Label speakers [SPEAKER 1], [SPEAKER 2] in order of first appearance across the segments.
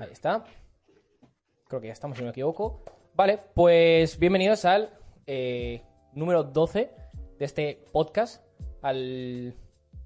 [SPEAKER 1] Ahí está. Creo que ya estamos, si no me equivoco. Vale, pues bienvenidos al eh, número 12 de este podcast. Al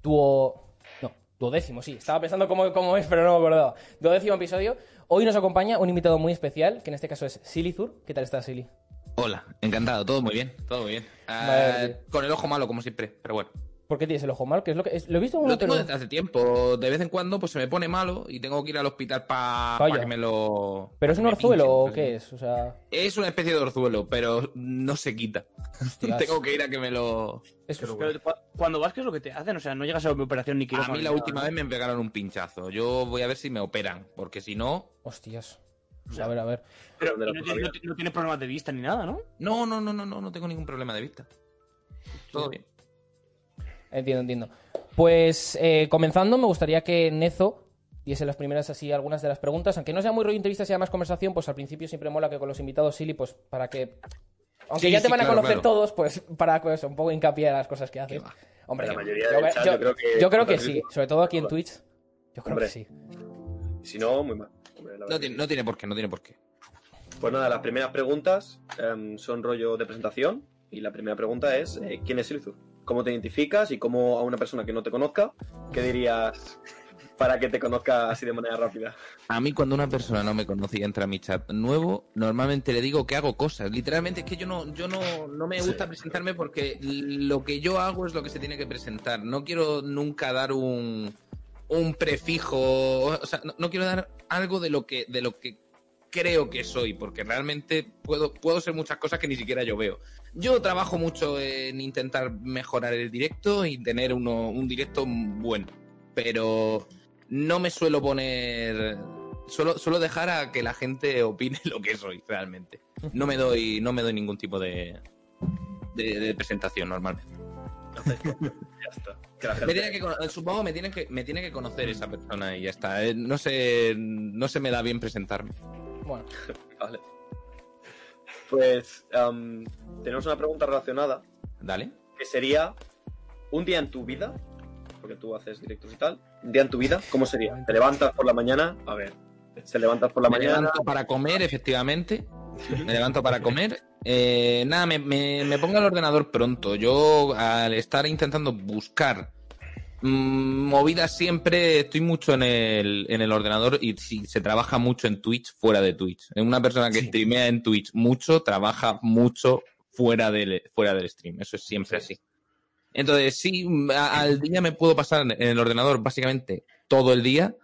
[SPEAKER 1] dúo. No, duodécimo, sí. Estaba pensando cómo, cómo es, pero no me acordaba. Duodécimo episodio. Hoy nos acompaña un invitado muy especial, que en este caso es Silizur. ¿Qué tal estás, Silly?
[SPEAKER 2] Hola, encantado, todo muy bien, todo muy bien. Ah,
[SPEAKER 1] Vale.
[SPEAKER 2] con el ojo malo, como siempre, pero bueno.
[SPEAKER 1] ¿Por qué tienes el ojo mal? ¿Qué es lo que es? Lo he visto en un
[SPEAKER 2] Lo tengo desde hace tiempo. De vez en cuando pues se me pone malo y tengo que ir al hospital para
[SPEAKER 1] Vaya.
[SPEAKER 2] que me lo.
[SPEAKER 1] ¿Pero
[SPEAKER 2] pa'
[SPEAKER 1] es
[SPEAKER 2] que
[SPEAKER 1] un orzuelo
[SPEAKER 2] pinchen,
[SPEAKER 1] o
[SPEAKER 2] pues,
[SPEAKER 1] qué es? O sea,
[SPEAKER 2] Es una especie de orzuelo, pero no se quita. Tengo que ir a que me lo.
[SPEAKER 1] es-
[SPEAKER 3] Pero cuando vas, ¿qué es lo que te hacen? O sea, no llegas a una operación ni
[SPEAKER 2] A
[SPEAKER 3] quirófano
[SPEAKER 2] mí la última vez me pegaron un pinchazo. Yo voy a ver si me operan, porque si no.
[SPEAKER 1] Hostias. A ver, a ver.
[SPEAKER 3] Pero no, tienes- no tienes problemas de vista ni nada, ¿no?
[SPEAKER 2] No, no, no, no, no, no tengo ningún problema de vista. Todo bien.
[SPEAKER 1] Entiendo, entiendo. Pues eh, comenzando, me gustaría que Nezo diese las primeras así algunas de las preguntas, aunque no sea muy rollo entrevista, sea más conversación, pues al principio siempre mola que con los invitados Silly, pues para que aunque
[SPEAKER 2] Sí,
[SPEAKER 1] ya te
[SPEAKER 2] sí,
[SPEAKER 1] van a
[SPEAKER 2] claro,
[SPEAKER 1] conocer
[SPEAKER 2] claro.
[SPEAKER 1] todos, pues para pues, un poco hincapié a las cosas que haces. Hombre,
[SPEAKER 4] La
[SPEAKER 1] yo-
[SPEAKER 4] mayoría
[SPEAKER 1] yo,
[SPEAKER 4] chat,
[SPEAKER 1] yo-
[SPEAKER 4] yo creo que-
[SPEAKER 1] yo creo que
[SPEAKER 4] que
[SPEAKER 1] sí, sobre todo aquí en Twitch. Yo creo
[SPEAKER 4] Hombre.
[SPEAKER 1] que sí.
[SPEAKER 4] Si no, muy mal. Hombre,
[SPEAKER 2] No tiene, no tiene por qué, no tiene por qué.
[SPEAKER 4] Pues nada, las primeras preguntas em, son rollo de presentación. Y la primera pregunta es: eh, ¿quién es Silzur? ¿Cómo te identificas? Y cómo a una persona que no te conozca, ¿qué dirías para que te conozca así de manera rápida?
[SPEAKER 2] A mí cuando una persona no me conoce y entra a mi chat nuevo, normalmente le digo que hago cosas. Literalmente es que yo no, yo no, no me gusta presentarme porque lo que yo hago es lo que se tiene que presentar. No quiero nunca dar un, un prefijo, o sea, no, no quiero dar algo de lo que, de lo que creo que soy, porque realmente puedo, puedo ser muchas cosas que ni siquiera yo veo. Yo trabajo mucho en intentar mejorar el directo y tener uno, un directo bueno, pero no me suelo poner suelo, suelo dejar a que la gente opine lo que soy realmente. No me doy, no me doy ningún tipo de, de, de presentación normalmente.
[SPEAKER 4] Ya está. Que
[SPEAKER 2] Me tiene que supongo me tiene que, me tiene que conocer esa persona y ya está. Eh, No sé, no se me da bien presentarme.
[SPEAKER 1] Bueno,
[SPEAKER 4] Vale. Pues em, tenemos una pregunta relacionada,
[SPEAKER 2] Dale.
[SPEAKER 4] que sería: ¿un día en tu vida? Porque tú haces directos y tal. ¿Un día en tu vida? ¿Cómo sería? ¿Te levantas por la mañana? A ver. ¿Te levantas por la
[SPEAKER 2] me
[SPEAKER 4] mañana?
[SPEAKER 2] levanto para comer, efectivamente. Me levanto para comer. Eh, nada, me, me, me pongo al ordenador pronto. Yo, al estar intentando buscar movidas siempre, estoy mucho en el, en el ordenador y si se trabaja mucho en Twitch, fuera de Twitch. Una persona que streamea en Twitch mucho, trabaja mucho fuera del, fuera del stream. Eso es siempre así. Entonces, sí, a- al día me puedo pasar en el ordenador básicamente todo el día.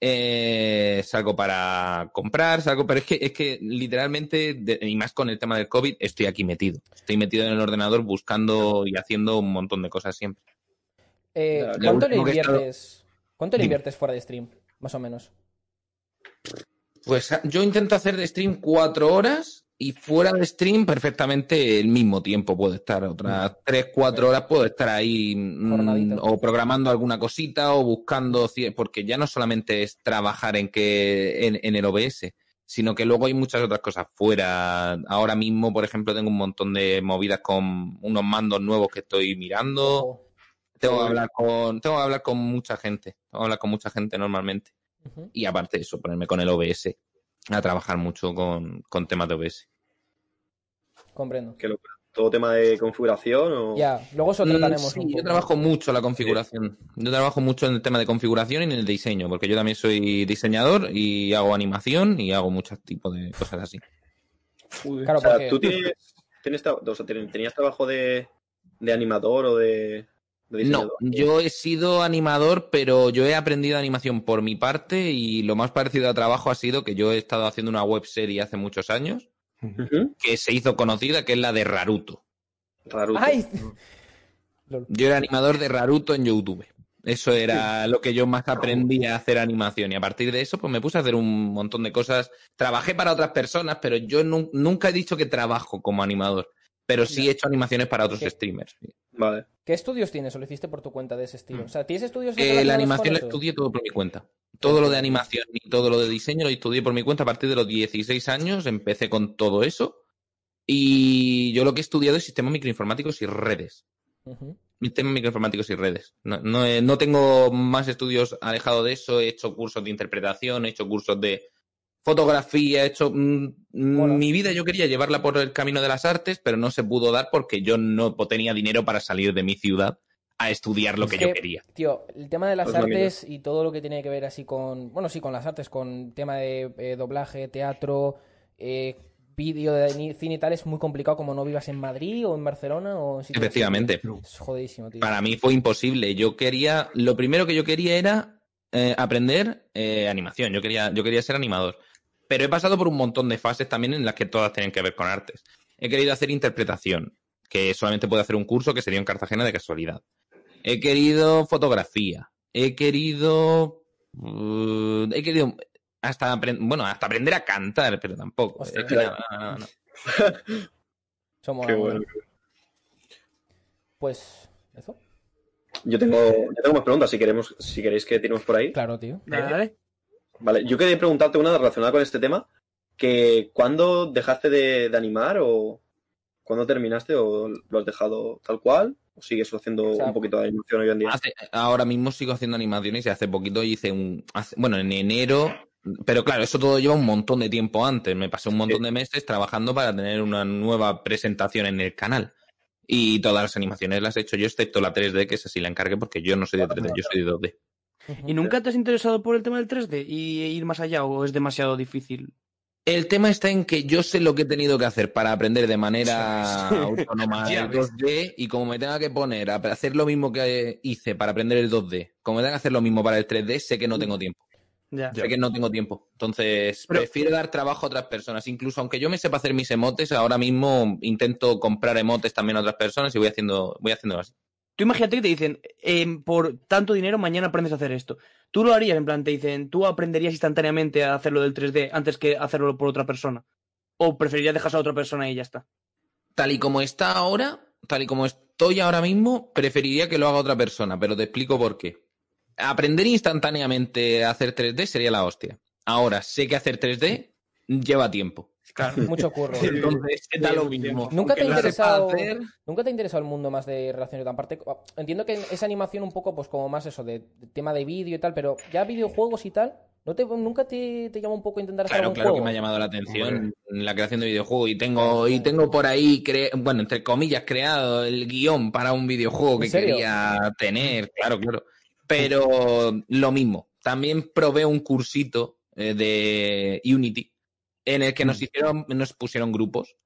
[SPEAKER 2] Eh, salgo para comprar, salgo, pero es que, es que literalmente, de- y más con el tema del COVID, estoy aquí metido. Estoy metido en el ordenador buscando y haciendo un montón de cosas siempre.
[SPEAKER 1] Eh, ¿cuánto le
[SPEAKER 2] estado-
[SPEAKER 1] inviertes? ¿Cuánto le inviertes fuera de stream? Más o menos.
[SPEAKER 2] Pues a- yo intento hacer de stream cuatro horas y fuera de stream perfectamente el mismo tiempo puedo estar. Otras tres, cuatro horas puedo estar ahí mm, o programando alguna cosita o buscando, porque ya no solamente es trabajar en que en, en el OBS, sino que luego hay muchas otras cosas fuera. Ahora mismo, por ejemplo, tengo un montón de movidas con unos mandos nuevos que estoy mirando. Tengo que hablar con, tengo que hablar con mucha gente. Tengo que hablar con mucha gente normalmente. Y aparte de eso, ponerme con el OBS. A trabajar mucho con, con temas de OBS.
[SPEAKER 1] Comprendo.
[SPEAKER 4] ¿Qué locura? ¿Todo tema de configuración o...?
[SPEAKER 1] Ya, luego eso trataremos.
[SPEAKER 2] Mm, sí,
[SPEAKER 1] un
[SPEAKER 2] yo trabajo mucho la configuración. Yo trabajo mucho en el tema de configuración y en el diseño, porque yo también soy diseñador y hago animación y hago muchos tipos de cosas así.
[SPEAKER 1] Claro,
[SPEAKER 4] O sea,
[SPEAKER 1] porque
[SPEAKER 4] ¿tú tienes, tienes tra- o sea, ten- tenías trabajo de, de animador o de
[SPEAKER 2] No, yo he sido animador, pero yo he aprendido animación por mi parte y lo más parecido a trabajo ha sido que yo he estado haciendo una web serie hace muchos años que se hizo conocida, que es la de Raruto.
[SPEAKER 4] Raruto.
[SPEAKER 1] ¡Ay!
[SPEAKER 2] Yo era animador de Raruto en YouTube. Eso era lo que yo más aprendí a hacer animación. Y a partir de eso, pues me puse a hacer un montón de cosas. Trabajé para otras personas, pero yo nu- nunca he dicho que trabajo como animador. Pero sí he hecho animaciones para otros streamers.
[SPEAKER 4] Vale.
[SPEAKER 1] ¿Qué estudios tienes o lo hiciste por tu cuenta de ese estilo? O sea, ¿tienes estudios
[SPEAKER 2] Eh, la animación la estudié todo por mi cuenta. Todo lo de animación y todo lo de diseño lo estudié por mi cuenta a partir de los 16 años. Empecé con todo eso. Y yo lo que he estudiado es sistemas microinformáticos y redes. Sistemas microinformáticos y redes. No, no, no tengo más estudios alejados de eso. He hecho cursos de interpretación, he hecho cursos de fotografía, he hecho... mm, mm,
[SPEAKER 1] Mola.
[SPEAKER 2] Mi vida yo quería llevarla por el camino de las artes, pero no se pudo dar porque yo no tenía dinero para salir de mi ciudad a estudiar lo
[SPEAKER 1] Es
[SPEAKER 2] que,
[SPEAKER 1] que-
[SPEAKER 2] yo quería.
[SPEAKER 1] Tío, el tema de las
[SPEAKER 4] Pues
[SPEAKER 1] artes y todo lo que tiene que ver así con. Bueno, sí, con las artes, con tema de eh, doblaje, teatro, eh, vídeo, de cine y tal, es muy complicado como no vivas en Madrid o en Barcelona o en así.
[SPEAKER 2] Efectivamente.
[SPEAKER 1] Es jodidísimo, tío.
[SPEAKER 2] Para mí fue imposible. Yo quería, lo primero que yo quería era eh, aprender eh, animación. Yo quería, yo quería ser animador. Pero he pasado por un montón de fases también en las que todas tienen que ver con artes. He querido hacer interpretación, que solamente puedo hacer un curso que sería en Cartagena de casualidad. He querido fotografía. He querido. uh, he querido hasta bueno, hasta aprender a cantar, pero tampoco.
[SPEAKER 1] Hostia.
[SPEAKER 2] Es que nada, nada, nada.
[SPEAKER 1] Somos
[SPEAKER 4] Qué bueno.
[SPEAKER 1] Pues. ¿Eso?
[SPEAKER 4] Yo tengo, yo tengo más preguntas si queremos, si queréis que tiremos por ahí.
[SPEAKER 1] Claro, tío.
[SPEAKER 3] Dale, dale.
[SPEAKER 4] Vale, yo quería preguntarte una relacionada con este tema, que ¿cuándo dejaste de, de animar o cuándo terminaste o lo has dejado tal cual o sigues haciendo
[SPEAKER 1] O sea,
[SPEAKER 4] un poquito de animación hoy en día?
[SPEAKER 2] Hace- ahora mismo sigo haciendo animaciones y hace poquito hice un. hace- bueno, en enero. Pero claro, eso todo lleva un montón de tiempo antes. Me pasé un montón de meses trabajando para tener una nueva presentación en el canal. Y todas las animaciones las he hecho yo, excepto la 3D, que esa sí la encargué porque yo no soy de 3D, yo soy de 2D.
[SPEAKER 3] ¿Y nunca te has interesado por el tema del 3D y ir más allá o es demasiado difícil?
[SPEAKER 2] El tema está en que yo sé lo que he tenido que hacer para aprender de manera autónoma el
[SPEAKER 5] ves.
[SPEAKER 2] 2D y como me tenga que poner a hacer lo mismo que hice para aprender el 2D, como me tenga que hacer lo mismo para el 3D, sé que no tengo tiempo.
[SPEAKER 3] Ya.
[SPEAKER 2] Sé que no tengo tiempo. Entonces,
[SPEAKER 3] Pero-
[SPEAKER 2] prefiero dar trabajo a otras personas. Incluso aunque yo me sepa hacer mis emotes, ahora mismo intento comprar emotes también a otras personas y voy haciendo, voy haciendo así.
[SPEAKER 3] Tú imagínate que te dicen, em, por tanto dinero mañana aprendes a hacer esto. Tú lo harías, en plan, te dicen, tú aprenderías instantáneamente a hacerlo del 3D antes que hacerlo por otra persona. O preferirías dejar a otra persona y ya está.
[SPEAKER 2] Tal y como está ahora, tal y como estoy ahora mismo, preferiría que lo haga otra persona, pero te explico por qué. Aprender instantáneamente a hacer 3D sería la hostia. Ahora, sé que hacer 3D lleva tiempo.
[SPEAKER 3] Claro.
[SPEAKER 1] Mucho curro.
[SPEAKER 2] Entonces, da lo mismo.
[SPEAKER 1] ¿Nunca te ha interesado,
[SPEAKER 2] hacer,
[SPEAKER 1] ¿Nunca te ha interesado el mundo más de relaciones? Aparte, entiendo que esa animación un poco, pues como más eso, de, de tema de vídeo y tal, pero ya videojuegos y tal, ¿no te, ¿nunca te, te llama un poco intentar hacer
[SPEAKER 2] Claro,
[SPEAKER 1] algún
[SPEAKER 2] claro que me ha llamado la atención la creación de videojuegos y tengo y tengo por ahí cre- bueno entre comillas creado el guion para un videojuego
[SPEAKER 1] ¿En
[SPEAKER 2] que
[SPEAKER 1] serio?
[SPEAKER 2] quería tener claro claro pero lo mismo también probé un cursito eh, de Unity en el que nos hicieron nos pusieron grupos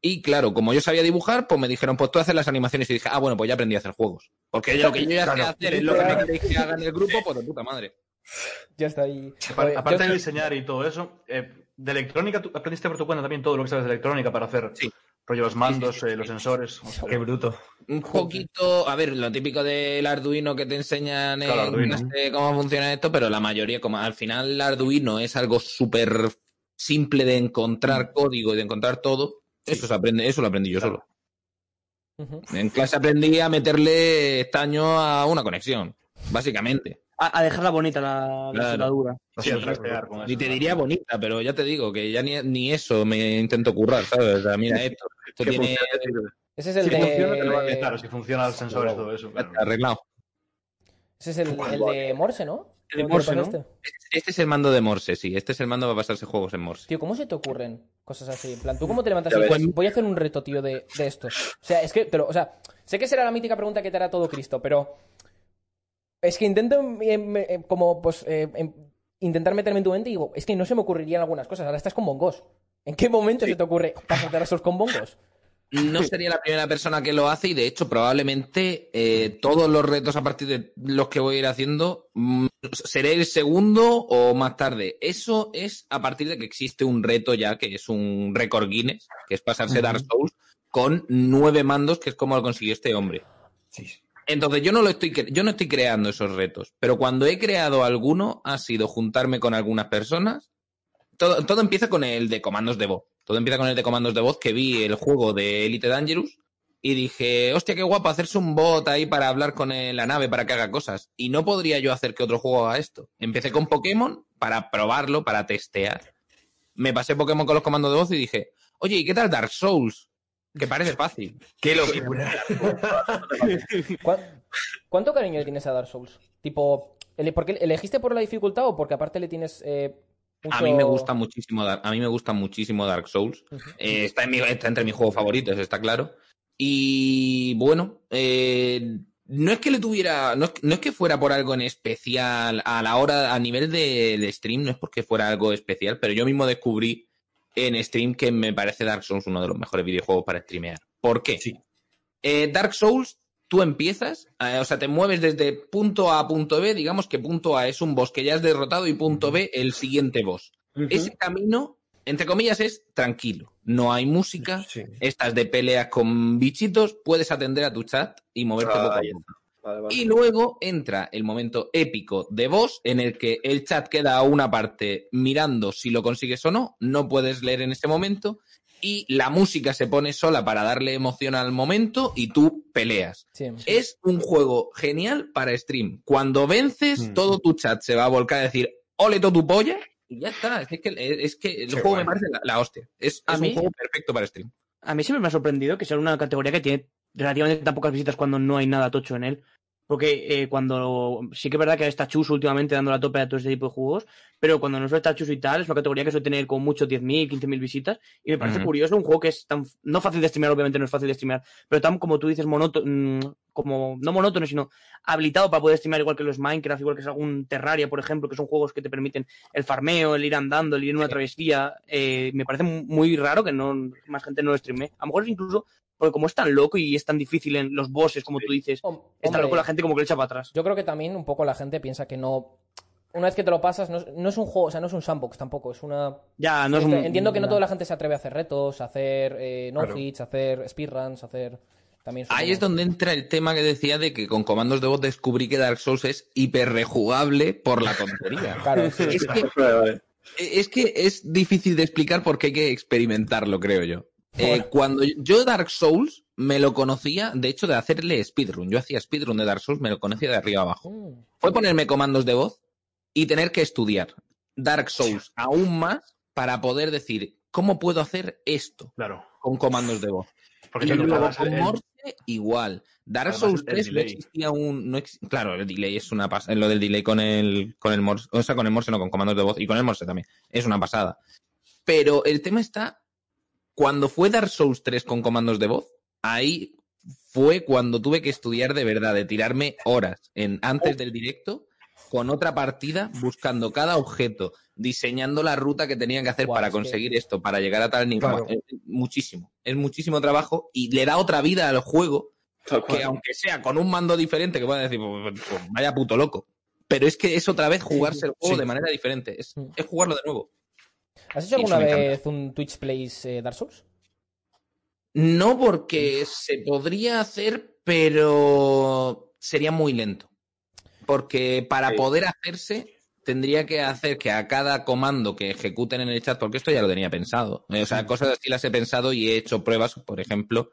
[SPEAKER 2] y claro como yo sabía dibujar pues me dijeron pues tú haces las animaciones y dije ah bueno pues ya aprendí a hacer juegos porque lo que yo ya sé
[SPEAKER 5] Claro.
[SPEAKER 2] hacer es lo que me queréis que haga en el grupo pues de puta madre
[SPEAKER 1] Ya está ahí.
[SPEAKER 5] Aparte
[SPEAKER 1] yo-
[SPEAKER 5] de diseñar y todo eso, eh, de electrónica, ¿tú aprendiste por tu cuenta también todo lo que sabes de electrónica para hacer
[SPEAKER 2] Sí.
[SPEAKER 5] rollo los mandos, eh, los sensores?
[SPEAKER 6] Qué bruto.
[SPEAKER 2] un poquito, a ver, lo típico del Arduino que te enseñan en
[SPEAKER 5] Claro, Arduino.
[SPEAKER 2] clase cómo funciona esto, pero la mayoría, como al final el Arduino es algo súper simple de encontrar código y de encontrar todo, eso se aprende, eso lo aprendí yo
[SPEAKER 5] Claro.
[SPEAKER 2] Solo. En clase aprendí a meterle estaño a una conexión, básicamente.
[SPEAKER 3] A, a dejarla bonita la, la
[SPEAKER 2] Claro.
[SPEAKER 3] soldadura.
[SPEAKER 5] Sí,
[SPEAKER 2] Y te diría bonita, pero ya te digo que ya ni, ni eso me intento currar, ¿sabes? O sea, mira esto, esto tiene
[SPEAKER 1] Ese es el
[SPEAKER 5] Si
[SPEAKER 1] de.
[SPEAKER 5] funciona, te lo va a quitar, si funciona el sensor y todo eso. claro.
[SPEAKER 2] arreglado.
[SPEAKER 1] Ese es el, el de Morse, ¿no?
[SPEAKER 3] El de
[SPEAKER 1] ¿Dónde
[SPEAKER 3] Morse, ¿no?
[SPEAKER 1] pasaste?
[SPEAKER 2] Este es el mando de Morse, sí. Este es el mando para pasarse juegos en Morse.
[SPEAKER 1] Tío, ¿cómo se te ocurren cosas así? En plan, ¿tú cómo te levantas y voy a hacer un reto, tío, de, de esto? O sea, es que, pero, o sea, sé que será la mítica pregunta que te hará todo Cristo, pero es que intento eh, eh, como, pues, eh, em- intentar meterme en tu mente y digo, es que no se me ocurrirían algunas cosas. Ahora estás con bongos. ¿En qué momento se te ocurre pasarte a esos con bongos?
[SPEAKER 2] No sería la primera persona que lo hace y de hecho probablemente eh, todos los retos a partir de los que voy a ir haciendo seré el segundo o más tarde. Eso es a partir de que existe un reto ya que es un récord Guinness, que es pasarse Dark Souls con nueve mandos, que es como lo consiguió este hombre.
[SPEAKER 6] Sí.
[SPEAKER 2] Entonces yo no lo estoy yo no estoy creando esos retos, pero cuando he creado alguno ha sido juntarme con algunas personas. Todo, todo empieza con el de comandos de voz. Todo empieza con el de comandos de voz que vi el juego de Elite Dangerous y dije, hostia, qué guapo hacerse un bot ahí para hablar con la nave para que haga cosas. Y no podría yo hacer que otro juego haga esto. Empecé con Pokémon para probarlo, para testear. Me pasé Pokémon con los comandos de voz y dije, oye, ¿y qué tal Dark Souls? Que parece fácil.
[SPEAKER 6] Qué locura.
[SPEAKER 1] ¿Cuán- ¿Cuánto cariño le tienes a Dark Souls? Tipo, ¿porque elegiste por la dificultad o porque aparte le tienes eh, Mucho-
[SPEAKER 2] A mí me gusta muchísimo Dark, a mí me gusta muchísimo Dark Souls. Eh, está, en mi- está entre mis juegos favoritos, está claro. Y bueno, eh, no es que le tuviera, no es, no es que fuera por algo en especial a la hora, a nivel de, de stream, no es porque fuera algo especial, pero yo mismo descubrí en stream que me parece Dark Souls uno de los mejores videojuegos para streamear. ¿Por qué?
[SPEAKER 6] Sí.
[SPEAKER 2] Eh, Dark Souls, tú empiezas, eh, o sea, te mueves desde punto A a punto B, digamos que punto A es un boss que ya has derrotado y punto B el siguiente boss. Ese camino, entre comillas, es tranquilo. No hay música,
[SPEAKER 6] Sí.
[SPEAKER 2] estás de peleas con bichitos, puedes atender a tu chat y moverte
[SPEAKER 4] Ah,
[SPEAKER 2] poco a poco.
[SPEAKER 4] Vale, vale.
[SPEAKER 2] Y luego entra el momento épico de boss en el que el chat queda a una parte mirando si lo consigues o no, no puedes leer en ese momento y la música se pone sola para darle emoción al momento y tú peleas.
[SPEAKER 1] Sí.
[SPEAKER 2] Es un juego genial para stream. Cuando vences,
[SPEAKER 6] Mm.
[SPEAKER 2] todo tu chat se va a volcar a decir, ole todo tu polla, y ya está. Es que, es que el juego me
[SPEAKER 6] guay.
[SPEAKER 2] parece la, la hostia. Es, es
[SPEAKER 3] mí-
[SPEAKER 2] un juego perfecto para stream.
[SPEAKER 3] A mí siempre me ha sorprendido que sea una categoría que tiene relativamente tan pocas visitas cuando no hay nada tocho en él. Porque eh, cuando. Sí que es verdad que está Chuso últimamente dando la tope a todo este tipo de juegos, pero cuando no estar Chuso y tal, es una categoría que suele tener con mucho 10.000, 15.000 visitas. Y me parece curioso un juego que es tan. No fácil de streamear, obviamente no es fácil de streamear, pero tan como tú dices, monótono. Como. No monótono, sino habilitado para poder streamear igual que los Minecraft, igual que es algún Terraria, por ejemplo, que son juegos que te permiten el farmeo, el ir andando, el ir en una travesía. eh, me parece muy raro que no más gente no lo streame. A lo mejor es incluso porque como es tan loco y es tan difícil en los bosses, como tú dices,
[SPEAKER 1] Hom-
[SPEAKER 3] está
[SPEAKER 1] hombre,
[SPEAKER 3] loco la gente como que le echa para atrás.
[SPEAKER 1] Yo creo que también un poco la gente piensa que no. Una vez que te lo pasas, no es, no es un juego, o sea, no es un sandbox tampoco, es una.
[SPEAKER 3] Ya, no es un-
[SPEAKER 1] Entiendo que no toda la gente se atreve a hacer retos, a hacer eh, no
[SPEAKER 6] Claro.
[SPEAKER 1] hits, a hacer speedruns, a hacer. También
[SPEAKER 2] Ahí es donde entra el tema que decía de que con comandos de voz descubrí que Dark Souls es hiper rejugable por la tontería.
[SPEAKER 1] Claro, sí.
[SPEAKER 2] que, es que es difícil de explicar porque hay que experimentarlo, creo yo. Eh, cuando yo Dark Souls me lo conocía, de hecho, de hacerle speedrun. Yo hacía speedrun de Dark Souls, me lo conocía de arriba abajo.
[SPEAKER 1] Mm.
[SPEAKER 2] Fue ponerme comandos de voz y tener que estudiar Dark Souls aún más para poder decir, ¿cómo puedo hacer esto
[SPEAKER 5] Claro.
[SPEAKER 2] con comandos de voz?
[SPEAKER 5] Porque
[SPEAKER 2] y luego con
[SPEAKER 5] el-
[SPEAKER 2] Morse igual. Dark
[SPEAKER 5] Además,
[SPEAKER 2] Souls
[SPEAKER 5] el
[SPEAKER 2] 3 no existía un... No ex- claro, el delay es una pasada. Lo del delay con el, con el Morse. O sea, con el Morse no, con comandos de voz. Y con el Morse también. Es una pasada. Pero el tema está... Cuando fue Dark Souls 3 con comandos de voz, ahí fue cuando tuve que estudiar de verdad, de tirarme horas en, antes del directo con otra partida, buscando cada objeto, diseñando la ruta que tenía que hacer para
[SPEAKER 1] es que-
[SPEAKER 2] conseguir esto, para llegar a tal nivel.
[SPEAKER 6] Claro.
[SPEAKER 2] Es muchísimo, es muchísimo trabajo y le da otra vida al juego
[SPEAKER 4] Tal cual.
[SPEAKER 2] que aunque sea con un mando diferente, que pueda decir, pues, pues, vaya puto loco. Pero es que es otra vez jugarse el juego
[SPEAKER 6] Sí.
[SPEAKER 2] de manera diferente, es,
[SPEAKER 1] Mm.
[SPEAKER 2] es jugarlo de nuevo.
[SPEAKER 1] ¿Has hecho alguna vez un Twitch Plays eh, Dark Souls?
[SPEAKER 2] No porque se podría hacer, pero sería muy lento. Porque para
[SPEAKER 4] Sí.
[SPEAKER 2] poder hacerse, tendría que hacer que a cada comando que ejecuten en el chat, porque esto ya lo tenía pensado. eh, O sea, cosas así las he pensado y he hecho pruebas. Por ejemplo,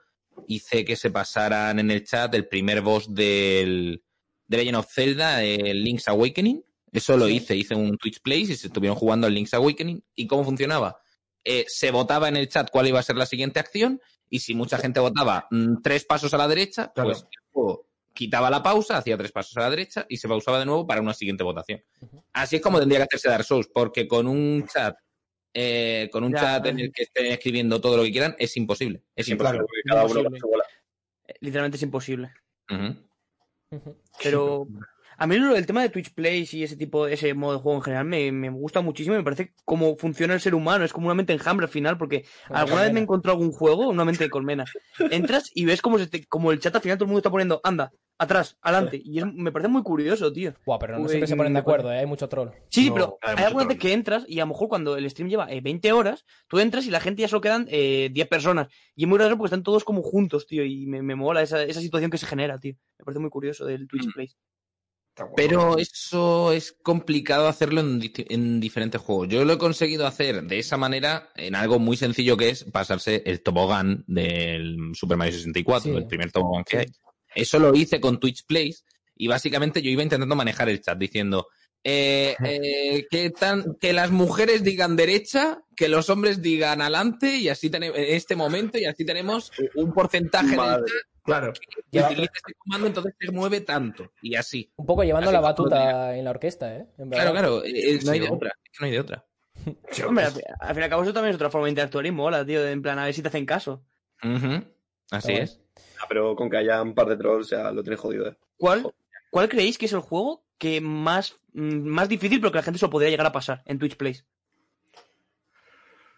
[SPEAKER 2] hice que se pasaran en el chat el primer boss del de Legend of Zelda, el Link's Awakening. Eso lo
[SPEAKER 1] Sí.
[SPEAKER 2] hice, hice un Twitch Plays y se estuvieron jugando al Link's Awakening. ¿Y cómo funcionaba? Eh, se votaba en el chat cuál iba a ser la siguiente acción y si mucha gente votaba mm, tres pasos a la derecha,
[SPEAKER 6] Claro.
[SPEAKER 2] pues el juego quitaba la pausa, hacía tres pasos a la derecha y se pausaba de nuevo para una siguiente votación. Así es como tendría que hacerse Dark Souls, porque con un chat, eh, con un
[SPEAKER 3] Ya.
[SPEAKER 2] chat en el que estén escribiendo todo lo que quieran, es imposible. Es
[SPEAKER 4] Sí,
[SPEAKER 2] imposible.
[SPEAKER 4] claro, cada uno
[SPEAKER 3] Imposible. Eh, Literalmente es imposible. Pero a mí lo- el tema de Twitch Plays y ese tipo, ese modo de juego en general me, me gusta muchísimo. Me parece cómo funciona el ser humano. Es como una mente enjambre al final, porque
[SPEAKER 1] Una
[SPEAKER 3] alguna vez me encontró algún juego, una mente de colmena. Entras y ves como, se te- como el chat al final todo el mundo está poniendo, anda, atrás, adelante. Y es- me parece muy curioso, tío.
[SPEAKER 1] Buah, pero no
[SPEAKER 3] Uy,
[SPEAKER 1] siempre se ponen de acuerdo, ¿eh? hay mucho troll.
[SPEAKER 3] Sí, sí,
[SPEAKER 6] No,
[SPEAKER 3] pero
[SPEAKER 5] hay
[SPEAKER 3] hay algunas veces que entras y a lo mejor cuando el stream lleva eh, 20 horas, tú entras y la gente ya solo quedan eh, 10 personas. Y es muy raro porque están todos como juntos, tío. Y me, me mola esa, esa situación que se genera, tío. Me parece muy curioso del Twitch
[SPEAKER 2] Mm.
[SPEAKER 3] Play.
[SPEAKER 2] Pero eso es complicado hacerlo en, di- en diferentes juegos. Yo lo he conseguido hacer de esa manera en algo muy sencillo que es pasarse el tobogán del Super Mario 64,
[SPEAKER 1] Sí.
[SPEAKER 2] el primer tobogán que
[SPEAKER 1] Sí.
[SPEAKER 2] hay. Eso lo hice con Twitch Plays y básicamente yo iba intentando manejar el chat diciendo eh, eh, que, tan, que las mujeres digan derecha, que los hombres digan adelante y así tenemos en este momento y así tenemos un porcentaje
[SPEAKER 4] Madre.
[SPEAKER 2] chat
[SPEAKER 6] Claro.
[SPEAKER 2] que
[SPEAKER 1] Lleva-
[SPEAKER 2] utiliza este comando, entonces se mueve tanto y así.
[SPEAKER 1] Un poco llevando
[SPEAKER 2] Así
[SPEAKER 1] la batuta en la orquesta, ¿eh? En
[SPEAKER 2] Claro, claro, eh, no hay de otra, es que no hay de otra.
[SPEAKER 3] Hombre, al, al fin y al cabo eso también es otra forma de interactuar y mola, tío. En plan, a ver si te hacen caso.
[SPEAKER 2] Ujú. Así es.
[SPEAKER 4] Ah, pero con que haya un par de trolls ya lo tenéis jodido, ¿eh?
[SPEAKER 3] ¿Cuál, ¿Cuál creéis que es el juego que más, mm, más difícil, pero que la gente se lo podría llegar a pasar en Twitch Plays?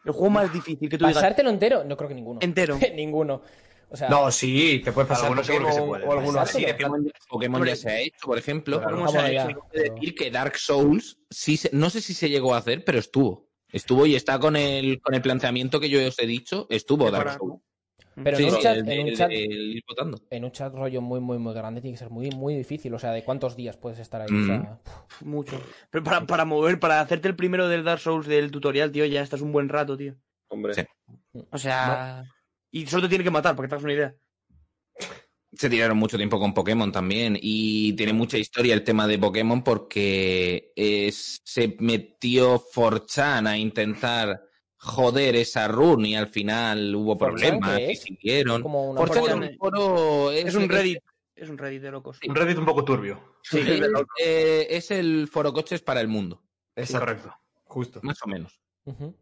[SPEAKER 3] El juego más difícil que tú digas.
[SPEAKER 1] ¿Pasártelo entero? No creo que ninguno.
[SPEAKER 3] Entero.
[SPEAKER 1] ninguno. O sea,
[SPEAKER 6] No, sí, te puedes pasar
[SPEAKER 5] Algunos que se puede.
[SPEAKER 6] o alguno así.
[SPEAKER 1] Pasártelo.
[SPEAKER 6] de
[SPEAKER 2] Pokémon, Pokémon ya se ha hecho, por ejemplo.
[SPEAKER 6] Claro.
[SPEAKER 3] ¿Cómo se ha hecho?
[SPEAKER 2] Tengo que decir que Dark Souls, sí se- no sé si se llegó a hacer, pero estuvo. Estuvo y está con el, con el planteamiento que yo os he dicho, estuvo Dark
[SPEAKER 3] para-
[SPEAKER 2] Souls.
[SPEAKER 1] pero
[SPEAKER 2] Sí,
[SPEAKER 1] en, un
[SPEAKER 2] sí,
[SPEAKER 1] chat,
[SPEAKER 2] el
[SPEAKER 1] en, un
[SPEAKER 2] el
[SPEAKER 1] chat,
[SPEAKER 2] de ir votando.
[SPEAKER 1] en un chat rollo muy, muy, muy grande tiene que ser muy, muy difícil. O sea, ¿de cuántos días puedes estar ahí? O
[SPEAKER 2] Mm.
[SPEAKER 1] sea,
[SPEAKER 3] Pf, Mucho. Pero para, para mover, para hacerte el primero del Dark Souls del tutorial, tío, ya estás un buen rato, tío.
[SPEAKER 4] Hombre.
[SPEAKER 2] Sí.
[SPEAKER 3] O sea. Y solo te tiene que matar, para que te hagas una idea.
[SPEAKER 2] Se tiraron mucho tiempo con Pokémon también y tiene mucha historia el tema de Pokémon porque es- se metió 4chan a intentar joder esa run y al final hubo
[SPEAKER 1] 4chan,
[SPEAKER 2] problemas
[SPEAKER 1] ¿qué
[SPEAKER 2] y
[SPEAKER 1] es?
[SPEAKER 2] siguieron.
[SPEAKER 1] como una
[SPEAKER 2] 4chan es
[SPEAKER 3] 4chan
[SPEAKER 2] un foro...
[SPEAKER 3] Es un Reddit. Es un Reddit de locos.
[SPEAKER 5] Un Reddit un poco turbio.
[SPEAKER 2] Sí, es, eh, es el foro coches para el mundo,
[SPEAKER 6] Exacto,
[SPEAKER 5] Correcto.
[SPEAKER 6] justo.
[SPEAKER 2] más o menos.
[SPEAKER 1] Ujú.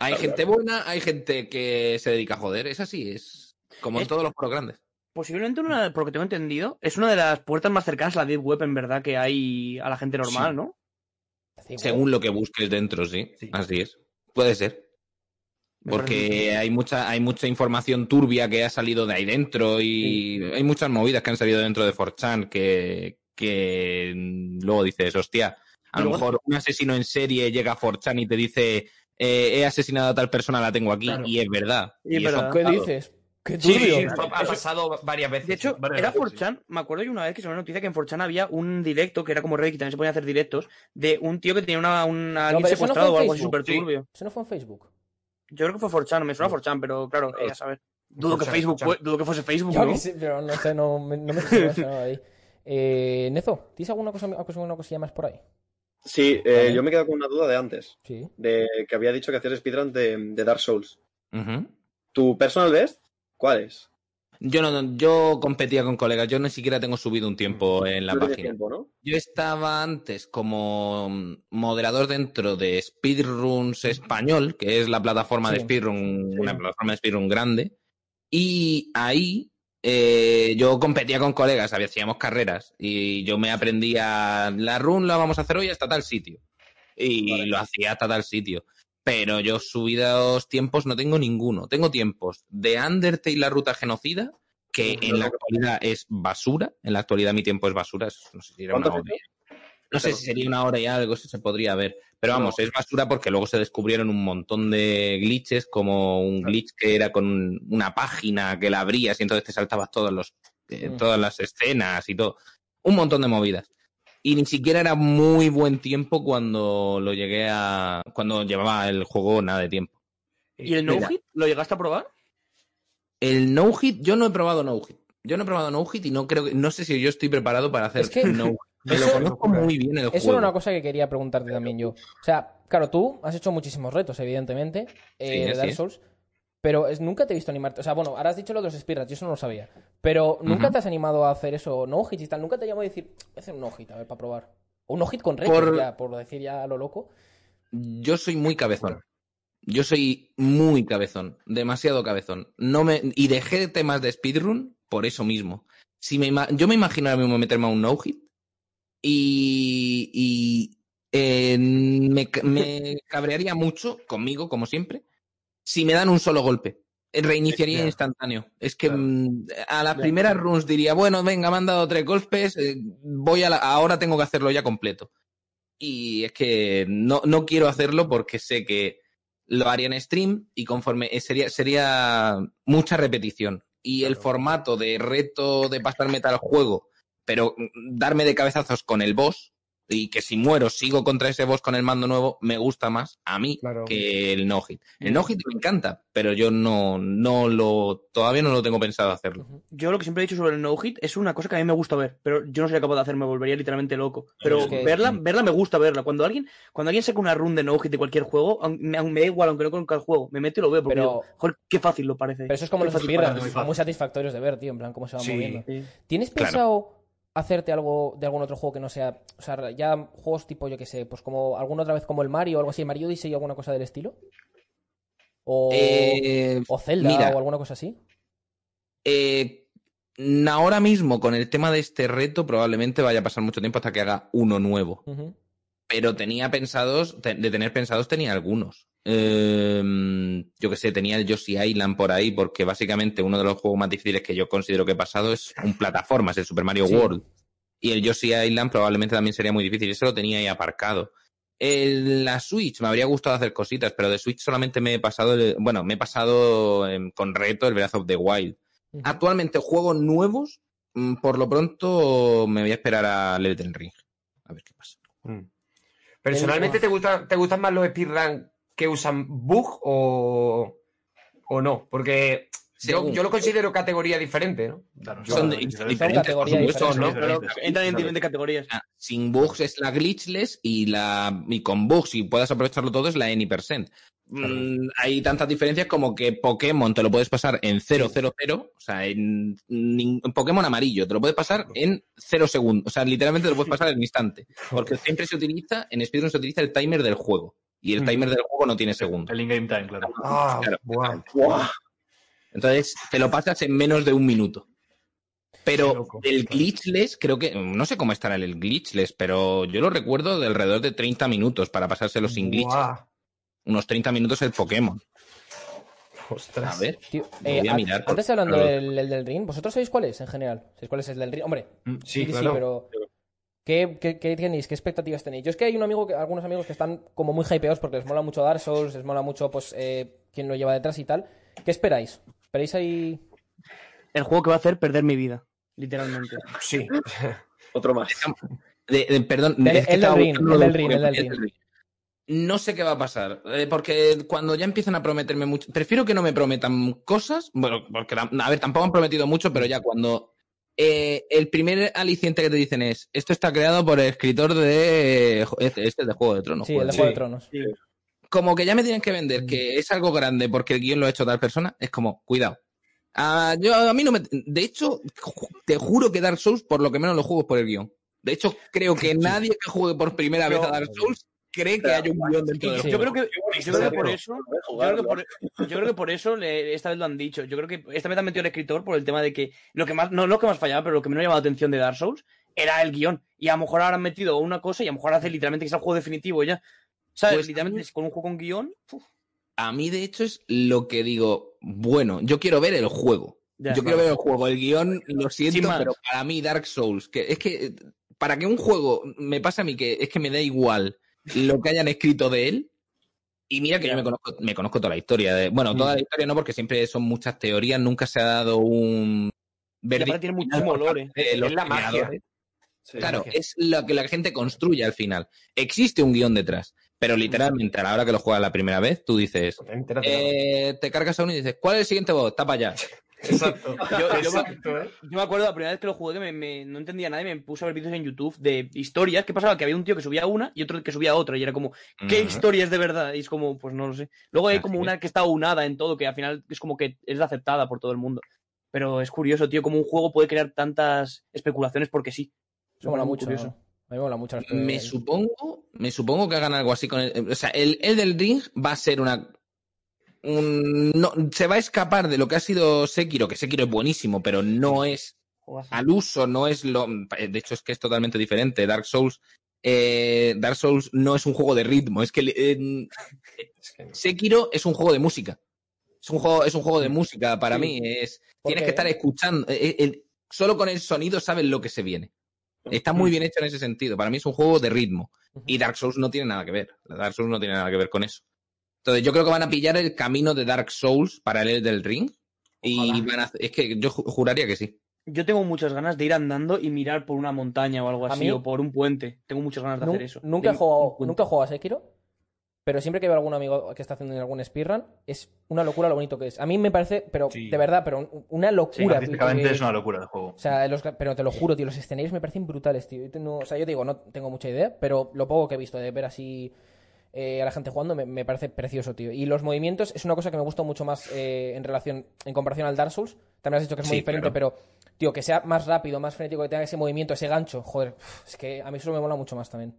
[SPEAKER 2] Hay gente buena, hay gente que se dedica a joder, es así, es como en
[SPEAKER 3] Es-
[SPEAKER 2] todos los foros grandes.
[SPEAKER 3] Posiblemente, una, por lo que tengo entendido, es una de las puertas más cercanas a la Deep Web, en verdad, que hay a la gente normal,
[SPEAKER 2] Sí.
[SPEAKER 3] ¿no?
[SPEAKER 2] Según lo que busques dentro, sí,
[SPEAKER 6] Sí.
[SPEAKER 2] así es. Puede ser. Porque hay mucha, hay mucha información turbia que ha salido de ahí dentro y hay muchas movidas que han salido dentro de 4chan que, que luego dices, hostia, a lo mejor un asesino en serie llega a 4chan y te dice, eh, he asesinado a tal persona, la tengo aquí,
[SPEAKER 6] Claro.
[SPEAKER 2] y es verdad.
[SPEAKER 3] Y es
[SPEAKER 2] eso
[SPEAKER 3] verdad.
[SPEAKER 2] ha
[SPEAKER 1] ¿Qué dices? ¿Qué
[SPEAKER 6] Sí, ha pasado varias veces.
[SPEAKER 3] De hecho, era
[SPEAKER 5] sí.
[SPEAKER 3] 4chan, me acuerdo yo una vez que se me noticia que en 4chan había un directo, que era como Reddit, que también se podían hacer directos, de un tío que tenía una, una alguien
[SPEAKER 1] no fue
[SPEAKER 3] secuestrado o algo así súper
[SPEAKER 6] sí.
[SPEAKER 3] turbio.
[SPEAKER 1] Eso no fue en Facebook.
[SPEAKER 3] Yo creo que fue 4chan, me suena 4chan, pero claro, eh, a saber. Dudo que
[SPEAKER 6] 4chan,
[SPEAKER 3] Facebook,
[SPEAKER 6] 4chan.
[SPEAKER 3] fue- dudo que fuese Facebook,
[SPEAKER 1] Yo
[SPEAKER 3] ¿no?
[SPEAKER 1] que sé, pero no sé, no, me- no me suena nada ahí. Eh, Nezo, ¿tienes alguna cosa, alguna cosilla más por ahí?
[SPEAKER 4] Sí, eh, yo me he quedado con una duda de antes,
[SPEAKER 1] Sí.
[SPEAKER 4] de que había dicho que hacías speedrun de, de Dark Souls. ¿Tu personal best? ¿Cuál es?
[SPEAKER 2] Yo no, yo competía con colegas, yo ni siquiera tengo subido un tiempo en la página.
[SPEAKER 4] tiempo, ¿no?
[SPEAKER 2] Yo estaba antes como mm, moderador dentro de Speedruns Español, que es la plataforma de. Speedrun,
[SPEAKER 4] Sí.
[SPEAKER 2] una plataforma de Speedrun grande. Y ahí eh, yo competía con colegas, hacíamos carreras y yo me aprendía la run la vamos a hacer hoy hasta tal sitio. Y
[SPEAKER 4] Vale.
[SPEAKER 2] lo hacía hasta tal sitio. Pero yo subidos tiempos no tengo ninguno. Tengo tiempos de Undertale la ruta genocida, que en la actualidad es basura. En la actualidad mi tiempo es basura. no sé si era una
[SPEAKER 4] ¿Cuánto
[SPEAKER 2] hora. No sé si sería una hora y algo, eso se podría ver. Pero vamos, es basura porque luego se descubrieron un montón de glitches, como un glitch que era con una página que la abrías y entonces te saltabas todos los, eh,
[SPEAKER 1] Mm.
[SPEAKER 2] todas las escenas y todo. Un montón de movidas. Y ni siquiera era muy buen tiempo cuando lo llegué a. cuando llevaba el juego nada de tiempo.
[SPEAKER 3] ¿Y el no-hit? ¿Lo llegaste a probar?
[SPEAKER 2] El no hit, yo no he probado no hit. Yo no he probado no hit y no creo que. No sé si yo estoy preparado para hacer
[SPEAKER 1] Es que
[SPEAKER 2] no hit. Me lo
[SPEAKER 1] eso-
[SPEAKER 2] conozco muy bien el
[SPEAKER 1] Eso
[SPEAKER 2] juego.
[SPEAKER 1] era una cosa que quería preguntarte también yo. O sea, claro, tú has hecho muchísimos retos, evidentemente, eh,
[SPEAKER 2] Sí,
[SPEAKER 1] de Dark
[SPEAKER 2] es.
[SPEAKER 1] Souls, pero es- nunca te he visto animarte. O sea, bueno, ahora has dicho lo de los speedruns, yo eso no lo sabía. Pero nunca te has animado a hacer eso, no hits y tal. Nunca te llamó a decir, voy a hacer un no hit, a ver, para probar. O un no hit con retos,
[SPEAKER 2] Por-
[SPEAKER 1] ya, por decir ya lo loco.
[SPEAKER 2] Yo soy muy cabezón. Yo soy muy cabezón, demasiado cabezón. No me y dejé temas de speedrun por eso mismo. Si me ima- yo me imagino ahora mismo meterme a un no hit y, y eh, me, ca- me cabrearía mucho conmigo, como siempre, si me dan un solo golpe. Eh, Reiniciaría instantáneo. Es que
[SPEAKER 6] Claro.
[SPEAKER 2] mm, a las primeras runs diría, bueno, venga, me han dado tres golpes, eh, voy a la- ahora tengo que hacerlo ya completo. Y es que no, no quiero hacerlo porque sé que lo haría en stream y conforme sería, sería mucha repetición. Y el formato de reto de pasarme tal juego, pero mm, darme de cabezazos con el boss y que si muero sigo contra ese boss con el mando nuevo, me gusta más a mí
[SPEAKER 6] Claro.
[SPEAKER 2] que el no hit. El no hit me encanta, pero yo no, no lo, todavía no lo tengo pensado hacerlo.
[SPEAKER 3] Yo lo que siempre he dicho sobre el no-hit es una cosa que a mí me gusta ver, pero yo no sería capaz de hacer, me volvería literalmente loco. Pero
[SPEAKER 1] es que-
[SPEAKER 3] verla, verla me gusta verla. Cuando alguien, cuando alguien saca una run de no-hit de cualquier juego, aun- me, me da igual, aunque no conozca el juego, me meto y lo veo porque
[SPEAKER 1] Pero-
[SPEAKER 3] digo, joder, qué fácil lo parece.
[SPEAKER 1] Pero eso es como
[SPEAKER 3] Qué
[SPEAKER 1] los
[SPEAKER 3] fácil
[SPEAKER 1] speedruns,
[SPEAKER 5] muy
[SPEAKER 1] son muy
[SPEAKER 5] fácil.
[SPEAKER 1] satisfactorios de ver, tío, en plan, cómo se van
[SPEAKER 6] Sí.
[SPEAKER 1] moviendo.
[SPEAKER 3] Sí.
[SPEAKER 1] ¿Tienes
[SPEAKER 2] Claro.
[SPEAKER 1] Hacerte algo de algún otro juego que no sea. O sea, ya juegos tipo, yo que sé, pues como alguna otra vez como el Mario o algo así, Mario Odyssey o alguna cosa del estilo? O,
[SPEAKER 2] Eh,
[SPEAKER 1] o Zelda
[SPEAKER 2] mira.
[SPEAKER 1] o alguna cosa así.
[SPEAKER 2] Eh, ahora mismo, con el tema de este reto, probablemente vaya a pasar mucho tiempo hasta que haga uno nuevo. Pero tenía pensados, de tener pensados tenía algunos. Eh, yo que sé, tenía el Yoshi Island por ahí, porque básicamente uno de los juegos más difíciles que yo considero que he pasado es un plataformas, el Super Mario
[SPEAKER 1] Sí.
[SPEAKER 2] World. Y el Yoshi Island probablemente también sería muy difícil. Eso lo tenía ahí aparcado. El- la Switch, me habría gustado hacer cositas, pero de Switch solamente me he pasado, el- bueno, me he pasado em, con reto el Breath of the Wild. Actualmente, juegos nuevos, mm, por lo pronto me voy a esperar a Elden Ring. A ver qué pasa.
[SPEAKER 7] Mm. Personalmente, ¿te, gusta, ¿te gustan más los speedrun que usan bug o, o no? Porque yo, lo considero categoría diferente, ¿no?
[SPEAKER 5] Claro,
[SPEAKER 2] Son de-
[SPEAKER 5] diferentes.
[SPEAKER 2] diferentes,
[SPEAKER 1] categorías
[SPEAKER 3] entran en diferentes categorías.
[SPEAKER 2] Ah, Sin bugs es la glitchless y la y con bugs y puedas aprovecharlo todo es la any percent. Mm, hay tantas diferencias como que Pokémon te lo puedes pasar en 000, o sea, en, en Pokémon amarillo te lo puedes pasar en 0 segundos, o sea, literalmente te lo puedes pasar en instante, porque siempre se utiliza en Speedrun se utiliza el timer del juego y el timer del juego no tiene segundos.
[SPEAKER 5] El in-game time, claro.
[SPEAKER 7] Ah,
[SPEAKER 2] Claro.
[SPEAKER 7] ¡Buah!
[SPEAKER 2] Entonces, te lo pasas en menos de un minuto. Pero
[SPEAKER 5] loco.
[SPEAKER 2] el glitchless, creo que, no sé cómo estará el glitchless, pero yo lo recuerdo de alrededor de 30 minutos para pasárselo sin glitch. Unos 30 minutos el Pokémon.
[SPEAKER 7] Ostras.
[SPEAKER 2] A ver.
[SPEAKER 1] Tío,
[SPEAKER 2] Lo
[SPEAKER 1] eh,
[SPEAKER 2] voy a mirar,
[SPEAKER 1] antes hablando
[SPEAKER 2] pero-
[SPEAKER 1] del, el del ring, ¿vosotros sabéis cuál es en general? ¿Sabéis cuál es el del ring? Hombre,
[SPEAKER 5] Mm,
[SPEAKER 7] Sí,
[SPEAKER 1] sí,
[SPEAKER 7] claro.
[SPEAKER 1] pero ¿qué, qué, qué tenéis? ¿Qué expectativas tenéis? Yo es que hay un amigo, que, algunos amigos que están como muy hypeados porque les mola mucho Dark Souls, les mola mucho pues eh, quién lo lleva detrás y tal. ¿Qué esperáis? ¿Esperáis ahí?
[SPEAKER 3] El juego que va a hacer perder mi vida, literalmente.
[SPEAKER 7] Sí.
[SPEAKER 4] Otro más.
[SPEAKER 2] De- de- perdón,
[SPEAKER 1] Del-
[SPEAKER 2] es que
[SPEAKER 1] el del ring, el del
[SPEAKER 2] de
[SPEAKER 1] ring, el del ring.
[SPEAKER 2] No sé qué va a pasar, eh, porque cuando ya empiezan a prometerme mucho, prefiero que no me prometan cosas, bueno, porque a ver, tampoco han prometido mucho, pero ya cuando eh, el primer aliciente que te dicen es, esto está creado por el escritor de este, este es de Juego de Tronos.
[SPEAKER 1] sí, el de. Juego de Tronos.
[SPEAKER 2] como que ya me tienen que vender que es algo grande porque el guion lo ha hecho tal persona, es como, cuidado. Ah, yo, a mí no me. De hecho, te juro que Dark Souls, por lo que menos lo juego es por el guion. De hecho, creo que nadie que juegue por primera vez a Dark Souls cree que hay un guion dentro del
[SPEAKER 1] Sí.
[SPEAKER 3] Yo creo que, yo creo que por eso, yo creo que por, yo creo que por eso le- esta vez lo han dicho. Yo creo que esta vez han metido el escritor por el tema de que lo que más, no lo que más fallaba, pero lo que menos llamaba la atención de Dark Souls era el guion. Y a lo mejor ahora han metido una cosa y a lo mejor hace literalmente que sea el juego definitivo ya. ¿Sabes?
[SPEAKER 2] Pues-
[SPEAKER 3] literalmente con un juego con guion. uf,
[SPEAKER 2] A mí, de hecho, es lo que digo, bueno, yo quiero ver el juego.
[SPEAKER 3] ya,
[SPEAKER 2] yo quiero ver el juego. El guion, lo siento, pero para mí, Dark Souls, que es que para que un juego me pase a mí que es que me da igual lo que hayan escrito de él. Y mira que yo me conozco, me conozco toda la historia. De, bueno, toda la historia no, porque siempre son muchas teorías, nunca se ha dado un
[SPEAKER 3] aparte tiene
[SPEAKER 2] de los
[SPEAKER 7] Es la magia.
[SPEAKER 4] Sí.
[SPEAKER 2] Claro, es lo que la gente construye al final. Existe un guion detrás, pero literalmente a la hora que lo juegas la primera vez, tú dices, eh, te cargas a uno y dices, ¿cuál es el siguiente voz? Tapa ya.
[SPEAKER 7] Exacto.
[SPEAKER 3] Yo, yo me-
[SPEAKER 7] Exacto, ¿eh?
[SPEAKER 3] yo me acuerdo la primera vez que lo jugué que me, me- no entendía nada y me puse a ver vídeos en YouTube de historias. ¿Qué pasaba? Que había un tío que subía una y otro que subía otra. Y era como, ¿qué
[SPEAKER 2] Ujú.
[SPEAKER 3] historia es de verdad? Y es como, pues no lo sé. Luego hay como una que está unada en todo, que al final es como que es aceptada por todo el mundo. Pero es curioso, tío, cómo un juego puede crear tantas especulaciones porque sí.
[SPEAKER 1] Eso mola mucho.
[SPEAKER 3] curioso.
[SPEAKER 1] A mí me mola mucho. la
[SPEAKER 2] Me supongo, me supongo que hagan algo así con el. O sea, el, el del Ring va a ser una. Un- no, se va a escapar de lo que ha sido Sekiro, que Sekiro es buenísimo, pero no es al uso, no es lo. De hecho, es que es totalmente diferente. Dark Souls. eh, Dark Souls no es un juego de ritmo, es que eh,
[SPEAKER 7] no.
[SPEAKER 2] Sekiro es un juego de música. Es un juego, es un juego de música para
[SPEAKER 3] Sí.
[SPEAKER 2] mí. Es,
[SPEAKER 1] ¿Por
[SPEAKER 2] tienes que estar escuchando. eh, eh, solo con el sonido sabes lo que se viene. Está muy bien hecho en ese sentido. Para mí es un juego de ritmo. Y Dark Souls no tiene nada que ver. Dark Souls no tiene nada que ver con eso. Entonces yo creo que van a pillar el camino de Dark Souls para el del ring. Y van a hacer- Es que yo ju- juraría que sí.
[SPEAKER 3] Yo tengo muchas ganas de ir andando y mirar por una montaña o algo
[SPEAKER 1] A
[SPEAKER 3] así,
[SPEAKER 1] mí-
[SPEAKER 3] o por un puente. Tengo muchas ganas de
[SPEAKER 1] Nun-
[SPEAKER 3] hacer eso.
[SPEAKER 1] Nunca he, jugado, nunca he jugado a Sekiro, pero siempre que veo a algún amigo que está haciendo algún speedrun, es una locura lo bonito que es. A mí me parece, pero
[SPEAKER 5] Sí.
[SPEAKER 1] de verdad, pero un- una locura. Porque-
[SPEAKER 5] es una locura de juego.
[SPEAKER 1] O sea, los- pero te lo juro, tío, los escenarios me parecen brutales, tío. Yo tengo- o sea, yo te digo, no tengo mucha idea, pero lo poco que he visto de ver así eh, a la gente jugando me, me parece precioso, tío. Y los movimientos es una cosa que me gusta mucho más eh, en relación, en comparación al Dark Souls. También has dicho que es muy
[SPEAKER 2] Sí,
[SPEAKER 1] diferente,
[SPEAKER 2] claro.
[SPEAKER 1] pero tío, que sea más rápido, más frenético, que tenga ese movimiento, ese gancho, joder, es que a mí eso me mola mucho más también.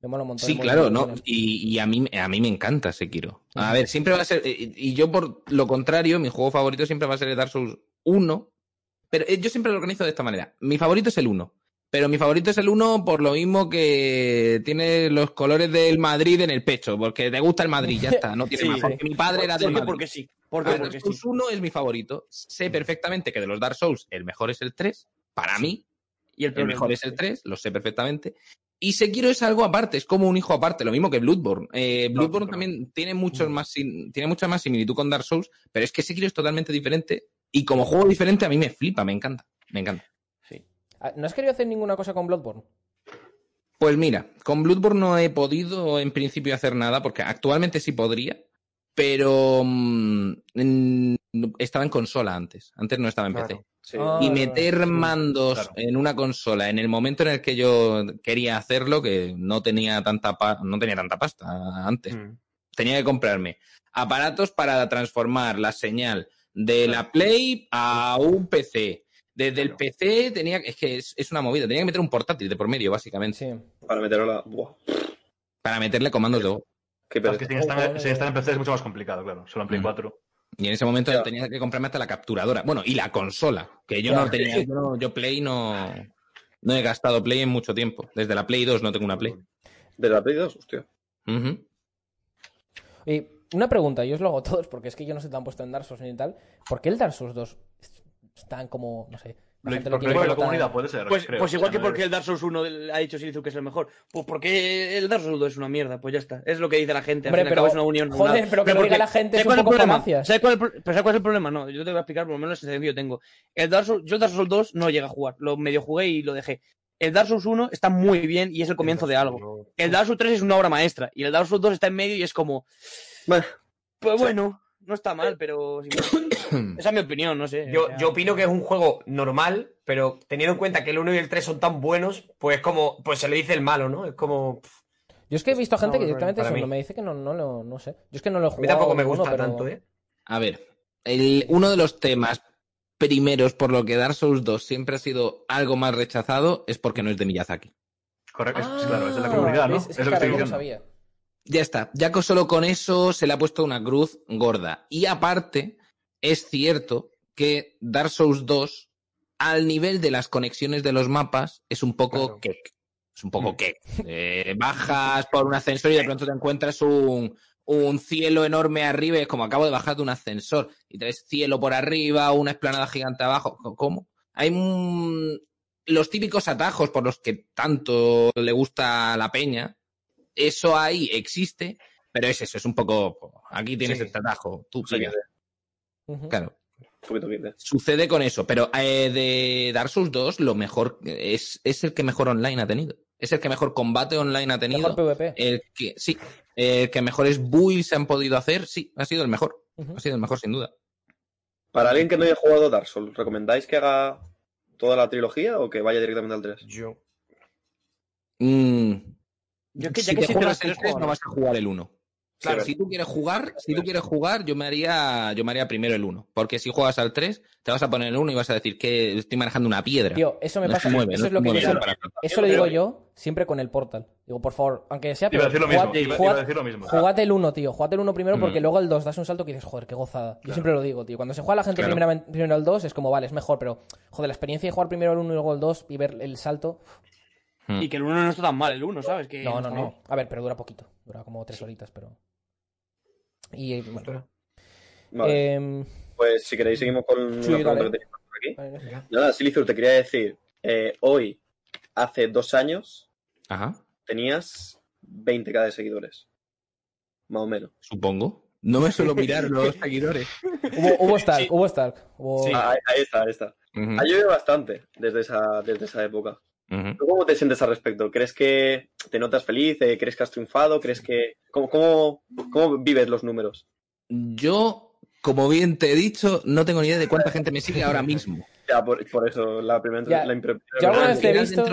[SPEAKER 1] Me mola un montón.
[SPEAKER 2] Sí, claro, ¿no? Y, y a, mí, a mí me encanta Sekiro. A ver, siempre va a ser. eh, Y yo, por lo contrario, mi juego favorito siempre va a ser el Dark Souls 1. Pero eh, yo siempre lo organizo de esta manera. Mi favorito es el 1. Pero mi favorito es el 1 por lo mismo que tiene los colores del Madrid en el pecho. Porque te gusta el Madrid, ya está. No tiene
[SPEAKER 3] Sí,
[SPEAKER 2] más.
[SPEAKER 3] sí.
[SPEAKER 2] Porque mi padre era del. Madrid.
[SPEAKER 3] Porque sí. ¿Por
[SPEAKER 2] A
[SPEAKER 3] qué?
[SPEAKER 2] ver,
[SPEAKER 3] Porque
[SPEAKER 2] Dark
[SPEAKER 3] sí.
[SPEAKER 2] Souls 1 es mi favorito. Sé perfectamente que de los Dark Souls el mejor es el 3. Para mí,
[SPEAKER 3] Y el,
[SPEAKER 2] el mejor es el 3, lo sé perfectamente. Y Sekiro es algo aparte, es como un hijo aparte, lo mismo que Bloodborne. Eh, Bloodborne también tiene, muchos más, sim- tiene mucha más similitud con Dark Souls, pero es que Sekiro es totalmente diferente. Y como juego diferente, a mí me flipa, me encanta. Me encanta.
[SPEAKER 1] Ah, ¿No has querido hacer ninguna cosa con Bloodborne?
[SPEAKER 2] Pues mira, con Bloodborne no he podido en principio hacer nada, porque actualmente sí podría, pero mm, en- estaba en consola antes. Antes no estaba en
[SPEAKER 7] Claro.
[SPEAKER 2] PC.
[SPEAKER 4] Sí.
[SPEAKER 1] Ah,
[SPEAKER 2] y
[SPEAKER 1] vale,
[SPEAKER 2] meter mandos
[SPEAKER 5] claro.
[SPEAKER 2] en una consola en el momento en el que yo quería hacerlo, que no tenía tanta pa- no tenía tanta pasta antes,
[SPEAKER 7] Mm.
[SPEAKER 2] tenía que comprarme aparatos para transformar la señal de la Play a un PC. Desde el. PC tenía es que es, es una movida, tenía que meter un portátil de por medio básicamente
[SPEAKER 1] Sí.
[SPEAKER 4] Para meterlo la. Buah,
[SPEAKER 2] para meterle comandos de voz.
[SPEAKER 5] que si está,
[SPEAKER 1] Oh,
[SPEAKER 5] si está en PC es mucho más complicado, claro. Solo en Play
[SPEAKER 2] Mm.
[SPEAKER 5] 4.
[SPEAKER 2] Y en ese momento
[SPEAKER 4] Ya.
[SPEAKER 2] tenía que comprarme hasta la capturadora. Bueno, y la consola, que yo no tenía, yo, no- yo Play no no he gastado Play en mucho tiempo. Desde la Play 2 no tengo una Play.
[SPEAKER 4] ¿De la Play 2? Hostia.
[SPEAKER 1] Y una pregunta, yo os lo hago a todos, porque es que yo no sé tan puesto en Dark Souls ni tal. ¿Por qué el Dark Souls 2 están como, no sé, la
[SPEAKER 5] Lo,
[SPEAKER 1] gente
[SPEAKER 5] lo
[SPEAKER 1] quiere
[SPEAKER 5] la comunidad puede ser.
[SPEAKER 3] Pues,
[SPEAKER 5] creo.
[SPEAKER 3] pues igual que porque el Dark Souls 1 ha dicho Silizu que es el mejor. Pues porque el Dark Souls 2 es una mierda. Pues ya está. Es lo que dice la gente. Al
[SPEAKER 1] Hombre,
[SPEAKER 3] fin y al cabo
[SPEAKER 1] pero-
[SPEAKER 3] es una unión.
[SPEAKER 1] joder,
[SPEAKER 3] nada.
[SPEAKER 1] pero que lo diga
[SPEAKER 3] porque-
[SPEAKER 1] la gente
[SPEAKER 3] ¿sabes
[SPEAKER 1] es un
[SPEAKER 3] cuál el
[SPEAKER 1] poco.
[SPEAKER 3] ¿Sabes cuál, es el pero ¿sabes cuál es el problema? No, yo te voy a explicar por lo menos la sensación que yo tengo. El Dark Souls, yo el Dark Souls 2 no llegué a jugar. Lo medio jugué y lo dejé. El Dark Souls 1 está muy bien y es el comienzo de algo. El Dark Souls 3 es una obra maestra. Y el Dark Souls 2 está en medio y es como.
[SPEAKER 4] Bueno,
[SPEAKER 3] Pues bueno, no está mal, pero. Esa es mi opinión, no sé.
[SPEAKER 7] Yo,
[SPEAKER 3] O sea,
[SPEAKER 7] yo opino que es un juego normal, pero teniendo en cuenta que el 1 y el 3 son tan buenos, pues como, pues se le dice el malo, ¿no? Es como.
[SPEAKER 1] Yo es que he visto a gente
[SPEAKER 3] No,
[SPEAKER 1] que directamente eso, no me dice que no, no, lo- no sé. Yo es que no lo he
[SPEAKER 7] A mí tampoco me gusta
[SPEAKER 1] pero-
[SPEAKER 7] tanto, ¿eh?
[SPEAKER 2] A ver, el- uno de los temas primeros por lo que Dark Souls 2 siempre ha sido algo más rechazado es porque no es de Miyazaki.
[SPEAKER 5] Correcto, es-
[SPEAKER 1] Ah,
[SPEAKER 5] claro, es de la comunidad, ¿no? Es,
[SPEAKER 1] Es
[SPEAKER 5] lo
[SPEAKER 1] que
[SPEAKER 5] estoy
[SPEAKER 1] claro, yo no
[SPEAKER 5] diciendo.
[SPEAKER 1] sabía.
[SPEAKER 2] Ya está, ya que solo con eso se le ha puesto una cruz gorda. Y aparte, es cierto que Dark Souls 2, al nivel de las conexiones de los mapas, es un poco
[SPEAKER 7] Claro.
[SPEAKER 2] cake. Es un poco
[SPEAKER 5] Mm.
[SPEAKER 2] cake. Eh, bajas por un ascensor y de pronto te encuentras un, un cielo enorme arriba y es como acabo de bajar de un ascensor y te ves cielo por arriba, una explanada gigante abajo. ¿Cómo? Hay un- los típicos atajos por los que tanto le gusta a la peña. Eso ahí existe, pero es eso, es un poco. Aquí tienes
[SPEAKER 7] Sí.
[SPEAKER 2] este atajo, tú. Claro.
[SPEAKER 4] un poquito quite.
[SPEAKER 2] Sucede con eso, pero eh, de Dark Souls 2 lo mejor es, es el que mejor online ha tenido. Es el que mejor combate online ha tenido.
[SPEAKER 1] Mejor PvP.
[SPEAKER 2] El que, sí, el que mejores builds se han podido hacer, sí, ha sido el mejor. Ha sido el mejor, sin duda.
[SPEAKER 4] Para alguien que no haya jugado Dark Souls, ¿recomendáis que haga toda la trilogía o que vaya directamente al 3?
[SPEAKER 7] Yo.
[SPEAKER 2] Mm,
[SPEAKER 3] Yo que ya
[SPEAKER 2] si
[SPEAKER 3] que
[SPEAKER 2] te
[SPEAKER 3] existe
[SPEAKER 2] juegas
[SPEAKER 3] los
[SPEAKER 2] el
[SPEAKER 3] tres
[SPEAKER 2] 3 no vas a jugar el 1. Claro,
[SPEAKER 4] Sí,
[SPEAKER 2] si tú quieres jugar, si tú quieres jugar, yo me haría, yo me haría primero el 1. Porque si juegas al 3, te vas a poner el 1 y vas a decir que estoy manejando una piedra.
[SPEAKER 1] Tío, eso me
[SPEAKER 2] no
[SPEAKER 1] pasa.
[SPEAKER 2] mueve,
[SPEAKER 1] eso
[SPEAKER 2] no
[SPEAKER 1] es lo que
[SPEAKER 2] mueve
[SPEAKER 1] yo. Eso lo digo yo siempre con el Portal. Digo, por favor, aunque sea,
[SPEAKER 5] Iba a
[SPEAKER 1] pero
[SPEAKER 5] decir lo mismo.
[SPEAKER 1] jugad-
[SPEAKER 5] Iba,
[SPEAKER 1] jugad-
[SPEAKER 5] iba a decir lo mismo.
[SPEAKER 1] Jugad el 1, tío. Jugad el 1 primero porque
[SPEAKER 2] Mm.
[SPEAKER 1] luego el 2 das un salto que dices, joder, qué gozada. Yo
[SPEAKER 5] Claro.
[SPEAKER 1] siempre lo digo, tío. Cuando se juega la gente
[SPEAKER 2] Claro.
[SPEAKER 1] primeramente- primero el 2 es como, vale, es mejor, pero joder, la experiencia de jugar primero el 1 y luego el 2 y ver el salto.
[SPEAKER 2] Mm.
[SPEAKER 3] Y que el 1 no está tan mal, el 1, ¿sabes? Que
[SPEAKER 1] No, no, no. A ver, pero dura poquito. Dura como 3 horitas, pero. Y bueno.
[SPEAKER 4] Vale,
[SPEAKER 1] em,
[SPEAKER 4] pues si queréis seguimos con
[SPEAKER 1] sí,
[SPEAKER 4] una pregunta que teníamos por aquí.
[SPEAKER 1] vale,
[SPEAKER 4] Nada, Silizur, te quería decir, eh, hoy, hace dos años,
[SPEAKER 2] Ajá,
[SPEAKER 4] tenías 20k de seguidores. Más o menos.
[SPEAKER 2] supongo. No me suelo mirar los seguidores.
[SPEAKER 1] Hubo, hubo Stark, hubo Stark. Hubo...
[SPEAKER 4] Ah, ahí, ahí está, ahí está. Ha llovido bastante desde esa, desde esa época.
[SPEAKER 2] Ujú.
[SPEAKER 4] ¿Tú cómo te sientes al respecto? ¿Crees que te notas feliz? Eh, ¿Crees que has triunfado? ¿Crees que... ¿Cómo, cómo, cómo vives los números?
[SPEAKER 2] Yo, como bien te he dicho, no tengo ni idea de cuánta gente me sigue ahora mismo.
[SPEAKER 4] Ya, por, por eso la primera...
[SPEAKER 1] Ya,
[SPEAKER 4] la
[SPEAKER 1] alguna
[SPEAKER 2] Al
[SPEAKER 1] vez te he visto-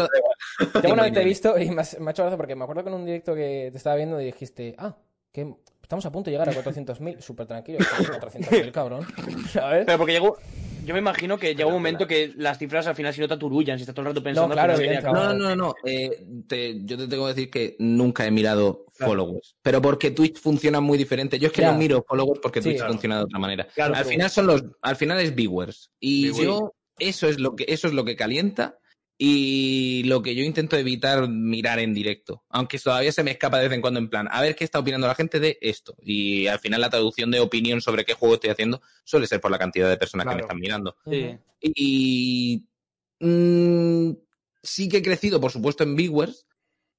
[SPEAKER 1] alguna vez te he visto y me, has- me ha hecho gracia porque me acuerdo que en un directo que te estaba viendo y dijiste, ah, que estamos a punto de llegar a 400.000. Súper tranquilo. 400.000, cabrón. ¿Sabes?
[SPEAKER 3] Pero porque llegó, Yo me imagino que llega un momento que las cifras al final si no te aturullan, si estás todo el rato pensando
[SPEAKER 1] claro,
[SPEAKER 3] viene a
[SPEAKER 1] evidentemente.
[SPEAKER 3] acabar.
[SPEAKER 2] No, no, no, no. eh, te- yo te tengo que decir que nunca he mirado
[SPEAKER 3] Claro.
[SPEAKER 2] followers. Pero porque Twitch funciona muy diferente. Yo es que no miro followers porque
[SPEAKER 1] Sí,
[SPEAKER 2] Twitch
[SPEAKER 5] claro.
[SPEAKER 2] funciona de otra manera.
[SPEAKER 3] Claro,
[SPEAKER 2] al final son los, al final es viewers. Y
[SPEAKER 5] Viewers.
[SPEAKER 2] yo, eso es lo que, eso es lo que calienta. Y lo que yo intento evitar mirar en directo. Aunque todavía se me escapa de vez en cuando en plan, a ver qué está opinando la gente de esto. Y al final la traducción de opinión sobre qué juego estoy haciendo suele ser por la cantidad de personas que me están mirando.
[SPEAKER 3] Sí.
[SPEAKER 2] Y mm, sí que he crecido, por supuesto, en viewers.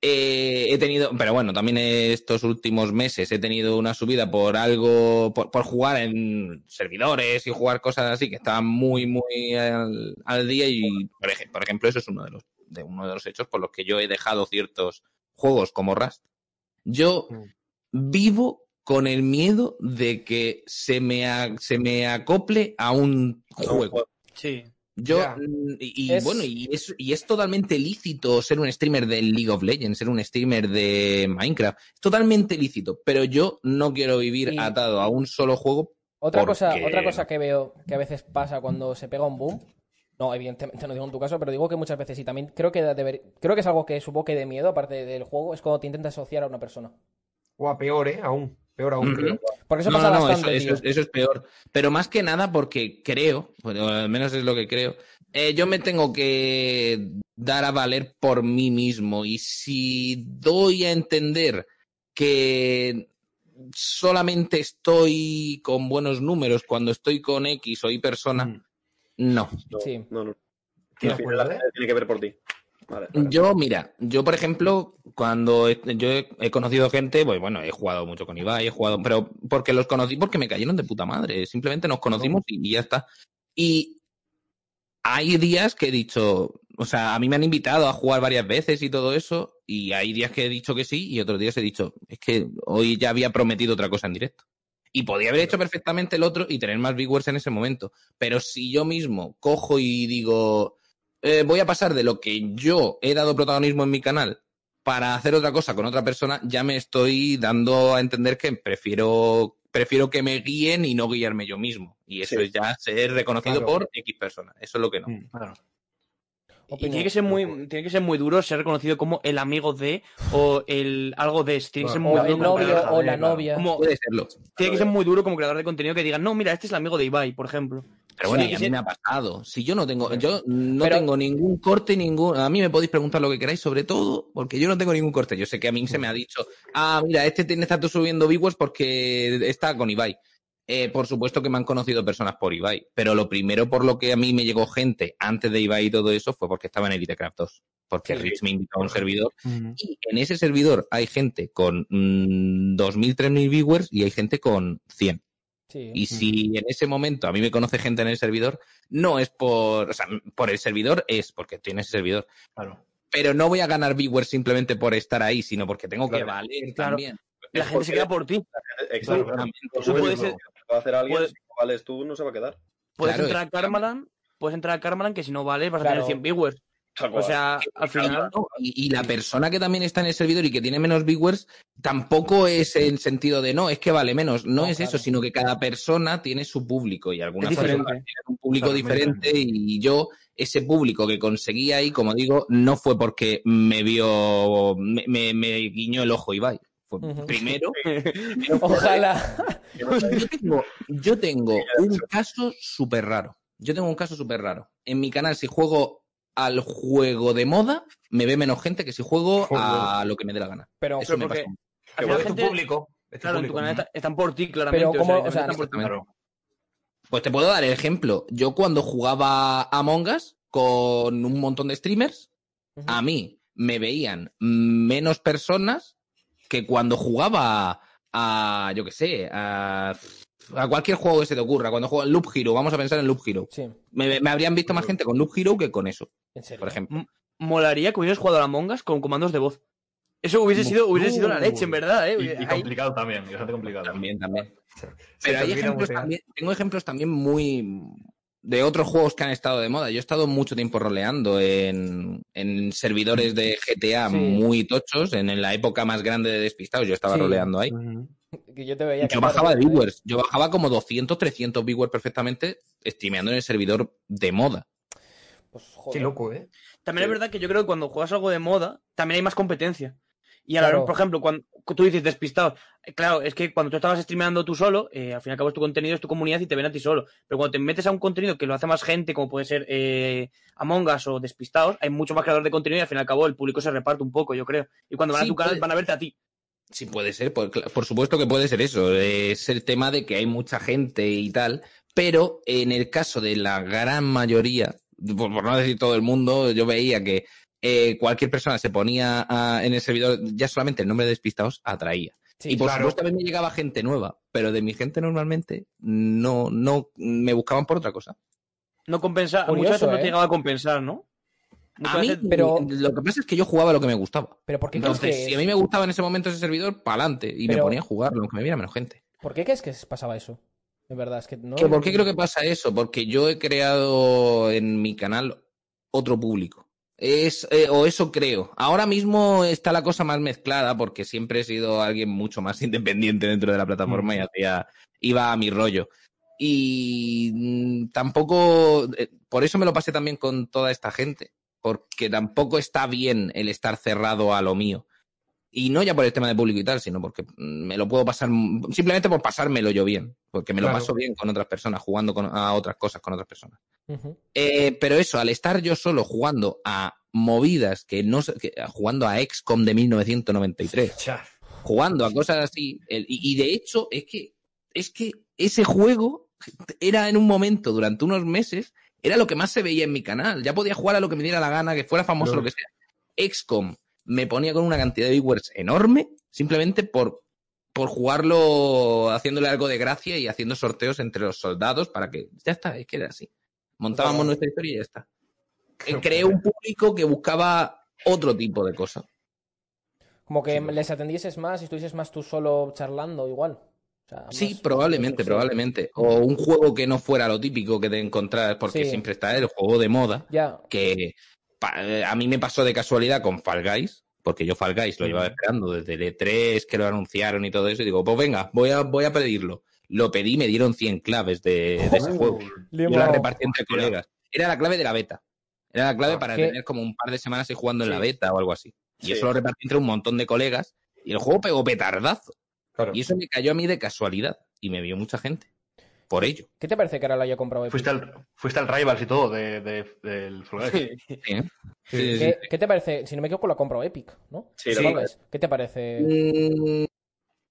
[SPEAKER 2] Eh, he tenido, pero bueno, también estos últimos meses he tenido una subida por algo, por, por jugar en servidores y jugar cosas así que estaban muy, muy al, al día. Y por ejemplo, por ejemplo, eso es uno de los, de uno de los hechos por los que yo he dejado ciertos juegos como Rust. Yo vivo con el miedo de que se me, a- se me acople a un juego.
[SPEAKER 3] Sí.
[SPEAKER 2] Yo, mm, y, y
[SPEAKER 1] Es-
[SPEAKER 2] bueno, y es, y es totalmente lícito ser un streamer de League of Legends, ser un streamer de Minecraft. Es totalmente lícito, pero yo no quiero vivir
[SPEAKER 1] Y-
[SPEAKER 2] atado a un solo juego.
[SPEAKER 1] Otra
[SPEAKER 2] Porque-
[SPEAKER 1] cosa, otra cosa que veo que a veces pasa cuando se pega un boom. No, evidentemente no digo en tu caso, pero digo que muchas veces y también creo que deber- creo que es algo que supongo que de miedo, aparte del juego, es cuando te intentas asociar a una persona.
[SPEAKER 7] Guau, peor, ¿eh? Aún. Peor aún,
[SPEAKER 2] Ujú.
[SPEAKER 7] creo.
[SPEAKER 1] Porque eso
[SPEAKER 2] No,
[SPEAKER 1] pasa
[SPEAKER 2] no,
[SPEAKER 1] bastante,
[SPEAKER 2] eso, es, eso es peor. Pero más que nada porque creo, bueno, al menos es lo que creo, eh, yo me tengo que dar a valer por mí mismo. Y si doy a entender que solamente estoy con buenos números cuando estoy con X o Y persona,
[SPEAKER 5] Mm.
[SPEAKER 2] no.
[SPEAKER 4] No,
[SPEAKER 1] Sí.
[SPEAKER 4] no, no.
[SPEAKER 7] ¿Tienes
[SPEAKER 4] Al final la
[SPEAKER 7] acuerdo, eh?
[SPEAKER 4] tiene que ver por ti. Vale, vale.
[SPEAKER 2] Yo, mira, yo por ejemplo, cuando he, yo he, he conocido gente, pues bueno, he jugado mucho con Ibai, he jugado, pero porque los conocí porque me cayeron de puta madre, simplemente nos conocimos y, y ya está. Y hay días que he dicho, o sea, a mí me han invitado a jugar varias veces y todo eso, y hay días que he dicho que sí y otros días he dicho, es que hoy ya había prometido otra cosa en directo. Y podía haber hecho perfectamente el otro y tener más viewers en ese momento. Pero si yo mismo cojo y digo, eh, voy a pasar de lo que yo he dado protagonismo en mi canal para hacer otra cosa con otra persona, ya me estoy dando a entender que prefiero, prefiero que me guíen y no guiarme yo mismo. Y eso
[SPEAKER 4] Sí.
[SPEAKER 2] es ya ser reconocido
[SPEAKER 7] Claro.
[SPEAKER 2] por X persona. Eso es lo que no.
[SPEAKER 5] Mm, Claro.
[SPEAKER 3] Y tiene que ser muy, tiene que ser muy duro ser reconocido como el amigo de o el algo de. Tiene que ser muy
[SPEAKER 1] O
[SPEAKER 3] duro
[SPEAKER 1] el novio o la novia.
[SPEAKER 3] como-
[SPEAKER 2] Puede serlo.
[SPEAKER 3] tiene que ser muy duro como creador de contenido que digan, no, mira, este es el amigo de Ibai, por ejemplo.
[SPEAKER 2] Pero bueno,
[SPEAKER 3] Sí,
[SPEAKER 2] y a
[SPEAKER 3] sí.
[SPEAKER 2] mí me ha pasado. Si yo no tengo, yo no
[SPEAKER 1] Pero-
[SPEAKER 2] tengo ningún corte, ningún. A mí me podéis preguntar lo que queráis, sobre todo, porque yo no tengo ningún corte. Yo sé que a mí se me ha dicho, ah, mira, este tiene está subiendo viewers porque está con Ibai. Eh, por supuesto que me han conocido personas por Ibai, pero lo primero por lo que a mí me llegó gente antes de Ibai y todo eso fue porque estaba en Elitecraft 2. Porque
[SPEAKER 1] Sí.
[SPEAKER 2] Rich me invitó a un servidor y en ese servidor hay gente con mm, 2.000, 3.000 viewers y hay gente con 100.
[SPEAKER 1] Sí.
[SPEAKER 2] Y si en ese momento a mí me conoce gente en el servidor, no es por, o sea, por el servidor, es porque estoy en ese servidor.
[SPEAKER 5] Claro.
[SPEAKER 2] Pero no voy a ganar viewers simplemente por estar ahí, sino porque tengo que valer
[SPEAKER 3] Claro.
[SPEAKER 2] también.
[SPEAKER 3] La gente se queda por ti.
[SPEAKER 4] Exacto.
[SPEAKER 5] Claro,
[SPEAKER 3] Eso puede ser-
[SPEAKER 4] va a hacer alguien, si no vales tú, no se va a quedar.
[SPEAKER 3] Puedes
[SPEAKER 2] Claro,
[SPEAKER 3] entrar a
[SPEAKER 2] es-
[SPEAKER 3] Karmalan, puedes entrar a Karmalan que si no vales vas a tener 100 viewers. O sea, al final.
[SPEAKER 2] Y, y la persona que también está en el servidor y que tiene menos viewers, tampoco es el sentido de no, es que vale menos. No,
[SPEAKER 1] No,
[SPEAKER 2] es
[SPEAKER 1] claro.
[SPEAKER 2] eso, sino que cada persona tiene su público y algunas personas tienen un público
[SPEAKER 5] Claro,
[SPEAKER 2] diferente y yo, ese público que conseguí ahí, como digo, no fue porque me vio, me, me, me guiñó el ojo Ibai. Fue
[SPEAKER 1] Ujú.
[SPEAKER 2] primero,
[SPEAKER 1] Ojalá.
[SPEAKER 2] yo tengo, yo tengo un caso súper raro. Yo tengo un caso súper raro. En mi canal, si juego al juego de moda, me ve menos gente que si juego a lo que me dé la gana.
[SPEAKER 1] Pero,
[SPEAKER 2] Eso me
[SPEAKER 3] porque-
[SPEAKER 2] pasa.
[SPEAKER 7] Es tu público. es tu
[SPEAKER 3] Claro, en tu
[SPEAKER 7] público.
[SPEAKER 3] canal está- están por ti, claramente.
[SPEAKER 1] Pero ¿cómo- o sea,
[SPEAKER 3] están por ti.
[SPEAKER 5] Claro.
[SPEAKER 2] Pues te puedo dar el ejemplo. Yo cuando jugaba a Among Us con un montón de streamers, a mí me veían menos personas que cuando jugaba a, yo qué sé, a, a cualquier juego que se te ocurra. Cuando juego en Loop Hero, vamos a pensar en Loop Hero.
[SPEAKER 1] Sí,
[SPEAKER 2] Me, me habrían visto más gente con Loop Hero que con eso,
[SPEAKER 1] en serio.
[SPEAKER 2] por ejemplo.
[SPEAKER 3] Molaría que hubieras jugado a la Mongas con comandos de voz. Eso hubiese sido, hubiese sido la leche, en verdad, ¿eh?
[SPEAKER 5] Y, y
[SPEAKER 3] Ahí-
[SPEAKER 5] complicado también, bastante complicado.
[SPEAKER 2] También, también. Pero hay ejemplos también, tengo ejemplos también muy de otros juegos que han estado de moda. Yo he estado mucho tiempo roleando en, en servidores de GTA
[SPEAKER 1] Sí.
[SPEAKER 2] muy tochos, en, en la época más grande de Despistados, yo estaba
[SPEAKER 1] Sí.
[SPEAKER 2] roleando ahí.
[SPEAKER 1] Que yo te veía
[SPEAKER 2] Yo
[SPEAKER 1] que-
[SPEAKER 2] bajaba de viewers. Yo bajaba como 200, 300 viewers perfectamente streameando en el servidor de moda.
[SPEAKER 1] Pues, joder.
[SPEAKER 7] Qué loco, ¿eh?
[SPEAKER 3] También es verdad que yo creo que cuando juegas algo de moda, también hay más competencia. Y a la
[SPEAKER 1] Claro.
[SPEAKER 3] vez, por ejemplo, cuando tú dices despistado, eh, claro, es que cuando tú estabas streameando tú solo, eh, al fin y al cabo es tu contenido, es tu comunidad y te ven a ti solo. Pero cuando te metes a un contenido que lo hace más gente, como puede ser eh, Among Us o Despistados, hay mucho más creador de contenido y al fin y al cabo el público se reparte un poco, yo creo. Y cuando van
[SPEAKER 2] Sí,
[SPEAKER 3] a tu canal van a verte a ti.
[SPEAKER 2] Sí, puede ser, por, por supuesto que puede ser eso. Es el tema de que hay mucha gente y tal, pero en el caso de la gran mayoría, por, por no decir todo el mundo, yo veía que eh, cualquier persona se ponía a- en el servidor, ya solamente el nombre de despistados atraía.
[SPEAKER 1] Sí,
[SPEAKER 2] y por
[SPEAKER 7] claro.
[SPEAKER 2] supuesto mí me llegaba gente nueva, pero de mi gente normalmente no, no me buscaban por otra cosa.
[SPEAKER 3] No compensa,
[SPEAKER 1] Curioso,
[SPEAKER 3] muchas veces no
[SPEAKER 1] ¿eh?
[SPEAKER 3] te llegaba a compensar, ¿no?
[SPEAKER 2] A mí,
[SPEAKER 1] pero-
[SPEAKER 2] lo que pasa es que yo jugaba lo que me gustaba.
[SPEAKER 1] Pero ¿por qué
[SPEAKER 2] Entonces,
[SPEAKER 1] que
[SPEAKER 2] si a mí me gustaba en ese momento ese servidor, pa'lante. Y
[SPEAKER 1] Pero-
[SPEAKER 2] me ponía a jugarlo, aunque me viera menos gente.
[SPEAKER 1] ¿Por qué crees que pasaba eso? De verdad, es que no.
[SPEAKER 2] ¿Que ¿Por qué creo que pasa eso? Porque yo he creado en mi canal otro público. Es, eh, o eso creo. Ahora mismo está la cosa más mezclada porque siempre he sido alguien mucho más independiente dentro de la plataforma y hacía, iba a mi rollo. Y mm, tampoco, eh, por eso me lo pasé también con toda esta gente, porque tampoco está bien el estar cerrado a lo mío. Y no ya por el tema de público y tal, sino porque me lo puedo pasar, simplemente por pasármelo yo bien, porque me lo paso bien con otras personas, jugando con, a otras cosas con otras personas. Eh, pero eso, al estar yo solo jugando a movidas que no que- jugando a XCOM de 1993,
[SPEAKER 7] Cha.
[SPEAKER 2] jugando a cosas así, el- y, y de hecho es que es que ese juego era en un momento durante unos meses era lo que más se veía en mi canal. Ya podía jugar a lo que me diera la gana, que fuera famoso, lo que sea. XCOM me ponía con una cantidad de viewers enorme simplemente por por jugarlo haciéndole algo de gracia y haciendo sorteos entre los soldados para que ya está, es que era así. Montábamos nuestra historia y ya está. Eh, Creé un público que buscaba otro tipo de cosas.
[SPEAKER 1] Como que
[SPEAKER 2] Sí.
[SPEAKER 1] les atendieses más y estuvieses más tú solo charlando igual. Sea,
[SPEAKER 2] Sí, probablemente, probablemente. O un juego que no fuera lo típico que te encontrar, porque
[SPEAKER 1] Sí.
[SPEAKER 2] siempre está el juego de moda,
[SPEAKER 1] Ya,
[SPEAKER 2] que eh, a mí me pasó de casualidad con Fall Guys, porque yo Fall Guys lo llevaba esperando desde el E3, que lo anunciaron y todo eso, y digo, pues venga, voy a, voy a pedirlo. Lo pedí, me dieron 100 claves de, de ese juego.
[SPEAKER 1] le he
[SPEAKER 2] Yo la repartí entre colegas. Era la clave de la beta. Era la clave
[SPEAKER 7] Ah,
[SPEAKER 2] para
[SPEAKER 1] ¿qué?
[SPEAKER 2] tener como un par de semanas ahí jugando en la beta o algo así. Y
[SPEAKER 4] Sí.
[SPEAKER 2] eso lo repartí entre un montón de colegas, y el juego pegó petardazo.
[SPEAKER 7] Claro.
[SPEAKER 2] Y eso me cayó a mí de casualidad. Y me vio mucha gente. Por ello.
[SPEAKER 1] ¿Qué te parece que ahora lo haya comprado Epic?
[SPEAKER 5] Fuiste al, fuiste al Rivals y todo de, de- del Fall Guys.
[SPEAKER 2] Sí, ¿eh? Sí, sí,
[SPEAKER 1] ¿Qué, qué te parece? Si no me equivoco, lo ha comprado Epic, ¿no?
[SPEAKER 4] Sí.
[SPEAKER 1] ¿Qué te parece?
[SPEAKER 2] Mm,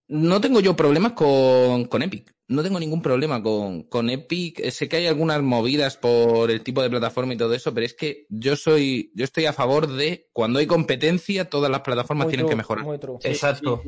[SPEAKER 2] No tengo yo problemas con, con Epic. No tengo ningún problema con, con Epic. Eh, Sé que hay algunas movidas por el tipo de plataforma y todo eso, pero es que yo soy, yo estoy a favor de cuando hay competencia, todas las plataformas
[SPEAKER 1] Muy
[SPEAKER 2] tienen
[SPEAKER 1] true,
[SPEAKER 2] que mejorar.
[SPEAKER 1] Muy true.
[SPEAKER 7] Exacto.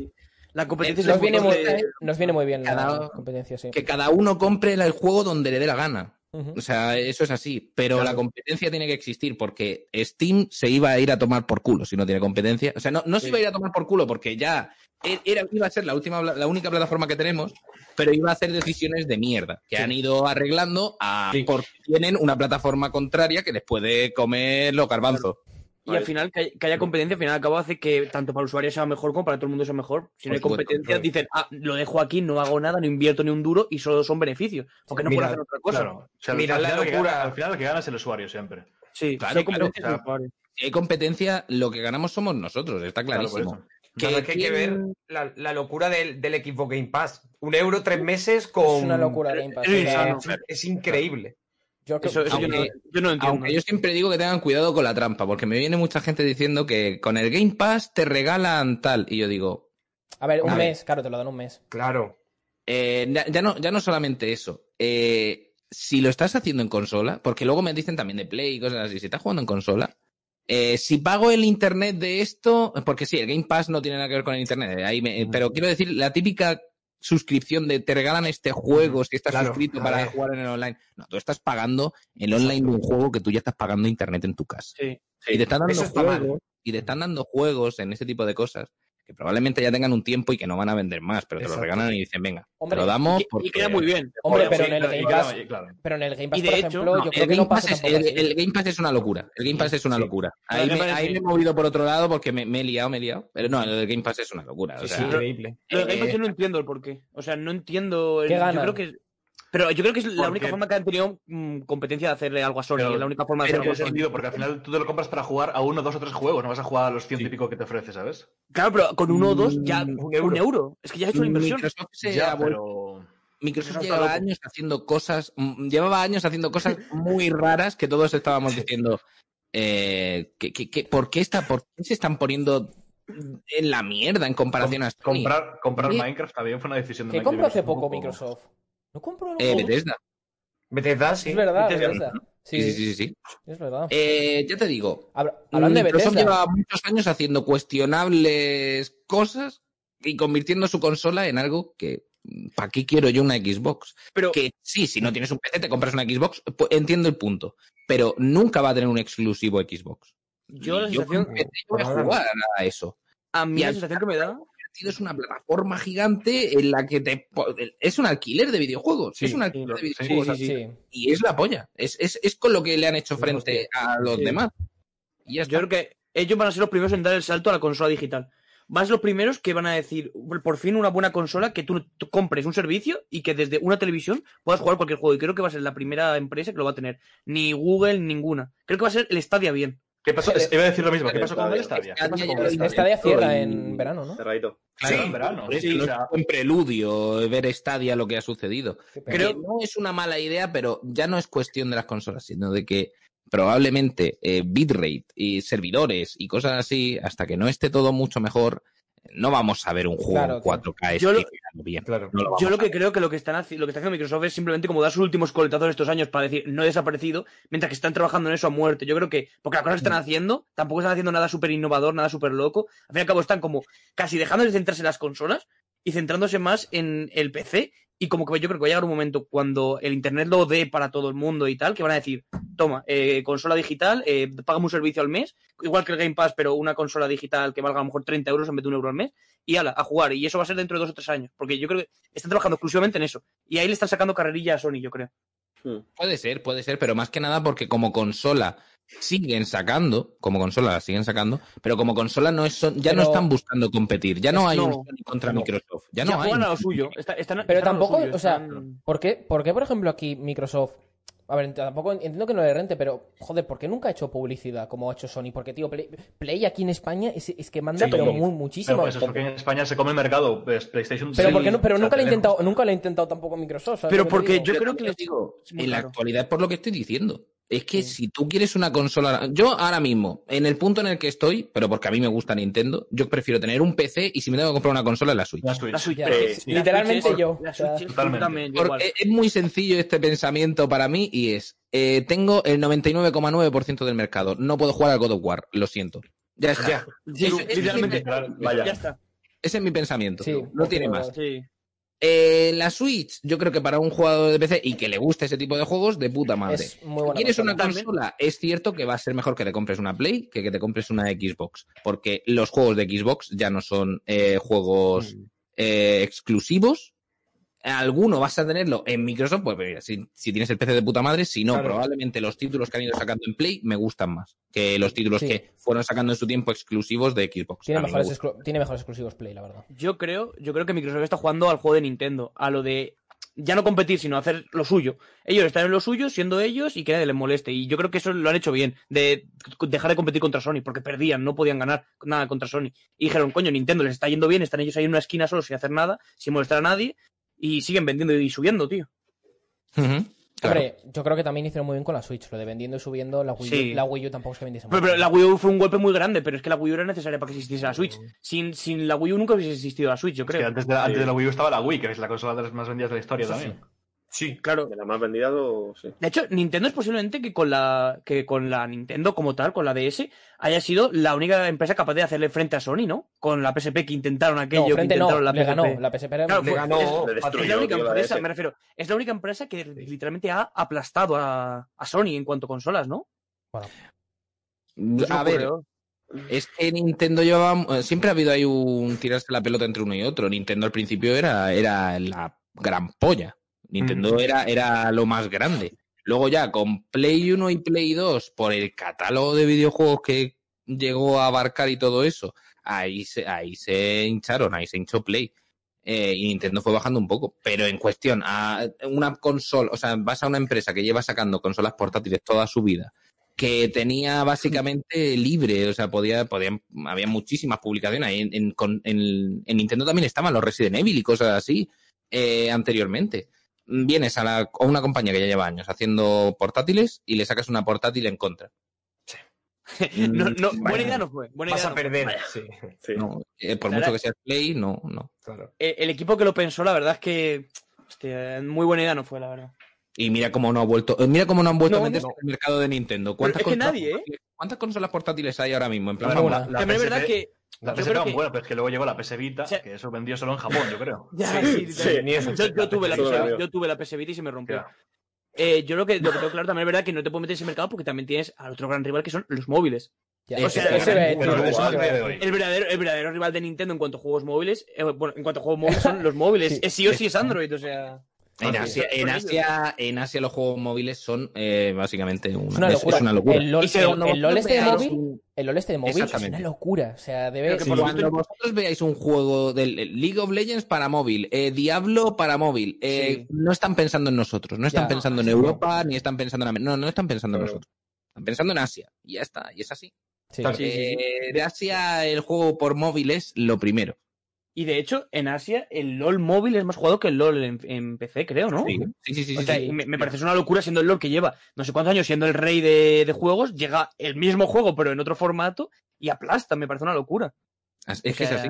[SPEAKER 3] La competencia
[SPEAKER 2] Eh,
[SPEAKER 1] Nos viene, muy,
[SPEAKER 3] de-
[SPEAKER 1] nos viene muy bien la competencia, sí.
[SPEAKER 2] Que cada uno compre el juego donde le dé la gana. O sea, eso es así. Pero
[SPEAKER 7] Claro.
[SPEAKER 2] la competencia tiene que existir porque Steam se iba a ir a tomar por culo si no tiene competencia. O sea, no, no se iba a ir a tomar por culo porque ya e- era, iba a ser la última, la única plataforma que tenemos, pero iba a hacer decisiones de mierda que han ido arreglando a,
[SPEAKER 7] Sí.
[SPEAKER 2] porque tienen una plataforma contraria que les puede comer los garbanzos.
[SPEAKER 3] Y al final, que hay- que haya competencia, al final acabo hace que tanto para el usuario sea mejor como para todo el mundo sea mejor. Si no hay competencia, dicen, ah, lo dejo aquí, no hago nada, no invierto ni un duro y solo son beneficios. Porque no
[SPEAKER 7] Mira,
[SPEAKER 3] puedo hacer otra cosa.
[SPEAKER 5] Claro. O sea,
[SPEAKER 7] Mira
[SPEAKER 5] al,
[SPEAKER 7] la
[SPEAKER 5] final
[SPEAKER 7] locura.
[SPEAKER 5] gana, al final el que gana es el usuario siempre.
[SPEAKER 3] Sí,
[SPEAKER 2] Claro,
[SPEAKER 3] si hay
[SPEAKER 2] claro,
[SPEAKER 7] o sea.
[SPEAKER 2] Si hay competencia, lo que ganamos somos nosotros, está clarísimo. Que
[SPEAKER 7] Nada, que hay que ver la, la locura del, del Xbox Game Pass. Un euro tres meses con.
[SPEAKER 1] Es una locura Game Pass.
[SPEAKER 3] Es
[SPEAKER 7] increíble.
[SPEAKER 1] Yo creo-
[SPEAKER 3] Eso, eso yo, no,
[SPEAKER 2] Aunque-
[SPEAKER 3] yo no entiendo.
[SPEAKER 2] Aunque yo siempre digo que tengan cuidado con la trampa, porque me viene mucha gente diciendo que con el Game Pass te regalan tal. Y yo digo,
[SPEAKER 1] A ver, un
[SPEAKER 7] A ver.
[SPEAKER 1] mes, claro, te lo dan un mes.
[SPEAKER 7] Claro.
[SPEAKER 2] eh, ya, ya no, ya no solamente eso. eh, si lo estás haciendo en consola, porque luego me dicen también de Play y cosas así, si estás jugando en consola, eh, si pago el internet de esto, porque sí, el Game Pass no tiene nada que ver con el internet, ahí me- pero quiero decir, la típica suscripción de te regalan este juego si estás
[SPEAKER 7] Claro,
[SPEAKER 2] suscrito para jugar en el online. No, tú estás pagando el online de un juego que tú ya estás pagando internet en tu casa.
[SPEAKER 3] Sí.
[SPEAKER 2] y te están dando
[SPEAKER 7] Eso
[SPEAKER 2] juegos, y te están dando juegos en ese tipo de cosas que probablemente ya tengan un tiempo y que no van a vender más, pero te
[SPEAKER 5] Exacto.
[SPEAKER 2] lo regalan y dicen, venga,
[SPEAKER 1] Hombre,
[SPEAKER 2] te lo damos
[SPEAKER 3] Y,
[SPEAKER 2] porque...
[SPEAKER 3] y queda muy bien.
[SPEAKER 1] Hombre, pero
[SPEAKER 5] sí,
[SPEAKER 1] en el Game Pass,
[SPEAKER 5] claro.
[SPEAKER 1] pero en el Game Pass,
[SPEAKER 3] Y de
[SPEAKER 1] por
[SPEAKER 3] hecho,
[SPEAKER 1] ejemplo,
[SPEAKER 2] No,
[SPEAKER 1] yo creo
[SPEAKER 2] el
[SPEAKER 1] que
[SPEAKER 2] Game
[SPEAKER 1] no pasa
[SPEAKER 2] es, el, el Game Pass es una locura. El Game Pass es una
[SPEAKER 5] Sí.
[SPEAKER 2] locura.
[SPEAKER 3] El
[SPEAKER 2] Ahí, me, ahí he movido por otro lado porque me, me he liado, me he liado. Pero no, el Game Pass es una locura. o
[SPEAKER 5] Sí,
[SPEAKER 2] sea,
[SPEAKER 5] sí, increíble.
[SPEAKER 3] Lo del Game Pass
[SPEAKER 2] eh,
[SPEAKER 3] yo no entiendo el porqué. O sea, no entiendo. El,
[SPEAKER 1] ¿Qué
[SPEAKER 3] yo creo que. Pero yo creo que es la
[SPEAKER 5] Porque-
[SPEAKER 3] única forma que han tenido mm, competencia de hacerle algo a Sony.
[SPEAKER 5] Pero-
[SPEAKER 3] es la única forma de a Sony.
[SPEAKER 5] sentido, porque al final tú te lo compras para jugar a uno, dos o tres juegos, no vas a jugar a los ciento y pico que te ofrece, ¿sabes?
[SPEAKER 3] Claro, pero con uno o dos ya.
[SPEAKER 2] Mm,
[SPEAKER 3] Un euro. Es que ya has hecho la inversión.
[SPEAKER 2] Microsoft se
[SPEAKER 5] Ya, pero...
[SPEAKER 2] Microsoft llevaba años haciendo cosas, mm, llevaba años haciendo cosas muy raras que todos estábamos diciendo, eh, que, que- que- ¿por, qué está, ¿por qué se están poniendo en la mierda en comparación a Sony?
[SPEAKER 5] Comprar, comprar
[SPEAKER 2] Sí.
[SPEAKER 5] Minecraft también fue una decisión de
[SPEAKER 1] ¿Qué
[SPEAKER 5] de
[SPEAKER 1] compró hace poco- Microsoft? ¿No compró algo?
[SPEAKER 2] Eh, Bethesda.
[SPEAKER 7] Bethesda, sí.
[SPEAKER 1] Es verdad,
[SPEAKER 3] Bethesda.
[SPEAKER 1] Bethesda.
[SPEAKER 2] Sí,
[SPEAKER 1] Sí,
[SPEAKER 2] sí, sí, sí.
[SPEAKER 1] es verdad.
[SPEAKER 2] Eh, ya te digo,
[SPEAKER 1] Habla- Hablando de
[SPEAKER 2] Microsoft
[SPEAKER 1] Bethesda,
[SPEAKER 2] lleva muchos años haciendo cuestionables cosas y convirtiendo su consola en algo que, ¿para qué quiero yo una Xbox?
[SPEAKER 3] Pero
[SPEAKER 2] Que sí, si no tienes un PC, te compras una Xbox, pues entiendo el punto, pero nunca va a tener un exclusivo Xbox.
[SPEAKER 3] yo la sensación.
[SPEAKER 2] yo voy a jugar a eso.
[SPEAKER 3] A mí
[SPEAKER 2] Y
[SPEAKER 3] la sensación que me da.
[SPEAKER 2] Convertido es una plataforma gigante en la que te es un alquiler de videojuegos
[SPEAKER 5] Sí,
[SPEAKER 2] es un alquiler de videojuegos
[SPEAKER 3] sí, sí.
[SPEAKER 1] sí.
[SPEAKER 2] y es la polla es, es, es con lo que le han hecho frente a los demás y.
[SPEAKER 3] Yo creo que ellos van a ser los primeros en dar el salto a la consola digital. Van a ser los primeros que van a decir, por fin una buena consola, que tú, tú compres un servicio y que desde una televisión puedas jugar cualquier juego. Y creo que va a ser la primera empresa que lo va a tener. Ni Google, ninguna. Creo que va a ser el Stadia bien.
[SPEAKER 5] ¿Qué pasó?
[SPEAKER 1] Eh,
[SPEAKER 5] Iba a decir lo mismo. ¿Qué
[SPEAKER 4] eh,
[SPEAKER 5] pasó con el
[SPEAKER 4] Stadia.
[SPEAKER 5] Pasó
[SPEAKER 2] Stadia
[SPEAKER 1] cierra en verano, ¿no?
[SPEAKER 4] Cerradito.
[SPEAKER 5] Claro,
[SPEAKER 2] Sí,
[SPEAKER 5] en verano. Sí,
[SPEAKER 2] no
[SPEAKER 5] o sea,
[SPEAKER 2] es un preludio ver Stadia lo que ha sucedido.
[SPEAKER 3] Creo-
[SPEAKER 2] Que no es una mala idea pero ya no es cuestión de las consolas sino de que probablemente eh, bitrate y servidores y cosas así hasta que no esté todo mucho mejor no vamos a ver un juego
[SPEAKER 1] Claro,
[SPEAKER 2] en 4K
[SPEAKER 3] Yo lo-
[SPEAKER 2] bien
[SPEAKER 5] Claro.
[SPEAKER 2] No lo vamos
[SPEAKER 3] Yo lo que creo que lo que están lo que está haciendo Microsoft es simplemente como dar sus últimos coletazos estos años para decir no he desaparecido, mientras que están trabajando en eso a muerte. Yo creo que, porque las cosas que están haciendo, tampoco están haciendo nada súper innovador, nada súper loco. Al fin y al cabo están como casi dejando de centrarse en las consolas y centrándose más en el PC. Y como que yo creo que va a llegar un momento cuando el internet lo dé para todo el mundo y tal, que van a decir, toma, eh, consola digital, eh, un servicio al mes, igual que el Game Pass, pero una consola digital que valga a lo mejor 30 euros en vez de un euro al mes, y ala, a jugar. Y eso va a ser dentro de dos o tres años, porque yo creo que están trabajando exclusivamente en eso. Y ahí le están sacando carrerilla a Sony, yo creo.
[SPEAKER 4] Hmm.
[SPEAKER 2] Puede ser, puede ser, pero más que nada porque como consola siguen sacando, como consola la siguen sacando, pero como consola no es, son- ya no
[SPEAKER 1] Pero-
[SPEAKER 2] están buscando competir, ya no hay un Sony contra
[SPEAKER 3] no.
[SPEAKER 2] Microsoft, ya
[SPEAKER 3] Ya,
[SPEAKER 2] no hay.
[SPEAKER 3] juegan a lo suyo. Está- están-
[SPEAKER 1] Pero
[SPEAKER 3] están lo
[SPEAKER 1] tampoco,
[SPEAKER 3] suyo,
[SPEAKER 1] o sea,
[SPEAKER 3] están-
[SPEAKER 1] ¿por qué, por qué, por ejemplo, aquí Microsoft... A ver, tampoco entiendo que no le rente, pero joder, ¿por qué nunca ha hecho publicidad como ha hecho Sony? Porque, tío, Play, Play aquí en España es, es que manda
[SPEAKER 5] Sí,
[SPEAKER 1] pero muy,
[SPEAKER 5] No,
[SPEAKER 1] muchísimo.
[SPEAKER 5] pues eso es porque en España se come el mercado pues, PlayStation.
[SPEAKER 1] pero,
[SPEAKER 5] sí,
[SPEAKER 1] ¿por qué no- pero nunca, le ha
[SPEAKER 5] tenemos-
[SPEAKER 1] intentado, nunca le ha intentado tampoco Microsoft. ¿sabes
[SPEAKER 3] Pero
[SPEAKER 1] lo
[SPEAKER 3] porque yo
[SPEAKER 2] Pero
[SPEAKER 3] creo que
[SPEAKER 2] os digo, en la actualidad, por lo que estoy diciendo, es que
[SPEAKER 3] Sí.
[SPEAKER 2] si tú quieres una consola, yo ahora mismo, en el punto en el que estoy, pero porque a mí me gusta Nintendo, yo prefiero tener un PC y si me tengo que comprar una consola, la Switch.
[SPEAKER 5] La Switch.
[SPEAKER 3] La Switch,
[SPEAKER 1] Ya,
[SPEAKER 4] Eh,
[SPEAKER 1] sí, literalmente
[SPEAKER 3] La Switch es-
[SPEAKER 1] yo.
[SPEAKER 3] La Switch es
[SPEAKER 5] Totalmente.
[SPEAKER 2] Porque es muy sencillo este pensamiento para mí y es, eh, tengo el 99,9% del mercado, no puedo jugar al God of War, lo siento. Ya está.
[SPEAKER 7] Ya.
[SPEAKER 3] Literalmente.
[SPEAKER 5] Literal-
[SPEAKER 4] Vaya.
[SPEAKER 3] Ya está.
[SPEAKER 2] Ese es mi pensamiento.
[SPEAKER 1] Sí,
[SPEAKER 2] no tiene más.
[SPEAKER 3] Sí.
[SPEAKER 2] Eh, la Switch, yo creo que para un jugador de PC y que le guste ese tipo de juegos, de puta madre.
[SPEAKER 1] es muy buena
[SPEAKER 2] ¿Quieres una consola? Es cierto que va a ser mejor que te compres una Play que que te compres una Xbox. Porque los juegos de Xbox ya no son eh, juegos eh, exclusivos. Alguno vas a tenerlo en Microsoft, pues mira, si, si tienes el PC de puta madre, si no,
[SPEAKER 1] Claro.
[SPEAKER 2] probablemente los títulos que han ido sacando en Play me gustan más que los títulos
[SPEAKER 1] Sí.
[SPEAKER 2] que fueron sacando en su tiempo exclusivos de Xbox.
[SPEAKER 1] Tiene
[SPEAKER 2] me
[SPEAKER 1] mejores, tiene mejores exclusivos Play, la verdad.
[SPEAKER 3] Yo creo, yo creo que Microsoft está jugando al juego de Nintendo, a lo de ya no competir, sino hacer lo suyo. Ellos están en lo suyo, siendo ellos y que nadie les moleste. Y yo creo que eso lo han hecho bien, de dejar de competir contra Sony, porque perdían, no podían ganar nada contra Sony. Y dijeron, coño, Nintendo les está yendo bien, están ellos ahí en una esquina solos sin hacer nada, sin molestar a nadie, y siguen vendiendo y subiendo, tío.
[SPEAKER 2] Claro.
[SPEAKER 1] Hombre, yo creo que también hicieron muy bien con la Switch, lo de vendiendo y subiendo. La Wii, U,
[SPEAKER 3] Sí.
[SPEAKER 1] la Wii U tampoco es que vendiese
[SPEAKER 3] Pero,
[SPEAKER 1] mucho.
[SPEAKER 3] pero la Wii U fue un golpe muy grande, pero es que la Wii U era necesaria para que existiese la Switch. Sin, sin la Wii U nunca hubiese existido la Switch, yo
[SPEAKER 5] Es que
[SPEAKER 3] creo.
[SPEAKER 5] antes de, antes de la Wii U estaba la Wii, que es la consola de las más vendidas de la historia también.
[SPEAKER 3] Sí, claro.
[SPEAKER 4] De la más vendida, o- sí.
[SPEAKER 3] De hecho, Nintendo es posiblemente que con la que con la Nintendo como tal, con la DS, haya sido la única empresa capaz de hacerle frente a Sony, ¿no? Con la PSP que intentaron aquello,
[SPEAKER 1] no,
[SPEAKER 3] que
[SPEAKER 1] no,
[SPEAKER 3] intentaron la
[SPEAKER 1] le
[SPEAKER 3] PSP.
[SPEAKER 1] ganó. La PSP era-
[SPEAKER 3] Claro,
[SPEAKER 7] Le
[SPEAKER 3] fue-
[SPEAKER 7] ganó
[SPEAKER 3] es-
[SPEAKER 4] Le
[SPEAKER 3] Es la única
[SPEAKER 4] tío,
[SPEAKER 3] empresa, me refiero, es la única empresa que literalmente ha aplastado a, a Sony en cuanto a consolas, ¿no?
[SPEAKER 2] A ver, Es que Nintendo llevaba. eh, Siempre ha habido ahí un tirarse la pelota entre uno y otro. Nintendo al principio era, era la gran polla. Nintendo
[SPEAKER 5] Mm.
[SPEAKER 2] era, era lo más grande. Luego ya con Play 1 y Play 2, por el catálogo de videojuegos que llegó a abarcar y todo eso, ahí se, ahí se hincharon, ahí se hinchó Play. Eh, y Nintendo fue bajando un poco. Pero en cuestión a una consola, o sea, vas a una empresa que lleva sacando consolas portátiles toda su vida, que tenía básicamente libre, o sea, podía, podían, había muchísimas publicaciones. ahí En, en, en- en Nintendo también estaban los Resident Evil y cosas así eh, anteriormente. Vienes a, la, a una compañía que ya lleva años haciendo portátiles y le sacas una portátil en contra.
[SPEAKER 3] No, no,
[SPEAKER 2] Mm,
[SPEAKER 3] buena idea no fue. Buena
[SPEAKER 7] Vas
[SPEAKER 3] idea
[SPEAKER 7] a
[SPEAKER 3] no fue.
[SPEAKER 7] perder.
[SPEAKER 3] Vaya.
[SPEAKER 7] Sí,
[SPEAKER 4] Sí.
[SPEAKER 2] No, eh, por
[SPEAKER 3] La
[SPEAKER 2] mucho
[SPEAKER 3] verdad-
[SPEAKER 2] que sea Play, no, no.
[SPEAKER 7] claro.
[SPEAKER 3] El equipo que lo pensó, la verdad es que. Hostia, muy buena idea no fue, la verdad.
[SPEAKER 2] Y mira cómo no ha vuelto, eh, mira cómo no han vuelto
[SPEAKER 3] No,
[SPEAKER 2] a meterse
[SPEAKER 3] no.
[SPEAKER 2] en el mercado de Nintendo. ¿Cuántas
[SPEAKER 3] es que
[SPEAKER 2] consolas
[SPEAKER 3] nadie, ¿eh?
[SPEAKER 2] portátiles- ¿Cuántas consolas portátiles hay ahora mismo? En plan,
[SPEAKER 5] La
[SPEAKER 3] También es verdad que.
[SPEAKER 5] La
[SPEAKER 3] creo
[SPEAKER 5] era
[SPEAKER 3] que-
[SPEAKER 5] buena, pero es que luego llegó la PS Vita,
[SPEAKER 3] O sea-
[SPEAKER 5] que eso vendió solo en Japón, yo creo.
[SPEAKER 3] Ya,
[SPEAKER 7] Sí,
[SPEAKER 3] sí,
[SPEAKER 7] sí,
[SPEAKER 3] sí.
[SPEAKER 7] ni eso.
[SPEAKER 3] Yo, yo tuve la PS, yo tuve la PS Vita y se me rompió.
[SPEAKER 5] Ya.
[SPEAKER 3] Eh, yo lo que, lo que tengo claro también es verdad que no te puedes meter en ese mercado porque también tienes al otro gran rival que son los móviles.
[SPEAKER 1] Ya, o sea,
[SPEAKER 2] ese-
[SPEAKER 5] Pero eso hoy.
[SPEAKER 3] El verdadero, el verdadero rival de Nintendo en cuanto a juegos móviles, eh, bueno, en cuanto a juegos móviles son los móviles.
[SPEAKER 1] Sí.
[SPEAKER 3] Es sí o sí es Android, o sea.
[SPEAKER 2] En
[SPEAKER 5] Ah,
[SPEAKER 2] Asia,
[SPEAKER 3] sí.
[SPEAKER 2] en, Asia, en Asia los juegos móviles son eh, básicamente una,
[SPEAKER 1] locura.
[SPEAKER 2] es una locura.
[SPEAKER 1] El LOL, el- el este de móvil, el LOL este de móvil es una locura. O sea, debe.
[SPEAKER 3] Lo
[SPEAKER 2] cuando vosotros veáis un juego del el League of Legends para móvil, eh, Diablo para móvil, eh,
[SPEAKER 3] Sí.
[SPEAKER 2] no están pensando en nosotros, no están
[SPEAKER 1] Ya.
[SPEAKER 2] pensando en Europa, ni están pensando en... Am- No, no están pensando en nosotros. Están pensando en Asia. Y ya está, y es así.
[SPEAKER 1] Sí.
[SPEAKER 3] Sí, sí, sí.
[SPEAKER 2] Eh, de Asia el juego por móvil es lo primero.
[SPEAKER 3] Y de hecho, en Asia, el LOL móvil es más jugado que el LOL en, en PC, creo, ¿no?
[SPEAKER 2] Sí, sí, sí.
[SPEAKER 3] O
[SPEAKER 2] sí,
[SPEAKER 3] sea,
[SPEAKER 2] sí.
[SPEAKER 3] me, me parece una locura siendo el LOL que lleva no sé cuántos años siendo el rey de, de juegos, llega el mismo juego pero en otro formato y aplasta, me parece una locura.
[SPEAKER 2] Es que
[SPEAKER 3] O sea,
[SPEAKER 2] es así.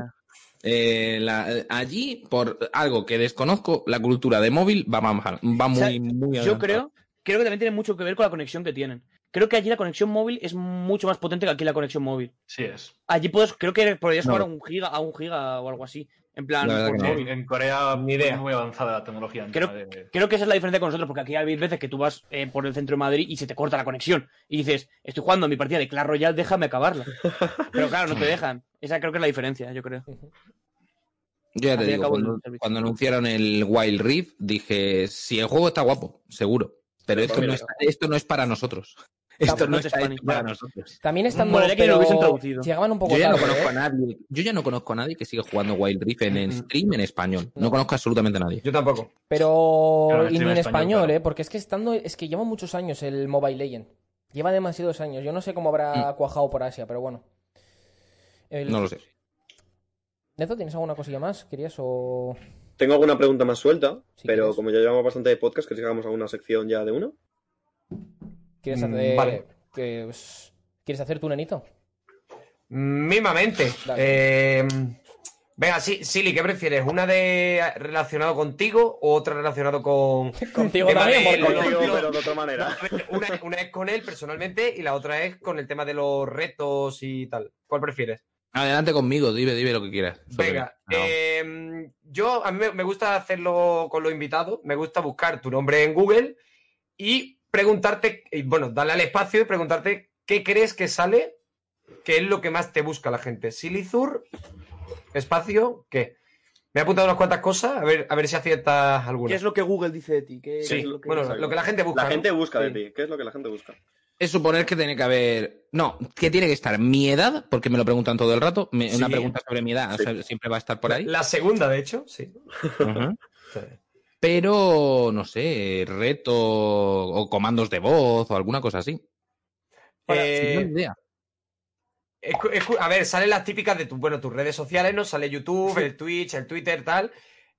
[SPEAKER 2] Eh, la- allí, por algo que desconozco, la cultura de móvil va, más- va muy,
[SPEAKER 3] O sea,
[SPEAKER 2] muy
[SPEAKER 3] Yo
[SPEAKER 2] avanzada.
[SPEAKER 3] creo, creo que también tiene mucho que ver con la conexión que tienen. Creo que allí la conexión móvil es mucho más potente que aquí la conexión móvil.
[SPEAKER 5] Sí es.
[SPEAKER 3] Allí puedes, creo que podrías
[SPEAKER 2] No.
[SPEAKER 3] jugar a un giga, a un giga o algo así. En plan,
[SPEAKER 2] no.
[SPEAKER 3] móvil.
[SPEAKER 5] En, Corea
[SPEAKER 7] Ni idea.
[SPEAKER 5] muy avanzada la tecnología. en
[SPEAKER 3] Creo-
[SPEAKER 5] de-
[SPEAKER 3] Creo que esa es la diferencia con nosotros, porque aquí hay veces que tú vas eh, por el centro de Madrid y se te corta la conexión. Y dices, estoy jugando mi partida de Clash Royale, déjame acabarla. Pero claro, no te dejan. Esa creo que es la diferencia, yo creo.
[SPEAKER 2] Yo ya te digo, cuando, anunciaron el Wild Rift, dije, si el juego está guapo, seguro. Pero esto no, es, esto no es para nosotros. Esto no está hecho para nosotros.
[SPEAKER 1] También estando.
[SPEAKER 3] Molaría que lo
[SPEAKER 1] pero
[SPEAKER 3] hubiesen traducido.
[SPEAKER 1] Llegaban un poco
[SPEAKER 2] Yo ya, no
[SPEAKER 1] tarde,
[SPEAKER 2] conozco
[SPEAKER 1] ¿eh?
[SPEAKER 2] a nadie, yo ya no conozco a nadie que siga jugando Wild Rift en, en
[SPEAKER 7] Ujú.
[SPEAKER 2] stream en español. No
[SPEAKER 1] No.
[SPEAKER 2] conozco absolutamente a nadie.
[SPEAKER 7] Yo tampoco.
[SPEAKER 1] Pero.
[SPEAKER 5] Claro,
[SPEAKER 1] y ni en español,
[SPEAKER 5] español, claro.
[SPEAKER 1] ¿eh? Porque es que estando. Es que lleva muchos años el Mobile Legend. Lleva demasiados años. Yo no sé cómo habrá cuajado por Asia, pero bueno. El-
[SPEAKER 2] No lo sé.
[SPEAKER 1] Neto, ¿tienes alguna cosilla más? ¿Querías o.?
[SPEAKER 4] Tengo alguna pregunta más suelta, pero
[SPEAKER 1] quieres.
[SPEAKER 4] como ya llevamos bastante de podcast, ¿queréis que hagamos alguna sección ya de uno?
[SPEAKER 1] ¿Quieres
[SPEAKER 7] Mm,
[SPEAKER 1] hacer.
[SPEAKER 7] vale.
[SPEAKER 1] que, pues, ¿Quieres hacer tu nenito?
[SPEAKER 7] Mismamente.
[SPEAKER 1] Dale.
[SPEAKER 7] Eh, venga, sí, Silly, ¿qué prefieres? ¿Una de relacionado contigo o otra relacionado con.
[SPEAKER 1] Contigo también,
[SPEAKER 7] de
[SPEAKER 4] Contigo, pero de otra manera.
[SPEAKER 7] Una, una es con él personalmente y la otra es con el tema de los retos y tal. ¿Cuál prefieres?
[SPEAKER 2] Adelante conmigo, dime, dime lo que quieras.
[SPEAKER 7] Venga,
[SPEAKER 2] No.
[SPEAKER 7] eh, yo a mí me gusta hacerlo con los invitados, me gusta buscar tu nombre en Google y preguntarte, y bueno, darle al espacio y preguntarte qué crees que sale, qué es lo que más te busca la gente. Silizur, espacio, ¿qué? Me he apuntado unas cuantas cosas, a ver, a ver si aciertas alguna.
[SPEAKER 3] ¿Qué es lo que Google dice de ti? ¿Qué-
[SPEAKER 7] Sí,
[SPEAKER 3] qué es lo que-
[SPEAKER 7] bueno, lo que la gente busca.
[SPEAKER 4] La
[SPEAKER 7] ¿no?
[SPEAKER 4] gente busca de
[SPEAKER 7] Sí.
[SPEAKER 4] ti. ¿Qué es lo que la gente busca?
[SPEAKER 2] Es suponer que tiene que haber. No, que tiene que estar mi edad, porque me lo preguntan todo el rato. me-
[SPEAKER 7] Sí.
[SPEAKER 2] Una pregunta sobre mi edad, o
[SPEAKER 4] Sí.
[SPEAKER 2] sea, siempre va a estar por ahí.
[SPEAKER 7] La segunda, de hecho, sí.
[SPEAKER 2] Ujú. Pero, no sé, reto o comandos de voz o alguna cosa así.
[SPEAKER 7] Eh,
[SPEAKER 2] Sin idea.
[SPEAKER 7] Es cu- es cu- a ver, salen las típicas de tu, bueno, tus redes sociales, ¿no? Sale YouTube, el Twitch, el Twitter, tal.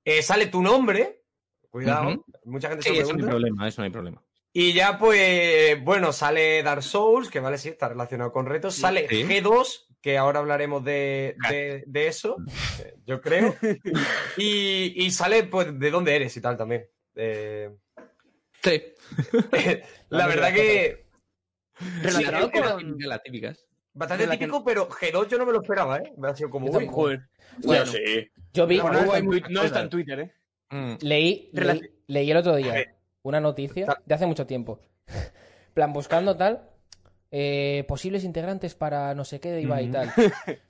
[SPEAKER 7] Eh, sale tu nombre. Cuidado, mucha gente
[SPEAKER 2] Sí,
[SPEAKER 7] se
[SPEAKER 2] eso no hay problema, eso no hay problema.
[SPEAKER 7] Y ya, pues, bueno, sale Dark Souls, que vale, sí, está relacionado con retos. Sale
[SPEAKER 2] Sí.
[SPEAKER 7] G2, que ahora hablaremos de, de- de eso, eh, yo creo. Y, y sale, pues, de dónde eres y tal también. Eh,
[SPEAKER 2] Sí.
[SPEAKER 7] la verdad que
[SPEAKER 3] Relacionado
[SPEAKER 2] Sí, la
[SPEAKER 3] con-
[SPEAKER 2] típica, las típicas.
[SPEAKER 7] bastante típico, pero G2 yo no me lo esperaba, ¿eh? Me ha sido como, uy.
[SPEAKER 1] Bueno,
[SPEAKER 4] Bueno, sí.
[SPEAKER 1] Yo vi.
[SPEAKER 3] Bueno, no, está en
[SPEAKER 2] hay
[SPEAKER 3] Twi- no está en Twitter, ¿eh?
[SPEAKER 2] Mm.
[SPEAKER 1] Leí, leí, leí el otro día una noticia de hace mucho tiempo. plan, buscando tal. Eh, posibles integrantes para no sé qué de Ibai y tal.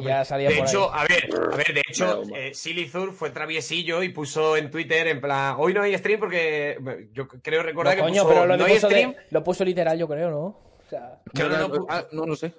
[SPEAKER 1] Ya salía
[SPEAKER 7] De
[SPEAKER 1] por
[SPEAKER 7] hecho,
[SPEAKER 1] ahí.
[SPEAKER 7] a ver, a ver, de hecho, eh, Silizur fue traviesillo y puso en Twitter en plan, hoy no hay stream porque yo creo recordar
[SPEAKER 1] No,
[SPEAKER 7] que
[SPEAKER 1] coño,
[SPEAKER 7] puso,
[SPEAKER 1] pero lo,
[SPEAKER 7] no hay
[SPEAKER 1] puso de-
[SPEAKER 7] stream,
[SPEAKER 1] lo puso literal, yo creo, ¿no? O sea,
[SPEAKER 7] Claro, no,
[SPEAKER 2] ah, no lo sé.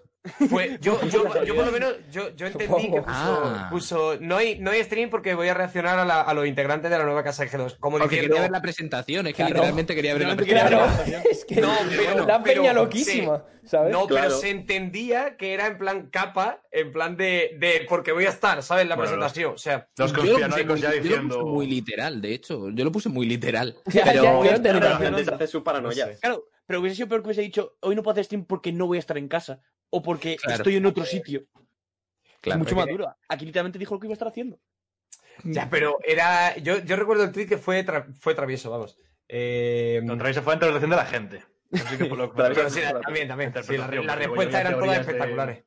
[SPEAKER 7] Fue, yo, yo, yo por lo menos, yo, yo entendí
[SPEAKER 1] Supongo.
[SPEAKER 7] que puso,
[SPEAKER 2] Ah.
[SPEAKER 7] puso, no hay, no hay stream porque voy a reaccionar a, la- a los integrantes de la nueva casa de G2. Como
[SPEAKER 2] Porque
[SPEAKER 7] diciendo,
[SPEAKER 2] quería ver la presentación, es que
[SPEAKER 1] Claro.
[SPEAKER 2] literalmente quería ver la presentación.
[SPEAKER 1] claro, es que
[SPEAKER 7] No, pero-
[SPEAKER 1] la
[SPEAKER 7] pero-
[SPEAKER 1] peña loquísima, ¿sabes?
[SPEAKER 7] No,
[SPEAKER 4] Claro.
[SPEAKER 7] pero se entendía que era en plan capa, en plan de, de porque voy a estar, ¿sabes? La
[SPEAKER 5] Bueno,
[SPEAKER 7] presentación. O sea,
[SPEAKER 5] Los
[SPEAKER 2] Yo lo puse
[SPEAKER 5] conspiranoicos ya
[SPEAKER 2] muy- yo lo
[SPEAKER 5] diciendo.
[SPEAKER 2] puse muy literal, de hecho. Yo lo puse muy literal.
[SPEAKER 1] Ya,
[SPEAKER 2] pero
[SPEAKER 1] ya, yo
[SPEAKER 4] hace.
[SPEAKER 3] Claro, pero hubiese sido peor que hubiese dicho, hoy no puedo hacer stream porque no voy a estar en casa. O porque
[SPEAKER 2] Claro.
[SPEAKER 3] estoy en otro sitio.
[SPEAKER 2] claro,
[SPEAKER 3] Mucho
[SPEAKER 2] es
[SPEAKER 3] más
[SPEAKER 2] que-
[SPEAKER 3] duro. Aquí literalmente dijo lo que iba a estar haciendo.
[SPEAKER 7] ya, pero era. Yo, yo recuerdo el tweet que fue, tra- fue travieso, vamos. Eh,
[SPEAKER 5] Lo traéis fue interpretación de la gente. Así que por lo que-
[SPEAKER 4] Travieso.
[SPEAKER 7] pero sí, también, también. Sí, las respuestas eran todas
[SPEAKER 5] de-
[SPEAKER 7] espectaculares.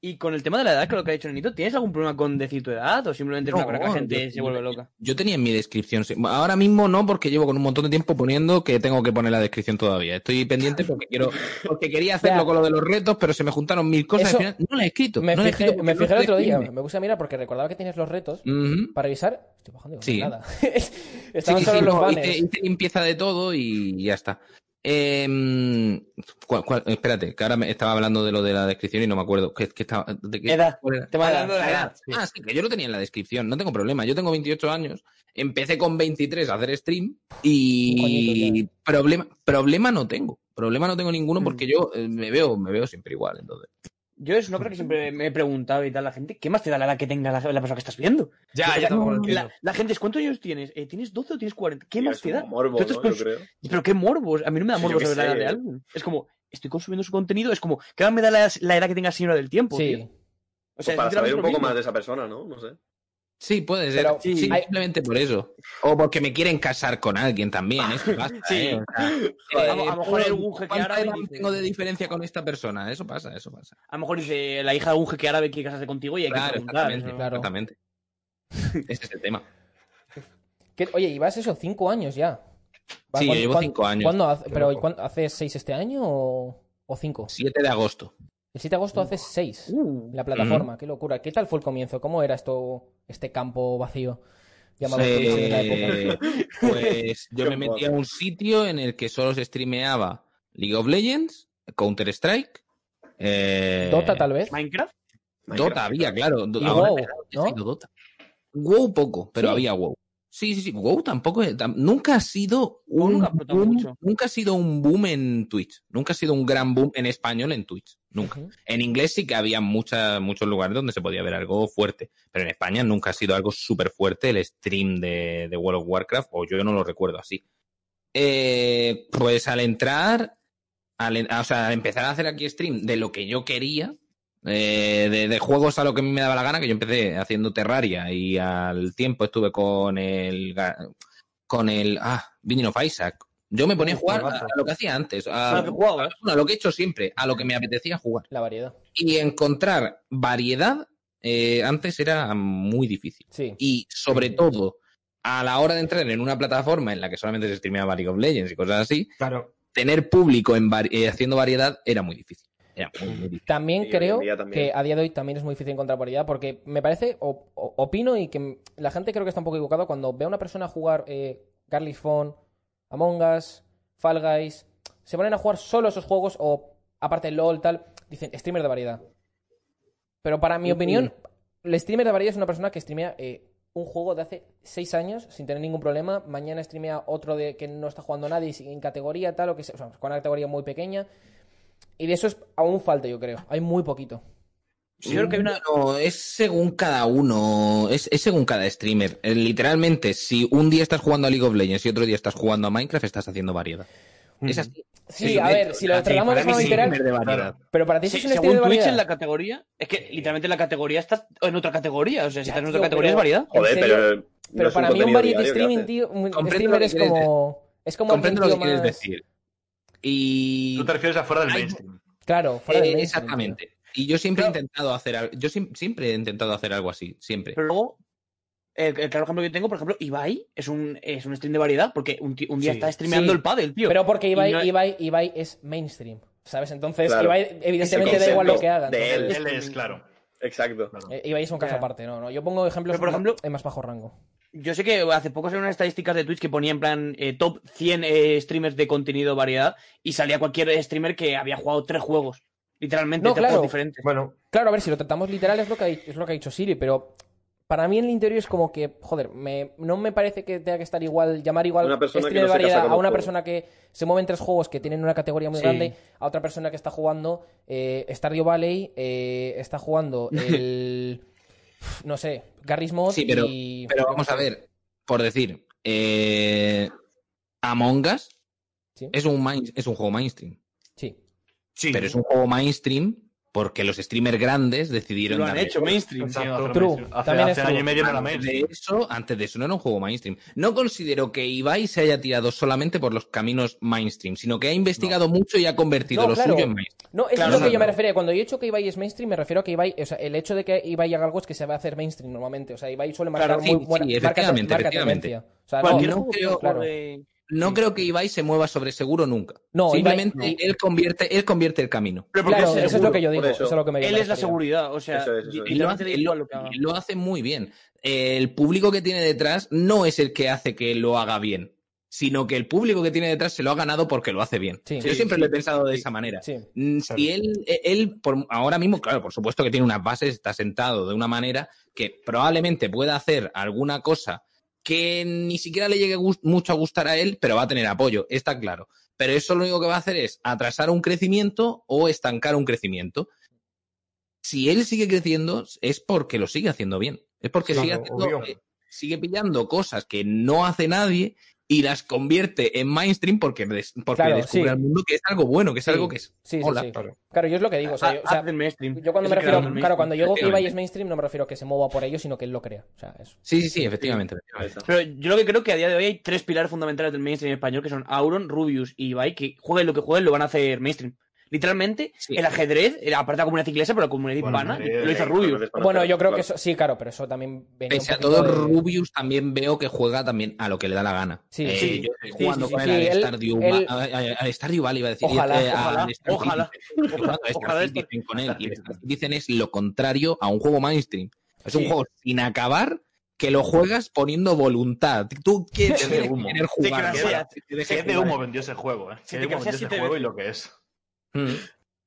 [SPEAKER 3] Y con el tema de la edad, que lo que ha dicho Nenito, ¿tienes algún problema con decir tu edad? ¿O simplemente es una cosa que la gente
[SPEAKER 2] yo-
[SPEAKER 3] se vuelve loca?
[SPEAKER 2] Yo tenía en mi descripción. Ahora mismo no, porque llevo con un montón de tiempo poniendo que tengo que poner la descripción todavía. Estoy pendiente porque quiero, porque quería hacerlo con lo de los retos, pero se me juntaron mil cosas. Al final no la he escrito.
[SPEAKER 1] Me
[SPEAKER 2] no la he
[SPEAKER 1] fijé,
[SPEAKER 2] escrito
[SPEAKER 1] me
[SPEAKER 2] porque
[SPEAKER 1] fijé
[SPEAKER 2] no
[SPEAKER 1] el otro día, me puse a mirar porque recordaba que tienes los retos para revisar. Estoy bajando
[SPEAKER 2] Sí.
[SPEAKER 1] nada. Estaban
[SPEAKER 2] Sí,
[SPEAKER 1] solo
[SPEAKER 2] sí,
[SPEAKER 1] los
[SPEAKER 2] no,
[SPEAKER 1] banners.
[SPEAKER 2] hice, hice limpieza de todo y ya está. ¿Cuál- cuál? espérate, que ahora me estaba hablando de lo de la descripción y no me acuerdo. ¿Qué, qué estaba, de qué-
[SPEAKER 3] Edad.
[SPEAKER 2] cuál era?
[SPEAKER 3] Tema de
[SPEAKER 7] Hablando de la
[SPEAKER 3] edad.
[SPEAKER 7] sí.
[SPEAKER 2] Ah, sí, que yo lo tenía en la descripción, no tengo problema. Yo tengo 28 años, empecé con 23 a hacer stream y
[SPEAKER 1] coñito
[SPEAKER 2] problema, problema no tengo. Problema no tengo ninguno
[SPEAKER 3] Mm.
[SPEAKER 2] porque yo eh, me veo, me veo siempre igual, entonces.
[SPEAKER 3] Yo es una cosa que siempre me he preguntado y tal la gente. ¿Qué más te da la edad que tenga la, la persona que estás viendo?
[SPEAKER 7] Ya, ya lo
[SPEAKER 3] la, la gente es, ¿cuántos años tienes? Eh, ¿Tienes 12 o tienes 40? ¿Qué más
[SPEAKER 4] Es
[SPEAKER 3] te da?
[SPEAKER 4] morbo, ¿no?
[SPEAKER 3] cons-
[SPEAKER 4] Yo creo.
[SPEAKER 3] Pero qué morbos. A mí no me da morbo saber la edad de alguien. Es como, estoy consumiendo su contenido. Es como, ¿qué edad me da la, la edad que tenga señora del tiempo?
[SPEAKER 1] Sí.
[SPEAKER 3] tío? O
[SPEAKER 4] Pues para saber un poco más de esa persona, ¿no? No sé.
[SPEAKER 2] Sí, puede ser.
[SPEAKER 1] Pero-
[SPEAKER 2] sí,
[SPEAKER 3] sí.
[SPEAKER 1] Hay-
[SPEAKER 2] simplemente por eso. O porque me quieren casar con alguien también, eso pasa.
[SPEAKER 3] Sí.
[SPEAKER 2] ¿eh? O sea,
[SPEAKER 3] A lo- a lo mejor
[SPEAKER 2] eh,
[SPEAKER 3] hay algún jeque
[SPEAKER 2] ¿cuánta
[SPEAKER 3] árabe y
[SPEAKER 2] tengo de diferencia con esta persona? Eso pasa, eso pasa.
[SPEAKER 3] A lo mejor dice la hija de algún jeque árabe que quiere casarse contigo y hay que
[SPEAKER 2] Claro,
[SPEAKER 3] preguntar.
[SPEAKER 2] exactamente.
[SPEAKER 1] Claro.
[SPEAKER 2] exactamente. Ese es el tema.
[SPEAKER 1] ¿Qué- Oye, llevas eso, cinco años ya.
[SPEAKER 2] Sí, yo
[SPEAKER 1] ¿cuán-
[SPEAKER 2] llevo cinco años.
[SPEAKER 1] ¿cuándo pero. ¿cuándo- ¿hace seis este año o, o cinco?
[SPEAKER 2] 7 de agosto.
[SPEAKER 1] El 7 de agosto hace seis.
[SPEAKER 3] Uh,
[SPEAKER 1] La plataforma, qué locura. ¿Qué tal fue el comienzo? ¿Cómo era esto, este campo vacío? Llamado en la época.
[SPEAKER 2] pues yo me metí a un sitio en el que solo se streameaba League of Legends, Counter Strike, eh,
[SPEAKER 1] Dota, tal vez.
[SPEAKER 3] ¿Minecraft?
[SPEAKER 2] Dota había, claro.
[SPEAKER 1] Y
[SPEAKER 2] ahora
[SPEAKER 1] WoW, ¿no?
[SPEAKER 2] Dota. WoW poco, pero
[SPEAKER 1] Sí.
[SPEAKER 2] había WoW. Sí, sí, sí. WoW tampoco. es- tam- nunca ha sido
[SPEAKER 3] WoW
[SPEAKER 2] un
[SPEAKER 3] nunca
[SPEAKER 2] boom,
[SPEAKER 3] mucho.
[SPEAKER 2] nunca ha sido un boom en Twitch. Nunca ha sido un gran boom en español en Twitch. Nunca. En inglés sí que había mucha- muchos lugares donde se podía ver algo fuerte, pero en España nunca ha sido algo súper fuerte el stream de, de World of Warcraft, o yo no lo recuerdo así. Eh, pues al entrar, al, o sea, al empezar a hacer aquí stream de lo que yo quería, eh, de, de juegos a lo que a mí me daba la gana, que yo empecé haciendo Terraria y al tiempo estuve con el con el ah, Binding of Isaac. Yo me ponía a jugar a, a lo que hacía antes, a, lo que he hecho siempre, a lo que me apetecía jugar
[SPEAKER 1] La variedad.
[SPEAKER 2] y encontrar variedad eh, antes era muy difícil.
[SPEAKER 1] Sí.
[SPEAKER 2] Y sobre todo, a la hora de entrar en una plataforma en la que solamente se streameaba League of Legends y cosas así,
[SPEAKER 7] Claro.
[SPEAKER 2] tener público en vari- eh, haciendo variedad era muy difícil. Era muy, muy difícil.
[SPEAKER 1] También creo
[SPEAKER 4] también.
[SPEAKER 1] que a día de hoy también es muy difícil encontrar variedad porque me parece, o- o- opino y que la gente creo que está un poco equivocada cuando ve a una persona jugar eh, Garlic Phone, Among Us, Fall Guys, se ponen a jugar solo esos juegos o aparte LOL, tal, dicen streamer de variedad. Pero para mi opinión, el streamer de variedad es una persona que streamea eh, un juego de hace seis años sin tener ningún problema. Mañana streamea otro de que no está jugando nadie y en categoría tal o que sea, o sea, con una categoría muy pequeña. Y de eso es aún falta, yo creo. Hay muy poquito.
[SPEAKER 3] Yo creo que hay una.
[SPEAKER 2] Bueno, es según cada uno, es, es según cada streamer. Eh, Literalmente, si un día estás jugando a League of Legends y otro día estás jugando a Minecraft, estás haciendo variedad. Es así.
[SPEAKER 1] Sí,
[SPEAKER 2] Sí,
[SPEAKER 1] a ver, si lo
[SPEAKER 2] sí,
[SPEAKER 1] tratamos de forma literal,
[SPEAKER 2] streamer de variedad.
[SPEAKER 1] pero para ti
[SPEAKER 3] Sí,
[SPEAKER 1] es un
[SPEAKER 3] según
[SPEAKER 1] streamer de
[SPEAKER 3] Twitch
[SPEAKER 1] variedad.
[SPEAKER 3] en la categoría, es que literalmente en la categoría estás en otra categoría. O sea, si
[SPEAKER 1] Ya,
[SPEAKER 3] estás en
[SPEAKER 1] tío,
[SPEAKER 3] otra categoría
[SPEAKER 1] pero-
[SPEAKER 3] es variedad.
[SPEAKER 1] ¿En
[SPEAKER 4] Joder, pero. no
[SPEAKER 1] para mí un variety streaming, tío, un
[SPEAKER 2] Comprendo
[SPEAKER 1] streamer es como... Es como
[SPEAKER 2] Comprendo lo que quieres
[SPEAKER 1] más-
[SPEAKER 2] decir. Y
[SPEAKER 5] Tú te refieres a fuera del mainstream.
[SPEAKER 1] Claro, fuera del
[SPEAKER 2] Eh,
[SPEAKER 1] mainstream,
[SPEAKER 2] exactamente. Y yo siempre he intentado hacer algo, yo siempre he intentado hacer algo así, siempre.
[SPEAKER 3] Pero luego, el, el claro ejemplo que tengo, por ejemplo, Ibai es un, es un stream de variedad porque un, día
[SPEAKER 7] Sí.
[SPEAKER 3] está streameando
[SPEAKER 1] Sí.
[SPEAKER 3] el pádel, tío.
[SPEAKER 1] Pero porque Ibai,
[SPEAKER 3] no-
[SPEAKER 1] Ibai, Ibai es mainstream. ¿Sabes? Entonces,
[SPEAKER 4] Claro.
[SPEAKER 1] Ibai, evidentemente da igual lo que haga.
[SPEAKER 4] de él.
[SPEAKER 5] Él es, claro.
[SPEAKER 4] Exacto.
[SPEAKER 5] claro.
[SPEAKER 1] eh, Ibai es un caso aparte, no, no. Yo pongo ejemplos
[SPEAKER 3] Pero, por ejemplo-
[SPEAKER 1] en más bajo rango.
[SPEAKER 3] Yo sé que hace poco salieron unas estadísticas de Twitch que ponía en plan eh, top 100 eh, streamers de contenido variedad y salía cualquier streamer que había jugado tres juegos. Literalmente,
[SPEAKER 1] No, claro.
[SPEAKER 3] diferentes.
[SPEAKER 7] Bueno,
[SPEAKER 1] Claro, a ver, si lo tratamos literal es lo que ha, es lo que ha dicho Siri, pero para mí en el interior es como que, joder, me- no me parece que tenga que estar igual, llamar igual
[SPEAKER 4] Una persona que no
[SPEAKER 1] variedad a
[SPEAKER 4] un
[SPEAKER 1] una
[SPEAKER 4] juego.
[SPEAKER 1] persona que se mueve en tres juegos que tienen una categoría muy
[SPEAKER 7] Sí.
[SPEAKER 1] grande, a otra persona que está jugando eh, Stardew Valley, eh, está jugando el... no sé, Garry's Mod
[SPEAKER 2] Sí, pero-
[SPEAKER 1] y...
[SPEAKER 2] Pero vamos a ver, por decir, eh, Among Us
[SPEAKER 1] Sí.
[SPEAKER 2] es un, main- es un juego mainstream.
[SPEAKER 1] Sí.
[SPEAKER 7] sí.
[SPEAKER 2] Pero es un juego mainstream porque los streamers grandes decidieron
[SPEAKER 3] Lo han
[SPEAKER 2] darle
[SPEAKER 3] hecho mainstream.
[SPEAKER 7] Exacto.
[SPEAKER 1] True.
[SPEAKER 5] Hace,
[SPEAKER 1] También es
[SPEAKER 5] hace año
[SPEAKER 1] true.
[SPEAKER 5] y medio
[SPEAKER 2] Antes
[SPEAKER 5] mainstream.
[SPEAKER 2] de, eso, antes de eso no era un juego mainstream. No considero que Ibai se haya tirado solamente por los caminos mainstream, sino que ha investigado mucho y ha convertido
[SPEAKER 1] No,
[SPEAKER 2] lo
[SPEAKER 1] claro.
[SPEAKER 2] suyo en mainstream.
[SPEAKER 1] No, eso
[SPEAKER 3] Claro,
[SPEAKER 1] es lo que yo me refería. Cuando yo he dicho que Ibai es mainstream, me refiero a que Ibai, o sea, el hecho de que Ibai haga algo es que se va a hacer mainstream normalmente. O sea, Ibai suele marcar
[SPEAKER 2] Claro, sí,
[SPEAKER 1] muy buena
[SPEAKER 2] sí,
[SPEAKER 1] marca-
[SPEAKER 2] efectivamente,
[SPEAKER 1] marca
[SPEAKER 2] efectivamente.
[SPEAKER 1] tendencia. O sea,
[SPEAKER 3] Cualquier
[SPEAKER 1] no,
[SPEAKER 3] juego
[SPEAKER 2] No creo que Ibai se mueva sobre seguro nunca.
[SPEAKER 1] No,
[SPEAKER 2] Simplemente
[SPEAKER 1] Ibai-
[SPEAKER 2] él convierte, él convierte el camino.
[SPEAKER 3] Pero porque
[SPEAKER 1] Claro,
[SPEAKER 3] es
[SPEAKER 1] eso es lo que yo digo.
[SPEAKER 4] eso.
[SPEAKER 1] Eso es lo que me
[SPEAKER 3] Él es la seguridad, o sea,
[SPEAKER 4] Eso es, eso es.
[SPEAKER 2] Y lo, hace, lo- hace muy bien. El público que tiene detrás no es el que hace que lo haga bien, sino que el público que tiene detrás se lo ha ganado porque lo hace bien.
[SPEAKER 1] Sí.
[SPEAKER 2] Yo
[SPEAKER 1] Sí,
[SPEAKER 2] siempre
[SPEAKER 3] sí.
[SPEAKER 2] lo he pensado de esa manera.
[SPEAKER 1] Sí.
[SPEAKER 2] Mm. Si él, él por, ahora mismo, claro, por supuesto que tiene unas bases, está sentado de una manera que probablemente pueda hacer alguna cosa que ni siquiera le llegue mucho a gustar a él, pero va a tener apoyo, está claro. Pero eso lo único que va a hacer es atrasar un crecimiento o estancar un crecimiento. Si él sigue creciendo, es porque lo sigue haciendo bien. Es porque
[SPEAKER 7] Claro,
[SPEAKER 2] sigue, haciendo- eh, sigue pillando cosas que no hace nadie y las convierte en mainstream porque, des- porque
[SPEAKER 1] Claro,
[SPEAKER 2] descubre
[SPEAKER 1] sí.
[SPEAKER 2] al mundo que es algo bueno, que es
[SPEAKER 1] Sí.
[SPEAKER 2] algo que es.
[SPEAKER 1] Sí, sí,
[SPEAKER 2] Hola.
[SPEAKER 1] sí.
[SPEAKER 7] Claro.
[SPEAKER 1] Claro, yo es lo que digo. O sea, yo, o sea, yo cuando me refiero, claro, cuando yo digo que es mainstream, no me refiero a que se mueva por ello, sino que él lo crea. O sea, eso.
[SPEAKER 2] Sí, sí, sí, efectivamente.
[SPEAKER 3] Pero yo lo que creo que a día de hoy hay tres pilares fundamentales del mainstream español, que son Auron, Rubius y Ibai, que jueguen lo que jueguen, lo van a hacer mainstream. Literalmente,
[SPEAKER 2] Sí.
[SPEAKER 3] el ajedrez, aparte de la comunidad inglesa, pero la comunidad
[SPEAKER 5] Bueno,
[SPEAKER 3] hispana, lo hizo
[SPEAKER 4] Eh,
[SPEAKER 3] Rubius.
[SPEAKER 1] Bueno, yo creo que eso, sí, claro, pero eso también venía
[SPEAKER 2] Pese a todo,
[SPEAKER 1] de-
[SPEAKER 2] Rubius también veo que juega también a lo que le da la gana.
[SPEAKER 1] Sí,
[SPEAKER 2] Eh,
[SPEAKER 1] sí,
[SPEAKER 2] yo estoy jugando
[SPEAKER 3] sí,
[SPEAKER 2] con
[SPEAKER 1] sí,
[SPEAKER 2] él
[SPEAKER 1] sí,
[SPEAKER 2] al
[SPEAKER 1] él-
[SPEAKER 2] Stardew,
[SPEAKER 1] él-
[SPEAKER 2] Va- a- a- al Stardew Valley, iba a decir.
[SPEAKER 1] Ojalá,
[SPEAKER 2] eh, al
[SPEAKER 3] ojalá, ojalá.
[SPEAKER 2] Citizen con él. Y Citizen es lo contrario a un juego mainstream. Es un
[SPEAKER 3] Sí.
[SPEAKER 2] juego sin acabar que lo juegas poniendo voluntad. Tú quieres
[SPEAKER 5] Es de humo.
[SPEAKER 2] querer jugar. Te
[SPEAKER 5] de humo vendió ese juego, ¿eh?
[SPEAKER 3] Si te
[SPEAKER 5] de humo vendió ese juego y lo que es.
[SPEAKER 2] Mm.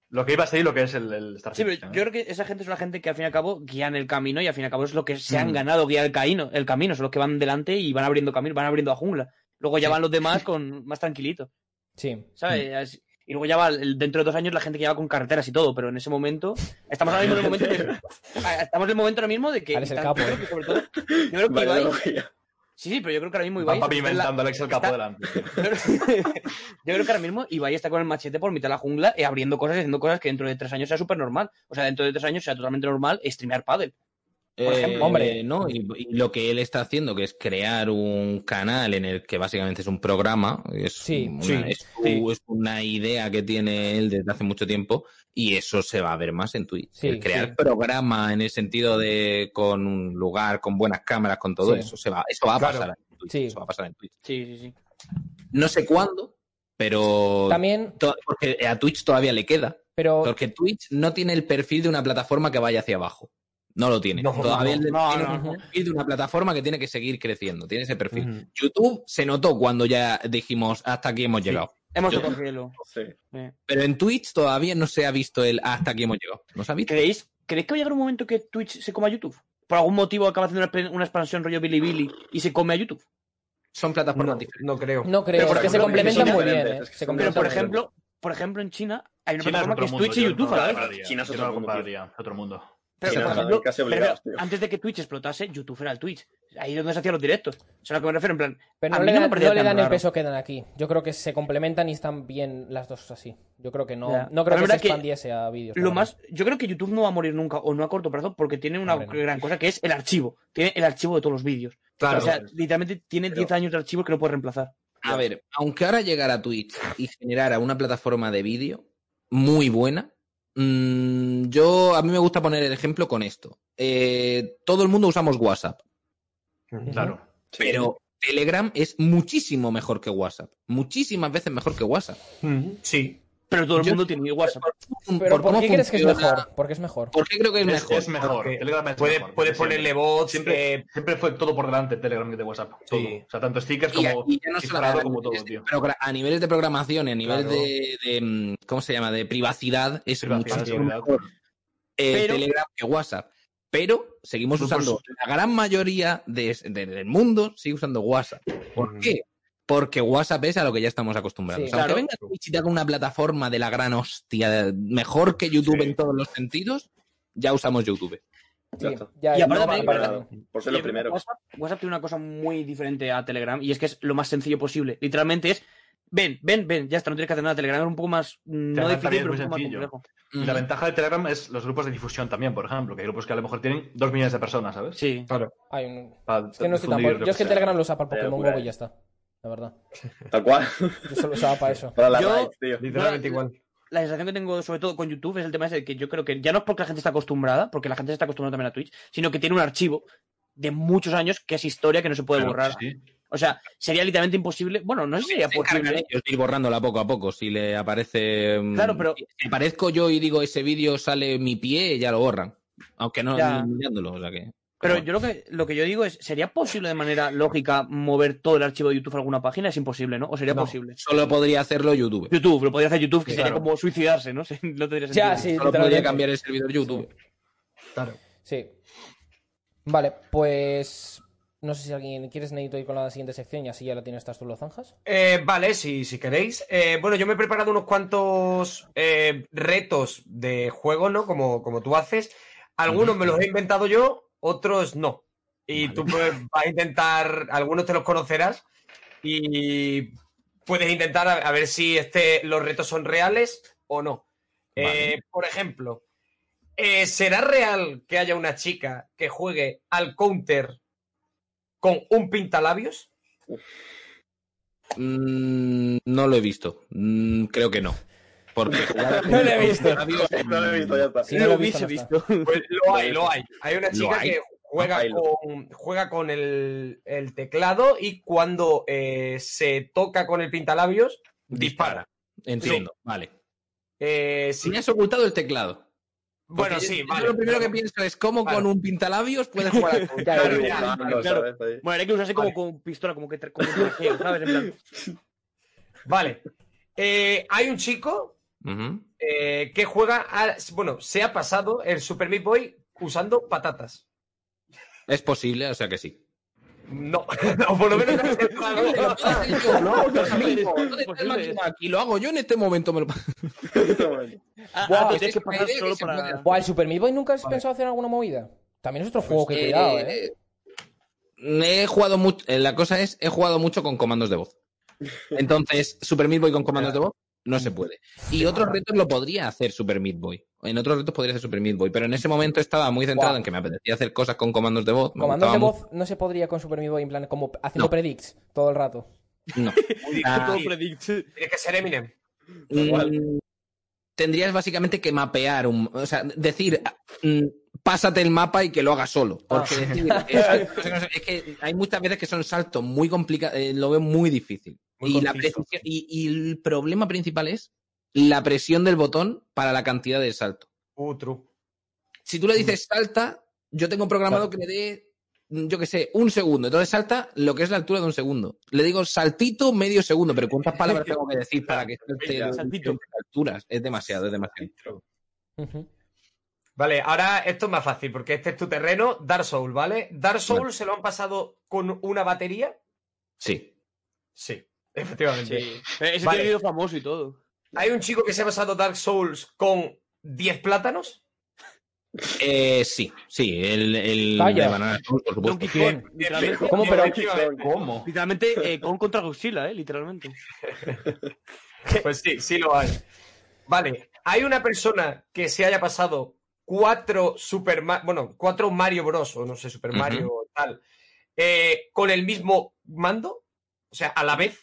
[SPEAKER 5] Lo que iba a ser y lo que es el, el Star
[SPEAKER 3] Sí, pero yo creo que esa gente es una gente que al fin y al cabo guían el camino y al fin y al cabo es lo que se han
[SPEAKER 2] Mm.
[SPEAKER 3] ganado, guiar el camino, el camino, son los que van delante y van abriendo camino, van abriendo a jungla. Luego ya
[SPEAKER 2] Sí.
[SPEAKER 3] van los demás con más tranquilito,
[SPEAKER 1] Sí.
[SPEAKER 3] ¿sabes? Así- Y luego ya va, dentro de dos años, la gente que ya va con carreteras y todo, pero en ese momento, estamos ahora mismo en el momento de, estamos en el momento ahora mismo de que...
[SPEAKER 1] Alex el capo, ¿eh?
[SPEAKER 3] que sobre todo, yo creo que Ibai. Sí, sí, pero yo creo que ahora mismo
[SPEAKER 5] Va
[SPEAKER 3] Ibai... la-
[SPEAKER 5] pavimentando Alex el capo
[SPEAKER 3] está-
[SPEAKER 5] delante.
[SPEAKER 3] yo creo, que ahora mismo Ibai está con el machete por mitad de la jungla y abriendo cosas y haciendo cosas que dentro de tres años sea súper normal. O sea, dentro de tres años sea totalmente normal streamear pádel. Por ejemplo,
[SPEAKER 2] Eh,
[SPEAKER 1] hombre.
[SPEAKER 2] no, y, y lo que él está haciendo, que es crear un canal en el que básicamente es un programa, es,
[SPEAKER 1] Sí,
[SPEAKER 2] una,
[SPEAKER 3] sí,
[SPEAKER 2] es, su-
[SPEAKER 3] sí.
[SPEAKER 2] es una idea que tiene él desde hace mucho tiempo y eso se va a ver más en Twitch. El crear programa en el sentido de con un lugar, con buenas cámaras, con todo eso, se va, eso va a
[SPEAKER 7] Claro.
[SPEAKER 2] pasar en Twitch. Eso va a pasar en Twitch.
[SPEAKER 3] Sí, sí, sí.
[SPEAKER 2] No sé cuándo, pero
[SPEAKER 1] También,
[SPEAKER 2] porque a Twitch todavía le queda.
[SPEAKER 1] pero
[SPEAKER 2] Porque Twitch no tiene el perfil de una plataforma que vaya hacia abajo. No lo tiene.
[SPEAKER 7] No,
[SPEAKER 2] Todavía
[SPEAKER 7] no,
[SPEAKER 3] no,
[SPEAKER 2] tiene
[SPEAKER 3] no,
[SPEAKER 2] un
[SPEAKER 1] no.
[SPEAKER 2] perfil de una plataforma que tiene que seguir creciendo. Tiene ese perfil. YouTube se notó cuando ya dijimos hasta aquí hemos llegado.
[SPEAKER 3] Hemos tocado cielo.
[SPEAKER 4] Sí.
[SPEAKER 2] Pero en Twitch todavía no se ha visto el hasta aquí hemos llegado. ¿No se ha visto?
[SPEAKER 3] ¿Creéis, ¿Creéis que va a llegar un momento que Twitch se coma a YouTube? Por algún motivo acaba haciendo una, una expansión rollo Bilibili y se come a YouTube.
[SPEAKER 2] Son plataformas
[SPEAKER 7] No,
[SPEAKER 2] diferentes.
[SPEAKER 7] no creo.
[SPEAKER 1] no creo,
[SPEAKER 4] Pero, por
[SPEAKER 1] es que se complementan muy bien, ¿eh?
[SPEAKER 4] es que
[SPEAKER 1] Se
[SPEAKER 4] son
[SPEAKER 3] Pero,
[SPEAKER 1] complementan
[SPEAKER 3] por
[SPEAKER 1] bien.
[SPEAKER 3] ejemplo, por ejemplo, en China hay una
[SPEAKER 5] China es
[SPEAKER 3] plataforma que es
[SPEAKER 5] mundo.
[SPEAKER 3] Twitch y
[SPEAKER 5] yo
[SPEAKER 3] YouTube
[SPEAKER 5] no
[SPEAKER 3] a la
[SPEAKER 5] lo
[SPEAKER 3] vez.
[SPEAKER 5] compararía.
[SPEAKER 4] China es otro mundo,
[SPEAKER 3] Pero, ejemplo,
[SPEAKER 4] casi obligados,
[SPEAKER 3] antes de que Twitch explotase, YouTube era el Twitch. Ahí es donde se hacían los directos. O sea, a lo que me refiero, en plan.
[SPEAKER 1] Pero
[SPEAKER 3] a
[SPEAKER 1] no
[SPEAKER 3] mí
[SPEAKER 1] le
[SPEAKER 3] no me
[SPEAKER 1] dan,
[SPEAKER 3] parecía
[SPEAKER 1] no le
[SPEAKER 3] tan
[SPEAKER 1] dan el peso que dan aquí. Yo creo que se complementan y están bien las dos así. Yo creo que no,
[SPEAKER 3] Ya.
[SPEAKER 1] no
[SPEAKER 3] Pero
[SPEAKER 1] creo que
[SPEAKER 3] es
[SPEAKER 1] se
[SPEAKER 3] que
[SPEAKER 1] expandiese a vídeos.
[SPEAKER 3] Lo más, yo creo que YouTube no va a morir nunca, o no a corto plazo, porque tiene una
[SPEAKER 1] Hombre, no.
[SPEAKER 3] gran cosa que es el archivo. Tiene el archivo de todos los vídeos.
[SPEAKER 7] Claro.
[SPEAKER 3] o sea, literalmente tiene
[SPEAKER 4] Pero-
[SPEAKER 3] 10 años de archivo que no puede reemplazar.
[SPEAKER 2] A ver, aunque ahora llegara a Twitch y generara una plataforma de vídeo muy buena, mm, yo a mí me gusta poner el ejemplo con esto. Eh, todo el mundo usamos WhatsApp,
[SPEAKER 5] Claro.
[SPEAKER 2] Pero Telegram es muchísimo mejor que WhatsApp, muchísimas veces mejor que WhatsApp.
[SPEAKER 7] Sí.
[SPEAKER 3] Pero todo el
[SPEAKER 2] Yo-
[SPEAKER 3] mundo tiene WhatsApp.
[SPEAKER 1] Pero ¿por,
[SPEAKER 2] cómo
[SPEAKER 1] qué crees que es mejor? Porque es mejor.
[SPEAKER 2] ¿Por qué creo que es, mejor?
[SPEAKER 5] es mejor. Telegram es
[SPEAKER 7] Puede-
[SPEAKER 5] mejor,
[SPEAKER 7] puedes ponerle bots.
[SPEAKER 5] Siempre,
[SPEAKER 7] eh,
[SPEAKER 5] siempre fue todo por delante Telegram de WhatsApp. Todo.
[SPEAKER 7] Sí.
[SPEAKER 5] O sea, tanto stickers
[SPEAKER 2] Y,
[SPEAKER 5] como
[SPEAKER 2] y ya no
[SPEAKER 5] como todo, tío.
[SPEAKER 2] progra- a niveles de programación y a nivel
[SPEAKER 7] Claro.
[SPEAKER 2] de, de, mm, ¿cómo se llama? De privacidad es
[SPEAKER 5] seguridad.
[SPEAKER 2] mejor eh,
[SPEAKER 3] Pero-
[SPEAKER 2] Telegram que WhatsApp. Pero seguimos
[SPEAKER 5] por
[SPEAKER 2] usando, la gran mayoría de- de- del mundo sigue usando WhatsApp. ¿Por
[SPEAKER 7] Mm.
[SPEAKER 2] qué? Porque WhatsApp es a lo que ya estamos acostumbrados.
[SPEAKER 1] Sí,
[SPEAKER 2] Aunque
[SPEAKER 3] claro.
[SPEAKER 2] venga Twitch y te haga una plataforma de la gran hostia, mejor que YouTube
[SPEAKER 7] Sí.
[SPEAKER 2] en todos los sentidos, ya usamos YouTube.
[SPEAKER 1] Sí,
[SPEAKER 4] Ya
[SPEAKER 3] Y aparte
[SPEAKER 1] no,
[SPEAKER 4] Para- por ser lo primero.
[SPEAKER 3] WhatsApp, WhatsApp tiene una cosa muy diferente a Telegram y es que es lo más sencillo posible. Literalmente es, ven, ven, ven, ya está, no tienes que hacer nada. Telegram es un poco más, mm, no difícil, pero un
[SPEAKER 5] muy
[SPEAKER 3] poco más
[SPEAKER 5] sencillo.
[SPEAKER 3] complejo.
[SPEAKER 5] Y la ventaja de Telegram es los grupos de difusión también, por ejemplo, que hay grupos que a lo mejor tienen dos millones de personas, ¿sabes?
[SPEAKER 3] Sí.
[SPEAKER 7] Claro.
[SPEAKER 1] Ay, un- es que no estoy Yo es que. Telegram lo usa para Pokémon
[SPEAKER 4] locura,
[SPEAKER 1] Go y ya está. La verdad.
[SPEAKER 4] Tal cual.
[SPEAKER 1] Yo solo lo usaba para eso.
[SPEAKER 4] Para las
[SPEAKER 3] Yo-
[SPEAKER 4] tío.
[SPEAKER 7] Literalmente
[SPEAKER 3] Yo-
[SPEAKER 7] igual.
[SPEAKER 3] La sensación que tengo sobre todo con YouTube es el tema ese de que yo creo que ya no es porque la gente está acostumbrada, porque la gente se está acostumbrada también a Twitch, sino que tiene un archivo de muchos años que es historia que no se puede
[SPEAKER 5] Claro,
[SPEAKER 3] borrar.
[SPEAKER 5] sí.
[SPEAKER 3] O sea, sería literalmente imposible. Bueno, no sé si sería posible.
[SPEAKER 2] de ir borrándola poco a poco. Si le aparece. mm,
[SPEAKER 3] Claro, pero-
[SPEAKER 2] Si aparezco yo y digo ese vídeo sale mi pie, ya lo borran. Aunque no
[SPEAKER 3] Ya.
[SPEAKER 2] mirándolo, o sea que.
[SPEAKER 3] Pero yo lo que, lo que yo digo es, ¿sería posible de manera lógica mover todo el archivo de YouTube a alguna página? Es imposible, ¿no? ¿O sería
[SPEAKER 7] No.
[SPEAKER 3] posible?
[SPEAKER 2] Solo podría hacerlo YouTube.
[SPEAKER 3] YouTube, lo podría hacer YouTube, que
[SPEAKER 7] Sí,
[SPEAKER 3] sería
[SPEAKER 7] claro.
[SPEAKER 3] como suicidarse, ¿no? No tendría
[SPEAKER 1] Ya,
[SPEAKER 3] sentido.
[SPEAKER 1] sí,
[SPEAKER 2] Solo podría cambiar el servidor YouTube.
[SPEAKER 7] Claro.
[SPEAKER 1] Sí. Vale, pues. No sé si alguien. ¿Quieres, Neito, ir con la siguiente sección y así ya la tienes estas tú los zanjas?
[SPEAKER 7] Eh, vale, si, si queréis. Eh, bueno, yo me he preparado unos cuantos eh, retos de juego, ¿no? Como, como tú haces. Algunos me los he inventado yo, otros no. Y tú pues, vas a intentar, algunos te los conocerás y puedes intentar a, a ver si este, los retos son reales o no. Eh, por ejemplo, eh, ¿será real que haya una chica que juegue al counter con un pintalabios?
[SPEAKER 2] Mm, no lo he visto. Mm, creo que no. Porque
[SPEAKER 1] No lo he visto.
[SPEAKER 4] No lo he visto, ya está.
[SPEAKER 1] Si no lo he visto,
[SPEAKER 3] hubiese
[SPEAKER 1] no está.
[SPEAKER 7] Pues lo hay, lo hay. Hay una
[SPEAKER 2] ¿Lo
[SPEAKER 7] chica
[SPEAKER 2] hay?
[SPEAKER 7] que juega con, juega con el, el teclado y cuando eh, se toca con el pintalabios, dispara.
[SPEAKER 2] Entiendo, vale.
[SPEAKER 7] Eh, sí.
[SPEAKER 2] Si me has ocultado el teclado.
[SPEAKER 7] Bueno, sí,
[SPEAKER 2] yo
[SPEAKER 7] vale.
[SPEAKER 2] Lo primero que pienso es cómo
[SPEAKER 7] Claro.
[SPEAKER 2] con un pintalabios puedes jugar
[SPEAKER 7] Claro.
[SPEAKER 3] Bueno, hay que usarse como
[SPEAKER 7] Vale.
[SPEAKER 3] con pistola, como que como trajeo, ¿sabes? En plan,
[SPEAKER 7] Vale. Eh, hay un chico Eh, que juega a, bueno, se ha pasado el Super Meat Boy usando patatas.
[SPEAKER 2] Es posible, o sea que sí.
[SPEAKER 7] No, o por lo menos no es entrado.
[SPEAKER 2] No,
[SPEAKER 3] no,
[SPEAKER 2] ¿Dónde
[SPEAKER 3] es
[SPEAKER 2] está el
[SPEAKER 3] posible.
[SPEAKER 2] máquina aquí? Lo hago yo en este momento. Me lo...
[SPEAKER 3] ah,
[SPEAKER 1] Buah,
[SPEAKER 3] ah,
[SPEAKER 1] pues
[SPEAKER 3] tienes
[SPEAKER 2] es
[SPEAKER 3] que pasar solo para.
[SPEAKER 1] Buah, el Super Meat Boy nunca has
[SPEAKER 7] Vale.
[SPEAKER 1] pensado hacer alguna movida. También es otro juego que cuidado, ¿eh?
[SPEAKER 2] He jugado mucho. La cosa es, he jugado mucho con comandos de voz. Entonces, Super Meat Boy con comandos de voz no se puede. Y otros retos lo podría hacer Super Meat Boy. En otros retos podría hacer Super Meat Boy, pero en ese momento estaba muy centrado en que me apetecía hacer cosas con comandos de voz.
[SPEAKER 1] Comandos de voz no se podría con Super Meat Boy en plan como haciendo
[SPEAKER 2] No.
[SPEAKER 1] predicts todo el rato.
[SPEAKER 2] No.
[SPEAKER 3] Todo
[SPEAKER 2] Ah.
[SPEAKER 7] Tiene que ser Eminem.
[SPEAKER 2] Mm, tendrías básicamente que mapear un, o sea, decir mm, pásate el mapa y que lo hagas solo. Porque decir, es, es que hay muchas veces que son saltos muy complicados, lo veo muy difícil.
[SPEAKER 7] Muy
[SPEAKER 2] y, la y, y el problema principal es la presión del botón para la cantidad de salto.
[SPEAKER 7] True.
[SPEAKER 2] Si tú le dices salta, yo tengo programado que le dé, mm, yo que sé, un segundo. Entonces salta lo que es la altura de un segundo. Le digo saltito medio segundo, pero ¿cuántas palabras tengo que decir para que salte
[SPEAKER 3] saltito.
[SPEAKER 2] alturas? Es demasiado, es demasiado.
[SPEAKER 7] Vale, ahora esto es más fácil porque este es tu terreno, Dark Soul, ¿vale? Dark Soul se lo han pasado con una batería.
[SPEAKER 2] Sí.
[SPEAKER 7] Sí, efectivamente.
[SPEAKER 3] Sí. Ese
[SPEAKER 7] Vale.
[SPEAKER 3] tiene famoso y todo.
[SPEAKER 7] Hay un chico que se ha pasado Dark Souls con 10 plátanos.
[SPEAKER 2] Eh, sí, sí, el, el
[SPEAKER 1] Vaya.
[SPEAKER 2] de Banana Souls, por supuesto.
[SPEAKER 1] ¿Cómo, pero-.
[SPEAKER 3] Literalmente, eh, con contra Godzilla, eh, literalmente.
[SPEAKER 7] Pues sí, sí lo hay. Vale, hay una persona que se haya pasado cuatro Super Ma- bueno, cuatro Mario Bros. o no sé, Super. Mario tal, eh, con el mismo mando, o sea, a la vez.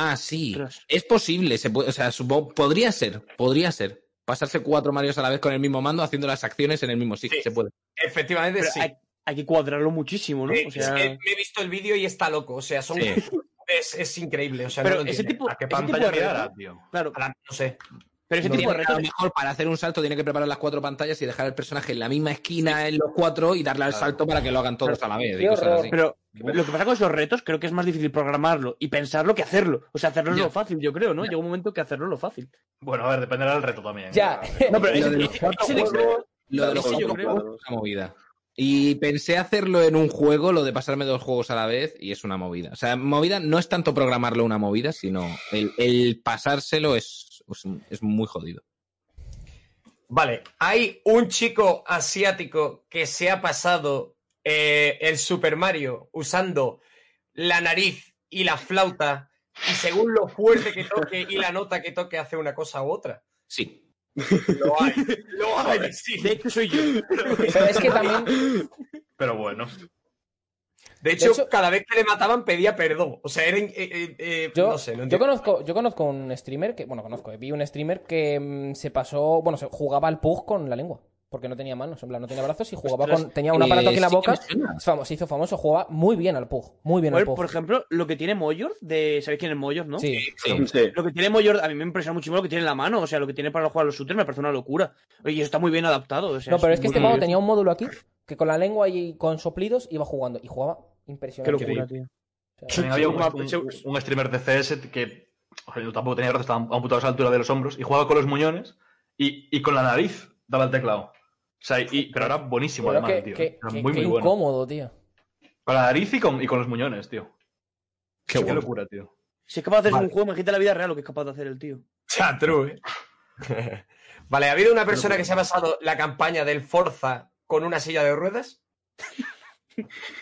[SPEAKER 2] Ah, sí. Es posible, se puede, o sea, podría ser, podría ser. Pasarse cuatro Marios a la vez con el mismo mando haciendo las acciones en el mismo sitio.
[SPEAKER 7] Sí.
[SPEAKER 2] Se puede.
[SPEAKER 7] Efectivamente,
[SPEAKER 3] Pero
[SPEAKER 7] sí.
[SPEAKER 3] hay, hay que cuadrarlo muchísimo, ¿no?
[SPEAKER 7] Eh,
[SPEAKER 3] O sea,
[SPEAKER 7] es que me he visto el vídeo y está loco, o sea, son
[SPEAKER 2] Sí.
[SPEAKER 7] es, es increíble, o sea,
[SPEAKER 3] Pero
[SPEAKER 7] no lo
[SPEAKER 3] ese tipo-
[SPEAKER 5] ¿A qué
[SPEAKER 3] ese tipo
[SPEAKER 5] pantalla
[SPEAKER 3] de
[SPEAKER 5] mirará, tío?
[SPEAKER 3] claro,
[SPEAKER 7] A la- no sé.
[SPEAKER 3] Pero ese
[SPEAKER 2] No
[SPEAKER 3] tipo de
[SPEAKER 2] tiene que, a
[SPEAKER 3] retos.
[SPEAKER 2] lo mejor para hacer un salto tiene que preparar las cuatro pantallas y dejar al personaje en la misma esquina en los cuatro y darle al salto para que lo hagan todos a la vez. y cosas así.
[SPEAKER 3] Pero lo que pasa con esos retos, creo que es más difícil programarlo y pensarlo que hacerlo. O sea, hacerlo es
[SPEAKER 2] Ya.
[SPEAKER 3] lo fácil, yo creo, ¿no? Llega un momento que hacerlo es lo fácil.
[SPEAKER 5] Bueno, a ver, dependerá del reto también.
[SPEAKER 1] Ya.
[SPEAKER 3] No, pero
[SPEAKER 2] Lo de los juegos- Lo de los
[SPEAKER 3] Sí, yo
[SPEAKER 2] cuatro
[SPEAKER 3] creo.
[SPEAKER 2] juegos es una movida. Y pensé hacerlo en un juego, lo de pasarme dos juegos a la vez, y es una movida. O sea, movida no es tanto programarlo una movida, sino el, el pasárselo es, es, es muy jodido.
[SPEAKER 7] Vale, hay un chico asiático que se ha pasado eh, el Super Mario usando la nariz y la flauta y según lo fuerte que toque y la nota que toque hace una cosa u otra.
[SPEAKER 2] Sí.
[SPEAKER 7] Lo hay, lo hay, sí.
[SPEAKER 3] De hecho, soy yo.
[SPEAKER 1] Pero es que también.
[SPEAKER 5] Pero bueno.
[SPEAKER 7] De hecho,
[SPEAKER 1] hecho-
[SPEAKER 7] cada vez que le mataban pedía perdón. O sea, era... eh, eh, eh,
[SPEAKER 1] Yo,
[SPEAKER 7] no sé, no
[SPEAKER 1] yo conozco, yo conozco un streamer que, bueno, conozco, vi un streamer que mm, se pasó, bueno, se jugaba al pug con la lengua, porque no tenía manos, en plan, no tenía brazos y jugaba
[SPEAKER 3] Ostras,
[SPEAKER 1] con, tenía un aparato aquí en la
[SPEAKER 2] sí
[SPEAKER 1] boca, famo- se hizo famoso, jugaba muy bien al pug, muy bien al pug.
[SPEAKER 3] por ejemplo, lo que tiene Moyor, de. ¿Sabéis quién es Moyor, no?
[SPEAKER 1] Sí,
[SPEAKER 2] Sí.
[SPEAKER 4] Sí.
[SPEAKER 3] Lo que tiene Moyor, a mí me impresiona muchísimo lo que tiene en la mano. O sea, lo que tiene para jugar a los shooters me parece una locura. Oye, y eso está muy bien adaptado. o sea,
[SPEAKER 1] no, pero es que este
[SPEAKER 3] curioso.
[SPEAKER 1] tenía un módulo aquí que con la lengua y con soplidos iba jugando y jugaba
[SPEAKER 3] Qué
[SPEAKER 1] impresionante.
[SPEAKER 3] locura, tío.
[SPEAKER 1] O sea,
[SPEAKER 5] había un,
[SPEAKER 3] Sí,
[SPEAKER 5] un- un streamer de CS que oye, yo tampoco tenía brazos, estaba amputado a la altura de los hombros y jugaba con los muñones y, y con la nariz daba el teclado. O sea, y, pero era buenísimo
[SPEAKER 1] pero
[SPEAKER 5] además,
[SPEAKER 1] que-
[SPEAKER 5] tío.
[SPEAKER 1] que-
[SPEAKER 5] Era
[SPEAKER 1] que-
[SPEAKER 5] muy, muy bueno.
[SPEAKER 1] incómodo, tío.
[SPEAKER 5] Con la nariz y con, y con los muñones, tío.
[SPEAKER 2] Qué
[SPEAKER 5] Qué,
[SPEAKER 2] bueno.
[SPEAKER 5] locura, tío.
[SPEAKER 3] Si es capaz de hacer
[SPEAKER 7] Vale.
[SPEAKER 3] un juego, imagínate la vida real lo que es capaz de hacer el tío.
[SPEAKER 7] Ya, true, ¿eh? vale, ¿ha habido una persona que se ha pasado la campaña del Forza con una silla de ruedas?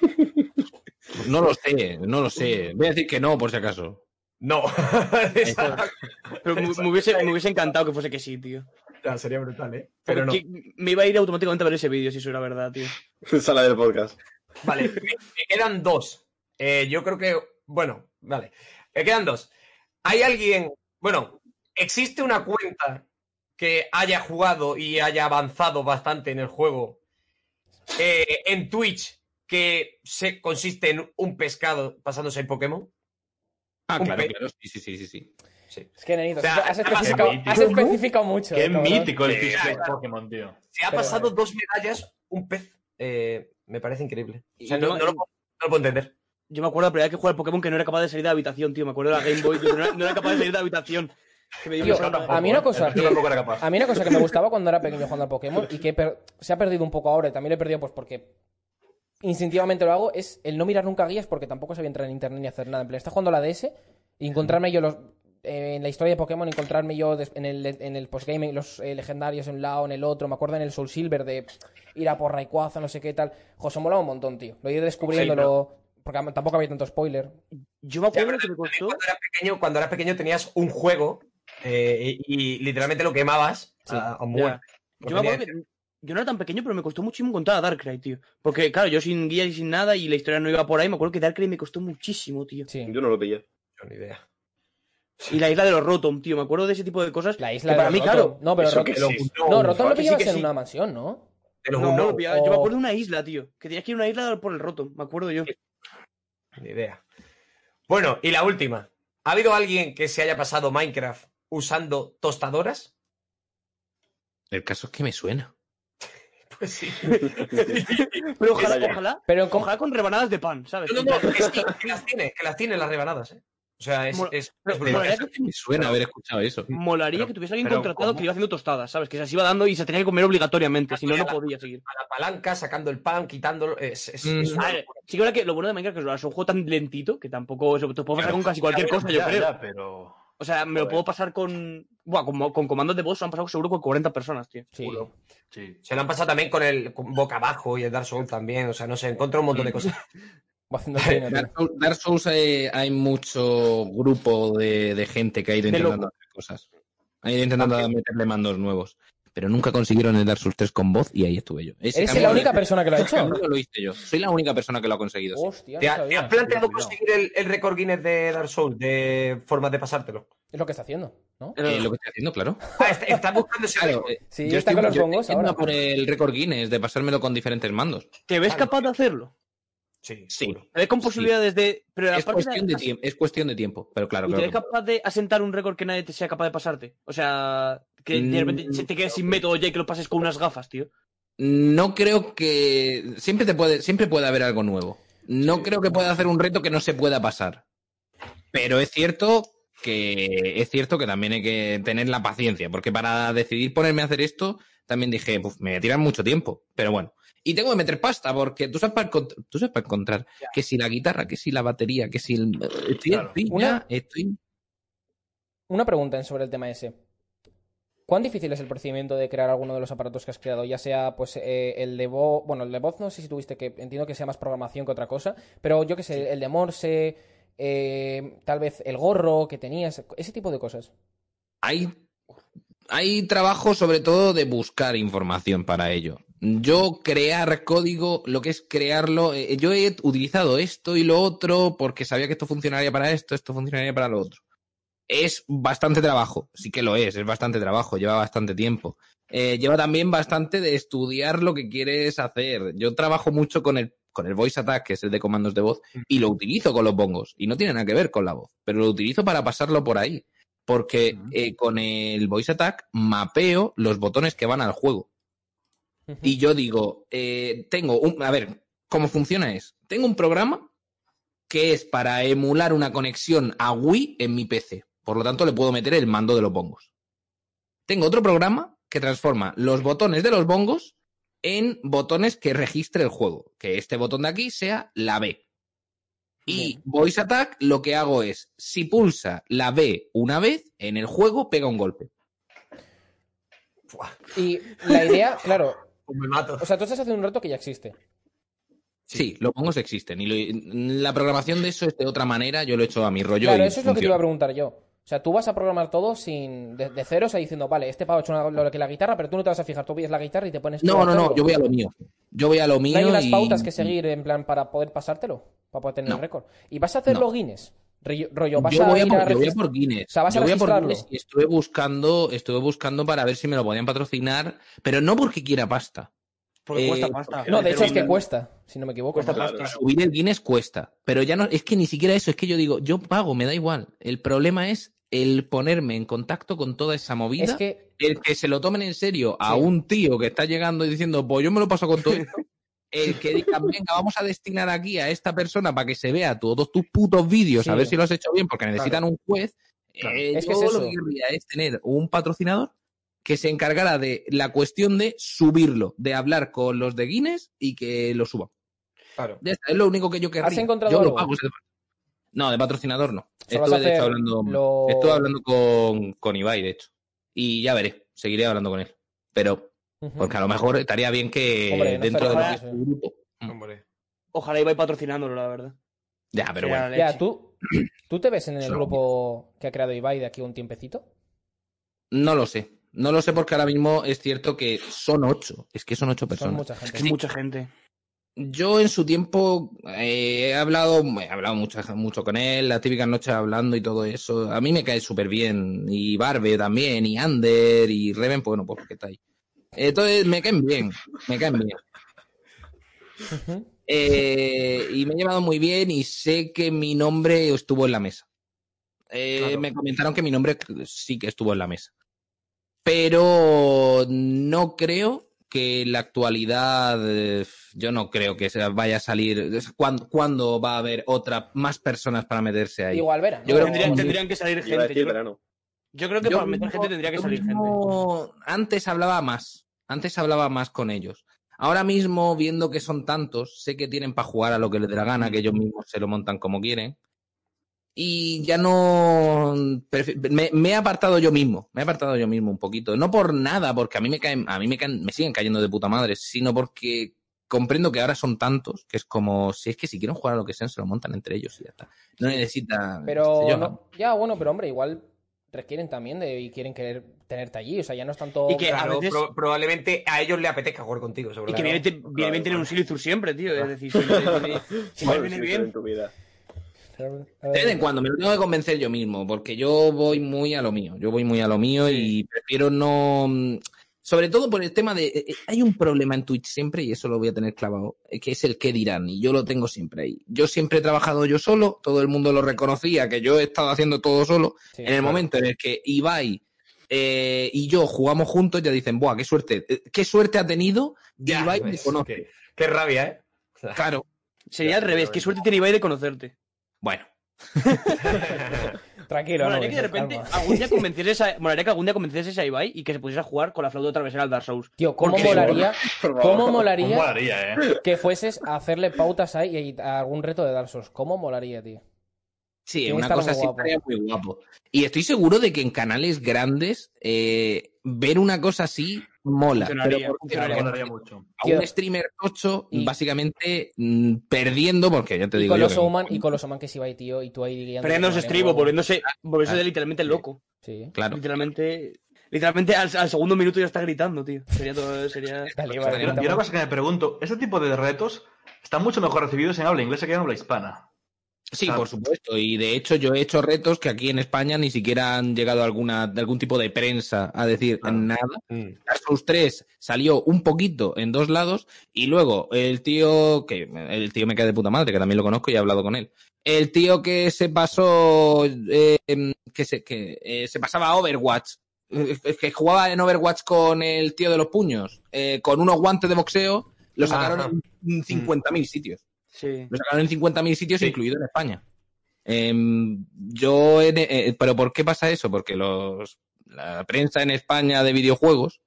[SPEAKER 2] No lo sé, no lo sé. Voy a decir que no, por si acaso.
[SPEAKER 7] No.
[SPEAKER 3] Pero me, me hubiese, me hubiese encantado que fuese que sí, tío.
[SPEAKER 7] Sería brutal, ¿eh? Pero no.
[SPEAKER 3] Me iba a ir automáticamente a ver ese vídeo si eso era verdad, tío.
[SPEAKER 4] Sala del podcast.
[SPEAKER 7] Vale, me, me quedan dos. Eh, yo creo que, bueno, vale. Me quedan dos. ¿Hay alguien, bueno, existe una cuenta que haya jugado y haya avanzado bastante en el juego eh, en Twitch que se consiste en un pescado pasándose el Pokémon?
[SPEAKER 2] Ah, claro,
[SPEAKER 7] pe-
[SPEAKER 2] claro. Sí, sí, sí, sí, sí.
[SPEAKER 7] Sí.
[SPEAKER 1] Es que, Nenito,
[SPEAKER 7] O sea,
[SPEAKER 1] has, especificado, has especificado mucho.
[SPEAKER 5] Qué
[SPEAKER 1] eh, cabrón.
[SPEAKER 5] mítico el
[SPEAKER 7] Sí,
[SPEAKER 5] fish
[SPEAKER 7] claro.
[SPEAKER 5] Pokémon, tío.
[SPEAKER 7] Se ha
[SPEAKER 1] Pero,
[SPEAKER 7] pasado
[SPEAKER 1] eh.
[SPEAKER 7] dos medallas, un pez. Eh, me parece increíble. O sea,
[SPEAKER 3] Y
[SPEAKER 7] no, lo, puedo- no lo puedo entender.
[SPEAKER 3] Yo me acuerdo la primera vez que jugué al Pokémon que no era capaz de salir de la habitación, tío. Me acuerdo de la Game Boy, no, era, no era capaz de salir de la habitación. Que me dio
[SPEAKER 1] Tío,
[SPEAKER 3] rabia.
[SPEAKER 1] a mí una cosa
[SPEAKER 5] Yo
[SPEAKER 1] que-
[SPEAKER 5] tampoco.
[SPEAKER 1] A mí una cosa que me gustaba cuando era pequeño jugando al Pokémon y que se ha perdido un poco ahora y también lo he perdido pues porque instintivamente lo hago es el no mirar nunca guías porque tampoco sabía entrar en internet ni hacer nada. En plan, está jugando a la DS y encontrarme yo los eh, en la historia de Pokémon encontrarme yo en el, en el postgame los eh, legendarios en un lado, en el otro. Me acuerdo en el Soul Silver de ir a por Rayquaza, no sé qué tal. José mola un montón, tío. Lo he ido descubriéndolo porque am- tampoco había tanto spoiler.
[SPEAKER 3] Yo me acuerdo
[SPEAKER 7] Ya,
[SPEAKER 3] que me costó.
[SPEAKER 7] Cuando eras pequeño, cuando eras pequeño tenías un juego eh, y, y literalmente lo quemabas a, a muerte.
[SPEAKER 3] Yo me acuerdo
[SPEAKER 7] tenías-
[SPEAKER 3] que yo no era tan pequeño, pero me costó muchísimo encontrar a Darkrai, tío. Porque, claro, yo sin guía y sin nada y la historia no iba por ahí. Me acuerdo que Darkrai me costó muchísimo, tío.
[SPEAKER 1] Sí.
[SPEAKER 4] Yo no lo pillé.
[SPEAKER 7] Yo ni idea.
[SPEAKER 3] Y la isla de los Rotom, tío. Me acuerdo de ese tipo de cosas.
[SPEAKER 1] La
[SPEAKER 3] que
[SPEAKER 1] isla de
[SPEAKER 3] para
[SPEAKER 1] los
[SPEAKER 3] mí,
[SPEAKER 1] Rotom.
[SPEAKER 3] claro.
[SPEAKER 1] No, pero Rotom-
[SPEAKER 4] que
[SPEAKER 7] Pero-
[SPEAKER 4] sí.
[SPEAKER 1] No, Rotom lo
[SPEAKER 3] que sí,
[SPEAKER 1] pillabas
[SPEAKER 3] que
[SPEAKER 1] en
[SPEAKER 3] sí.
[SPEAKER 1] una mansión, ¿no?
[SPEAKER 7] Los
[SPEAKER 3] No, pillaba- Yo me acuerdo de una isla, tío. Que tenías que ir a una isla por el Rotom. Me acuerdo yo.
[SPEAKER 7] Ni idea. Bueno, y la última. ¿Ha habido alguien que se haya pasado Minecraft usando tostadoras?
[SPEAKER 2] El caso es que me suena.
[SPEAKER 7] Pues sí.
[SPEAKER 3] Pero ojalá, ojalá,
[SPEAKER 1] Pero con-
[SPEAKER 3] ojalá con rebanadas de pan, ¿sabes?
[SPEAKER 7] No, no, no, que sí, que las tiene, que las tiene las rebanadas, ¿eh? O sea, es,
[SPEAKER 3] Mola-
[SPEAKER 7] es,
[SPEAKER 3] pero-
[SPEAKER 7] es
[SPEAKER 3] pero
[SPEAKER 7] brutal.
[SPEAKER 3] era que-
[SPEAKER 2] Me suena haber escuchado eso.
[SPEAKER 3] Molaría
[SPEAKER 5] Pero-
[SPEAKER 3] que tuviese alguien contratado
[SPEAKER 5] ¿cómo?
[SPEAKER 3] que iba haciendo tostadas, ¿sabes? Que se las iba dando y se tenía que comer obligatoriamente, si no, no podía seguir.
[SPEAKER 7] A la palanca, sacando el pan, quitándolo. Es, es-
[SPEAKER 2] Mm.
[SPEAKER 7] es una
[SPEAKER 3] A ver,
[SPEAKER 7] locura.
[SPEAKER 3] sí que ahora que lo bueno de Minecraft es que es un juego tan lentito que tampoco eso te puedo pasar con casi cualquier cosa, yo creo.
[SPEAKER 5] ya, pero.
[SPEAKER 3] O sea, me lo puedo pasar con. Buah, con, con comandos de voz han pasado seguro con 40 personas, tío.
[SPEAKER 1] Sí.
[SPEAKER 5] Sí.
[SPEAKER 7] Se lo han pasado también con el con boca abajo y el Dark Souls también. O sea, no sé, encontró un montón de cosas.
[SPEAKER 1] Va haciendo el.
[SPEAKER 2] Dark Souls, Dark Souls hay, hay mucho grupo de, de gente que ha ido intentando hacer cosas. Ha ido intentando meterle mandos nuevos. Pero nunca consiguieron el Dark Souls 3 con voz y ahí estuve yo. Ese
[SPEAKER 1] ¿Eres la única persona que lo ha hecho?
[SPEAKER 2] lo hice yo. Soy la única persona que lo ha conseguido.
[SPEAKER 1] Hostia,
[SPEAKER 7] ¿Te,
[SPEAKER 1] no
[SPEAKER 7] ha- te
[SPEAKER 1] sabía.
[SPEAKER 7] has planteado
[SPEAKER 5] Cuidado.
[SPEAKER 7] conseguir el, el récord Guinness de Dark Souls de formas de pasártelo?
[SPEAKER 1] Es lo que está haciendo, ¿no?
[SPEAKER 2] Eh, lo que estoy haciendo, claro.
[SPEAKER 7] Ah, está, está buscando ese
[SPEAKER 2] Claro, eh,
[SPEAKER 1] Sí,
[SPEAKER 2] yo
[SPEAKER 1] está
[SPEAKER 2] estoy,
[SPEAKER 1] con los
[SPEAKER 2] yo
[SPEAKER 1] bongos
[SPEAKER 2] estoy
[SPEAKER 1] ahora.
[SPEAKER 2] por el récord Guinness de pasármelo con diferentes mandos.
[SPEAKER 3] ¿Te ves
[SPEAKER 7] Claro.
[SPEAKER 3] capaz de hacerlo?
[SPEAKER 7] Sí,
[SPEAKER 2] Sí.
[SPEAKER 7] seguro.
[SPEAKER 3] ¿Te ves con
[SPEAKER 2] Sí.
[SPEAKER 3] posibilidades de. Pero
[SPEAKER 2] Es cuestión de tiempo, es cuestión de tiempo, pero claro,
[SPEAKER 3] ¿Y
[SPEAKER 2] claro.
[SPEAKER 3] ves capaz de asentar un récord que nadie te sea capaz de pasarte? O sea, Que de
[SPEAKER 2] Mm,
[SPEAKER 3] repente se te quedes sin método ya y que lo pases con unas gafas, tío.
[SPEAKER 2] No creo que. Siempre te puede, siempre puede haber algo nuevo. No creo que pueda hacer un reto que no se pueda pasar. Pero es cierto que es cierto que también hay que tener la paciencia, porque para decidir ponerme a hacer esto, también dije, pues me tirar mucho tiempo. Pero bueno. Y tengo que meter pasta, porque tú sabes para, tú sabes para encontrar que si la guitarra, que si la batería, que si el. Estoy,
[SPEAKER 5] Claro.
[SPEAKER 2] estoy
[SPEAKER 1] Una-
[SPEAKER 2] estoy-
[SPEAKER 1] Una pregunta sobre el tema ese. ¿Cuán difícil es el procedimiento de crear alguno de los aparatos que has creado? Ya sea, pues, eh, el de voz. Bueno, el de voz no sé si tuviste que. Entiendo que sea más programación que otra cosa. Pero yo que sé, el de Morse. eh, tal vez el gorro que tenías. Ese tipo de cosas.
[SPEAKER 2] hay, hay trabajo sobre todo de buscar información para ello. Yo crear código, lo que es crearlo, eh, yo he utilizado esto y lo otro porque sabía que esto funcionaría para esto, esto funcionaría para lo otro. Es bastante trabajo, sí que lo es, es bastante trabajo, lleva bastante tiempo. Eh, lleva también bastante de estudiar lo que quieres hacer. Yo trabajo mucho con el, con el voice attack, que es el de comandos de voz, y lo utilizo con los bongos. Y no tiene nada que ver con la voz, pero lo utilizo para pasarlo por ahí. Porque eh, con el voice attack mapeo los botones que van al juego. Y yo digo, eh, tengo un. A ver, ¿cómo funciona es? Tengo un programa que es para emular una conexión a Wii en mi PC. Por lo tanto, le puedo meter el mando de los bongos. Tengo otro programa que transforma los botones de los bongos en botones que registre el juego. Que este botón de aquí sea la B. Y. Voice Attack lo que hago es, si pulsa la B una vez, en el juego pega un golpe.
[SPEAKER 1] Y la idea, claro.
[SPEAKER 7] Pues me mato.
[SPEAKER 1] O sea, tú estás haciendo un reto que ya existe.
[SPEAKER 2] Sí, los bongos existen. Y lo- la programación de eso es de otra manera. Yo lo he hecho a mi rollo.
[SPEAKER 1] Claro,
[SPEAKER 2] y
[SPEAKER 1] eso es lo que te iba a preguntar yo. O sea, tú vas a programar todo sin de, de cero, o sea, diciendo, vale, este pavo ha hecho una- lo que la guitarra, pero tú no te vas a fijar, tú pillas la guitarra y te pones
[SPEAKER 2] No, no, no, yo voy a lo mío. Yo voy a lo mío.
[SPEAKER 1] ¿No hay unas
[SPEAKER 2] y-
[SPEAKER 1] pautas que seguir en plan para poder pasártelo? Para poder tener
[SPEAKER 2] No.
[SPEAKER 1] el récord. ¿Y vas a hacer
[SPEAKER 2] No.
[SPEAKER 1] los Guinness? Rollo, vas
[SPEAKER 2] yo, voy a por,
[SPEAKER 1] a
[SPEAKER 2] yo voy a por Guinness.
[SPEAKER 1] O sea, vas a
[SPEAKER 2] voy a por
[SPEAKER 1] registrarlo.
[SPEAKER 2] Guinness y estuve buscando, estuve buscando para ver si me lo podían patrocinar, pero no porque quiera pasta.
[SPEAKER 3] Porque
[SPEAKER 2] Eh,
[SPEAKER 3] cuesta pasta.
[SPEAKER 1] No, de hecho es que cuesta, si no me equivoco.
[SPEAKER 3] Cuesta
[SPEAKER 1] ¿no?
[SPEAKER 4] Claro.
[SPEAKER 3] pasta.
[SPEAKER 2] Subir el Guinness cuesta, pero ya no, es que ni siquiera eso, es que yo digo, yo pago, me da igual. El problema es el ponerme en contacto con toda esa movida,
[SPEAKER 1] Es que,
[SPEAKER 2] el que se lo tomen en serio a
[SPEAKER 1] Sí.
[SPEAKER 2] un tío que está llegando y diciendo, pues yo me lo paso con todo esto. El que digan, venga, vamos a destinar aquí a esta persona para que se vea todos tus putos vídeos, a ver si lo has hecho bien, porque necesitan un juez.
[SPEAKER 5] Claro.
[SPEAKER 2] Eh,
[SPEAKER 1] Es que
[SPEAKER 2] yo
[SPEAKER 1] es
[SPEAKER 2] lo que querría es tener un patrocinador que se encargara de la cuestión de subirlo, de hablar con los de Guinness y que lo suban.
[SPEAKER 7] Claro.
[SPEAKER 2] Es lo único que yo querría.
[SPEAKER 1] encontrado
[SPEAKER 2] yo lo
[SPEAKER 1] algo?
[SPEAKER 2] pago. ese- No, de patrocinador no.
[SPEAKER 1] Solo
[SPEAKER 2] Estuve, de hecho, hablando,
[SPEAKER 1] lo-
[SPEAKER 2] estuve hablando con, con Ibai, de hecho. Y ya veré, seguiré hablando con él. Pero, Porque a lo mejor estaría bien que
[SPEAKER 1] Hombre, no
[SPEAKER 2] dentro de lo que es su grupo. Mm.
[SPEAKER 7] Hombre.
[SPEAKER 3] Ojalá iba patrocinándolo, la verdad.
[SPEAKER 2] Ya, pero bueno.
[SPEAKER 1] ya. ¿tú, ¿tú te ves en el
[SPEAKER 2] Solo.
[SPEAKER 1] grupo que ha creado Ibai de aquí un tiempecito?
[SPEAKER 2] No lo sé. No lo sé porque ahora mismo es cierto que son ocho. Es que son ocho
[SPEAKER 1] Son
[SPEAKER 2] personas.
[SPEAKER 1] mucha gente.
[SPEAKER 3] Es mucha gente.
[SPEAKER 2] Yo en su tiempo eh, he hablado, he hablado mucho, mucho con él, las típicas noches hablando y todo eso. A mí me cae súper bien. Y Barbe también, y Ander, y Reven, pues bueno, pues porque está ahí. Entonces me caen bien, me caen bien. Eh, y me he llevado muy bien y sé que mi nombre estuvo en la mesa. Eh,
[SPEAKER 5] Claro.
[SPEAKER 2] Me comentaron que mi nombre sí que estuvo en la mesa. Pero no creo que en la actualidad, eh, yo no creo que se vaya a salir. ¿Cuándo, cuándo va a haber otra, más personas para meterse ahí?
[SPEAKER 1] Igual verán.
[SPEAKER 2] Yo creo que
[SPEAKER 3] Tendrían,
[SPEAKER 2] sí.
[SPEAKER 3] tendrían que salir gente. Yo creo,
[SPEAKER 4] verano.
[SPEAKER 3] yo creo que
[SPEAKER 2] Yo
[SPEAKER 3] para meter gente tendría que salir gente.
[SPEAKER 2] Antes hablaba más. Antes hablaba más con ellos. Ahora mismo, viendo que son tantos, sé que tienen para jugar a lo que les dé la gana, que ellos mismos se lo montan como quieren. Y ya no. Me, me he apartado yo mismo. Me he apartado yo mismo un poquito. No por nada, porque a mí me caen, a mí me caen, me siguen cayendo de puta madre, sino porque comprendo que ahora son tantos que es como si es que si quieren jugar a lo que sean, se lo montan entre ellos y ya está. No necesitan.
[SPEAKER 1] Pero
[SPEAKER 2] yo,
[SPEAKER 1] no- ya, bueno, pero hombre, igual requieren también de y quieren querer tenerte allí. O sea, ya no es tanto.
[SPEAKER 3] Y que a
[SPEAKER 7] Claro,
[SPEAKER 3] veces-
[SPEAKER 7] pro- probablemente a ellos les apetezca jugar contigo,
[SPEAKER 3] Y
[SPEAKER 7] seguro.
[SPEAKER 3] que viene, viene
[SPEAKER 4] Claro,
[SPEAKER 3] bien tener un Silithur siempre, tío. Es decir, si, me viene bien.
[SPEAKER 4] en tu vida.
[SPEAKER 2] De vez en cuando me lo tengo que convencer yo mismo, porque yo voy muy a lo mío. Yo voy muy a lo mío y prefiero no. Sobre todo por el tema de. eh, eh, Hay un problema en Twitch siempre, y eso lo voy a tener clavado, eh, que es el qué dirán, y yo lo tengo siempre ahí. Yo siempre he trabajado yo solo, todo el mundo lo reconocía, que yo he estado haciendo todo solo.
[SPEAKER 1] Sí,
[SPEAKER 2] en el
[SPEAKER 1] claro.
[SPEAKER 2] momento en el que Ibai eh, y yo jugamos juntos, ya dicen, ¡buah, qué suerte! ¿Qué suerte ha tenido?
[SPEAKER 7] Ya,
[SPEAKER 2] Ibai me conoce".
[SPEAKER 7] qué, qué rabia, ¿eh? O sea,
[SPEAKER 2] Claro.
[SPEAKER 3] Sería al revés. Qué suerte tiene Ibai de conocerte.
[SPEAKER 2] Bueno,
[SPEAKER 1] Tranquilo, no.
[SPEAKER 3] Molaría que de repente algún día convencieses a, molaría que algún día convencieses a Ibai y que se pusiese a jugar con la flauta travesera al Dark Souls.
[SPEAKER 1] Tío, ¿cómo molaría, cómo
[SPEAKER 5] ¿Cómo
[SPEAKER 1] molaría
[SPEAKER 5] molaría, eh?
[SPEAKER 1] que fueses a hacerle pautas ahí y a algún reto de Dark Souls? ¿Cómo molaría, tío?
[SPEAKER 2] sí, una cosa así estaría muy guapo. Y estoy seguro de que en canales grandes eh, ver una cosa así mola. Pero
[SPEAKER 5] mucho.
[SPEAKER 2] a un streamer 8,
[SPEAKER 1] Y-
[SPEAKER 2] básicamente mm, perdiendo, porque ya te
[SPEAKER 1] Y
[SPEAKER 2] digo
[SPEAKER 1] con
[SPEAKER 2] yo
[SPEAKER 1] los
[SPEAKER 2] que-
[SPEAKER 1] Oman y con los Oman que se iba ahí, tío, y tú ahí guiando.
[SPEAKER 3] Perdiéndose estribo, volviéndose, volviéndose literalmente loco.
[SPEAKER 1] Sí.
[SPEAKER 2] Claro.
[SPEAKER 3] Literalmente. Literalmente al, al segundo minuto ya está gritando, tío. Sería todo. Sería.
[SPEAKER 1] Dale, vale,
[SPEAKER 5] una, cosa que me pregunto, este tipo de retos están mucho mejor recibidos en habla inglesa que en habla hispana.
[SPEAKER 2] Sí,
[SPEAKER 5] Claro.
[SPEAKER 2] por supuesto. Y de hecho yo he hecho retos que aquí en España ni siquiera han llegado alguna, de algún tipo de prensa a decir
[SPEAKER 5] Claro.
[SPEAKER 2] nada.
[SPEAKER 7] Mm.
[SPEAKER 2] Souls 3 salió un poquito en dos lados y luego el tío, que el tío me cae de puta madre, que también lo conozco y he hablado con él. El tío que se pasó, eh, que, se, que eh, se pasaba a Overwatch, eh, que jugaba en Overwatch con el tío de los puños, eh, con unos guantes de boxeo, lo sacaron
[SPEAKER 7] Ajá.
[SPEAKER 2] en 50.000 sitios.
[SPEAKER 3] Sí.
[SPEAKER 2] Lo sacaron en 50.000 sitios,
[SPEAKER 7] Sí.
[SPEAKER 2] incluido en España. Em, yo, en- eh, pero ¿por qué pasa eso? Porque los, la prensa en España de videojuegos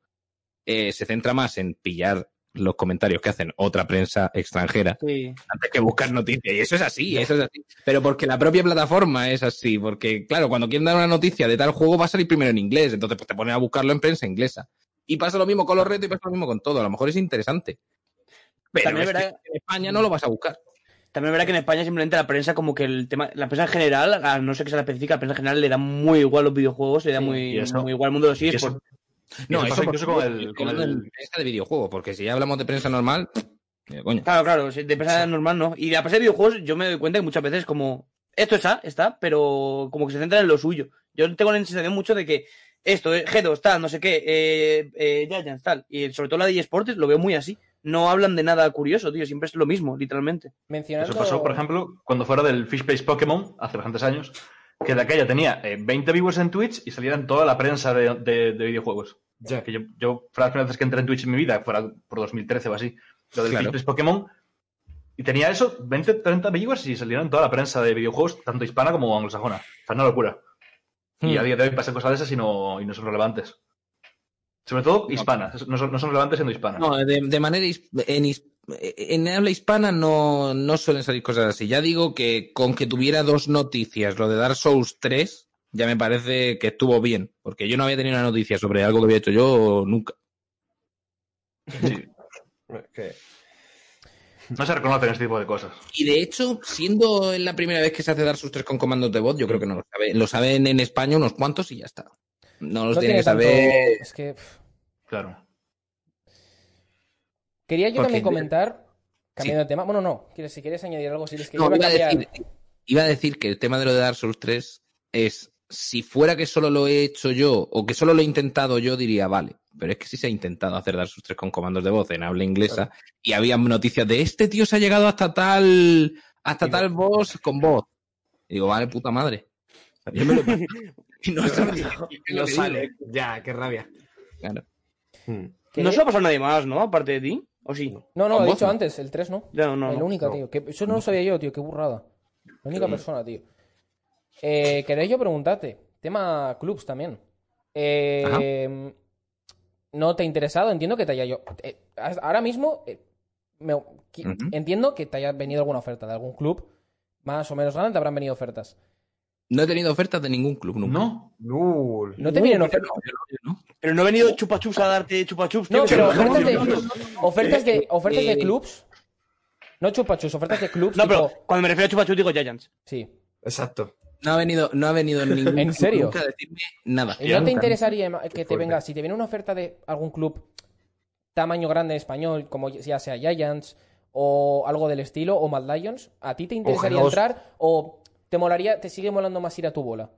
[SPEAKER 2] eh, se centra más en pillar los comentarios que hacen otra prensa extranjera
[SPEAKER 3] Sí.
[SPEAKER 2] antes que buscar noticias. Y eso es así, eso es así. Pero porque la propia plataforma es así. Porque, claro, cuando quieren dar una noticia de tal juego va a salir primero en inglés. Entonces, pues te ponen a buscarlo en prensa inglesa. Y pasa lo mismo con los retos y pasa lo mismo con todo. A lo mejor es interesante. Pero
[SPEAKER 3] También
[SPEAKER 2] es que
[SPEAKER 3] verá-
[SPEAKER 2] en España no lo vas a buscar.
[SPEAKER 3] También verá que en España simplemente la prensa, como que el tema. La prensa en general, a no sé que sea la específica, la prensa en general le da muy igual los videojuegos, le da
[SPEAKER 1] Sí,
[SPEAKER 3] muy,
[SPEAKER 5] eso-
[SPEAKER 3] muy igual el mundo de los eSports.
[SPEAKER 5] eso-
[SPEAKER 2] No,
[SPEAKER 5] eso
[SPEAKER 2] eso
[SPEAKER 5] incluso con el- con el-
[SPEAKER 2] prensa de videojuegos, porque si ya hablamos de prensa normal, coño.
[SPEAKER 3] Claro, claro, de prensa normal no. Y la prensa de videojuegos, yo me doy cuenta que muchas veces como. Esto está, está, pero como que se centra en lo suyo. Yo tengo la sensación mucho de que esto, eh, G2, tal, no sé qué, eh, eh, Giants, tal. Y sobre todo la de eSports lo veo muy así. No hablan de nada curioso, tío. Siempre es lo mismo, literalmente.
[SPEAKER 1] Mencionando...
[SPEAKER 5] Eso pasó, por ejemplo, cuando fuera del Fishbase Pokémon, hace bastantes años, que de aquella tenía eh, 20 viewers en Twitch y salía en toda la prensa de, de- de videojuegos.
[SPEAKER 7] Ya.
[SPEAKER 5] Que yo, yo, fue la primera vez que entré en Twitch en mi vida, fuera por 2013 o así, lo del
[SPEAKER 2] Claro.
[SPEAKER 5] Fishbase Pokémon, y tenía eso, 20, 30 viewers y salieron en toda la prensa de videojuegos, tanto hispana como anglosajona. O sea, una locura. Y
[SPEAKER 2] Hmm.
[SPEAKER 5] a día de hoy pasan cosas de esas y no, y no son relevantes. Sobre todo hispanas, no son, no son relevantes siendo hispanas.
[SPEAKER 2] No, de, de manera en, en habla hispana no, no suelen salir cosas así. Ya digo que con que tuviera dos noticias, lo de Dark Souls 3, ya me parece que estuvo bien, porque yo no había tenido una noticia sobre algo que había hecho yo nunca.
[SPEAKER 5] Sí. No se reconocen este tipo de cosas.
[SPEAKER 2] Y de hecho, siendo la primera vez que se hace Dark Souls 3 con comandos de voz, yo creo que no lo saben. Lo saben en España unos cuantos y ya está. No los
[SPEAKER 1] no
[SPEAKER 2] tienen
[SPEAKER 1] tiene
[SPEAKER 2] que
[SPEAKER 1] tanto...
[SPEAKER 2] saber.
[SPEAKER 1] Es que... pff.
[SPEAKER 5] Claro.
[SPEAKER 1] Quería yo
[SPEAKER 2] Porque-
[SPEAKER 1] también comentar, cambiando de tema... Bueno, no, si quieres añadir algo, si es que
[SPEAKER 2] No,
[SPEAKER 1] yo
[SPEAKER 2] iba,
[SPEAKER 1] a
[SPEAKER 2] decir, iba a decir que el tema de lo de Dark Souls 3 es, si fuera que solo lo he hecho yo o que solo lo he intentado yo, diría, vale. Pero es que sí se ha intentado hacer Dark Souls 3 con comandos de voz en habla inglesa y había noticias de este tío se ha llegado hasta tal, hasta
[SPEAKER 7] Y
[SPEAKER 2] tal boss con voz. Y digo, vale, puta madre. Yo me lo- y no se me-
[SPEAKER 7] Y no sale. Ya, qué rabia.
[SPEAKER 2] Claro.
[SPEAKER 7] Mm.
[SPEAKER 1] ¿Qué?
[SPEAKER 3] No se va a pasar nadie más, ¿no? Aparte de ti. ¿O sí?
[SPEAKER 1] No, no,
[SPEAKER 2] Con
[SPEAKER 1] he dicho
[SPEAKER 2] no.
[SPEAKER 1] antes, el 3 no.
[SPEAKER 3] Ya, no, no.
[SPEAKER 1] el único,
[SPEAKER 7] no.
[SPEAKER 1] tío. Que, eso no lo sabía yo, tío, qué burrada. La única persona, tío. Eh, quería yo preguntarte, tema clubs también. Eh, ¿No te ha interesado? Entiendo que te haya yo. eh, ahora mismo, eh, me- entiendo que te haya venido alguna oferta de algún club, más o menos grande, te habrán venido ofertas.
[SPEAKER 2] No he tenido ofertas de ningún club nunca.
[SPEAKER 5] No.
[SPEAKER 7] Lul.
[SPEAKER 1] ¿No te vienen ofertas?
[SPEAKER 3] Pero no ha venido chupachups a darte chupachups.
[SPEAKER 1] No, pero
[SPEAKER 3] no-
[SPEAKER 1] ofertas de,
[SPEAKER 3] no, no,
[SPEAKER 1] ofertas de, ofertas de
[SPEAKER 2] Eh,
[SPEAKER 1] clubs. No chupachus, ofertas de clubs.
[SPEAKER 3] No, pero
[SPEAKER 1] tipo-
[SPEAKER 3] cuando me refiero a chupachups digo Giants.
[SPEAKER 1] Sí.
[SPEAKER 7] Exacto.
[SPEAKER 2] No ha venido, no ha venido ningún
[SPEAKER 1] ¿En
[SPEAKER 2] club
[SPEAKER 1] serio?
[SPEAKER 2] nunca a decirme nada.
[SPEAKER 1] ¿Y no te interesaría que te venga, si te viene una oferta de algún club tamaño grande en español, como ya sea Giants o algo del estilo, o Mad Lions, ¿a ti te interesaría
[SPEAKER 7] G2.
[SPEAKER 1] entrar o te molaría, te sigue molando más ir a tu bola?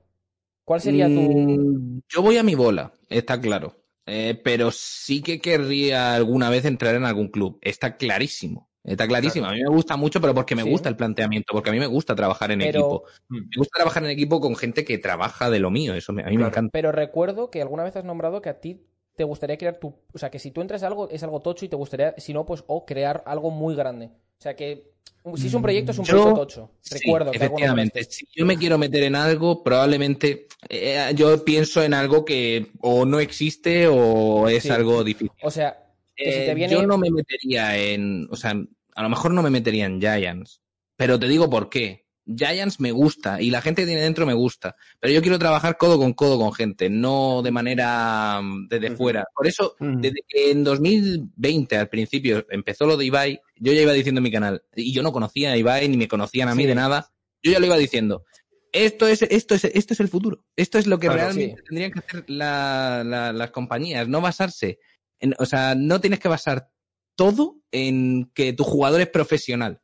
[SPEAKER 1] ¿Cuál sería tu...?
[SPEAKER 2] Mm, Yo voy a mi bola, está claro. Eh, pero sí que querría alguna vez entrar en algún club. Está clarísimo. Está clarísimo. A mí me gusta mucho, pero porque me
[SPEAKER 1] Sí.
[SPEAKER 2] gusta el planteamiento, porque a mí me gusta trabajar en
[SPEAKER 1] Pero-
[SPEAKER 2] equipo. Me gusta trabajar en equipo con gente que trabaja de lo mío. Eso me- a mí me encanta.
[SPEAKER 1] Pero recuerdo que alguna vez has nombrado que a ti te gustaría crear tu. O sea, que si tú entras a algo, es algo tocho y te gustaría, si no, pues, o crear algo muy grande. O sea, que si es un proyecto, es un
[SPEAKER 2] Yo-
[SPEAKER 1] proyecto tocho.
[SPEAKER 2] Sí,
[SPEAKER 1] Recuerdo que alguna
[SPEAKER 2] efectivamente. Si yo me quiero meter en algo, probablemente eh, yo pienso en algo que o no existe o es
[SPEAKER 1] Sí.
[SPEAKER 2] algo difícil.
[SPEAKER 1] O sea, que si
[SPEAKER 2] Eh,
[SPEAKER 1] te viene.
[SPEAKER 2] Yo no me metería en. O sea, a lo mejor no me metería en Giants. Pero te digo por qué. Giants me gusta y la gente que tiene dentro me gusta. Pero yo quiero trabajar codo con codo con gente, no de manera mm, desde fuera. Por eso, desde que en 2020, al principio, empezó lo de Ibai, yo ya iba diciendo en mi canal. Y yo no conocía a Ibai ni me conocían a mí
[SPEAKER 1] Sí.
[SPEAKER 2] de nada. Yo ya lo iba diciendo. Esto es, esto es, esto es el futuro. Esto es lo que
[SPEAKER 5] Claro,
[SPEAKER 2] realmente
[SPEAKER 1] sí.
[SPEAKER 2] tendrían que hacer la- la- las compañías. No basarse en- o sea, no tienes que basar todo en que tu jugador es profesional.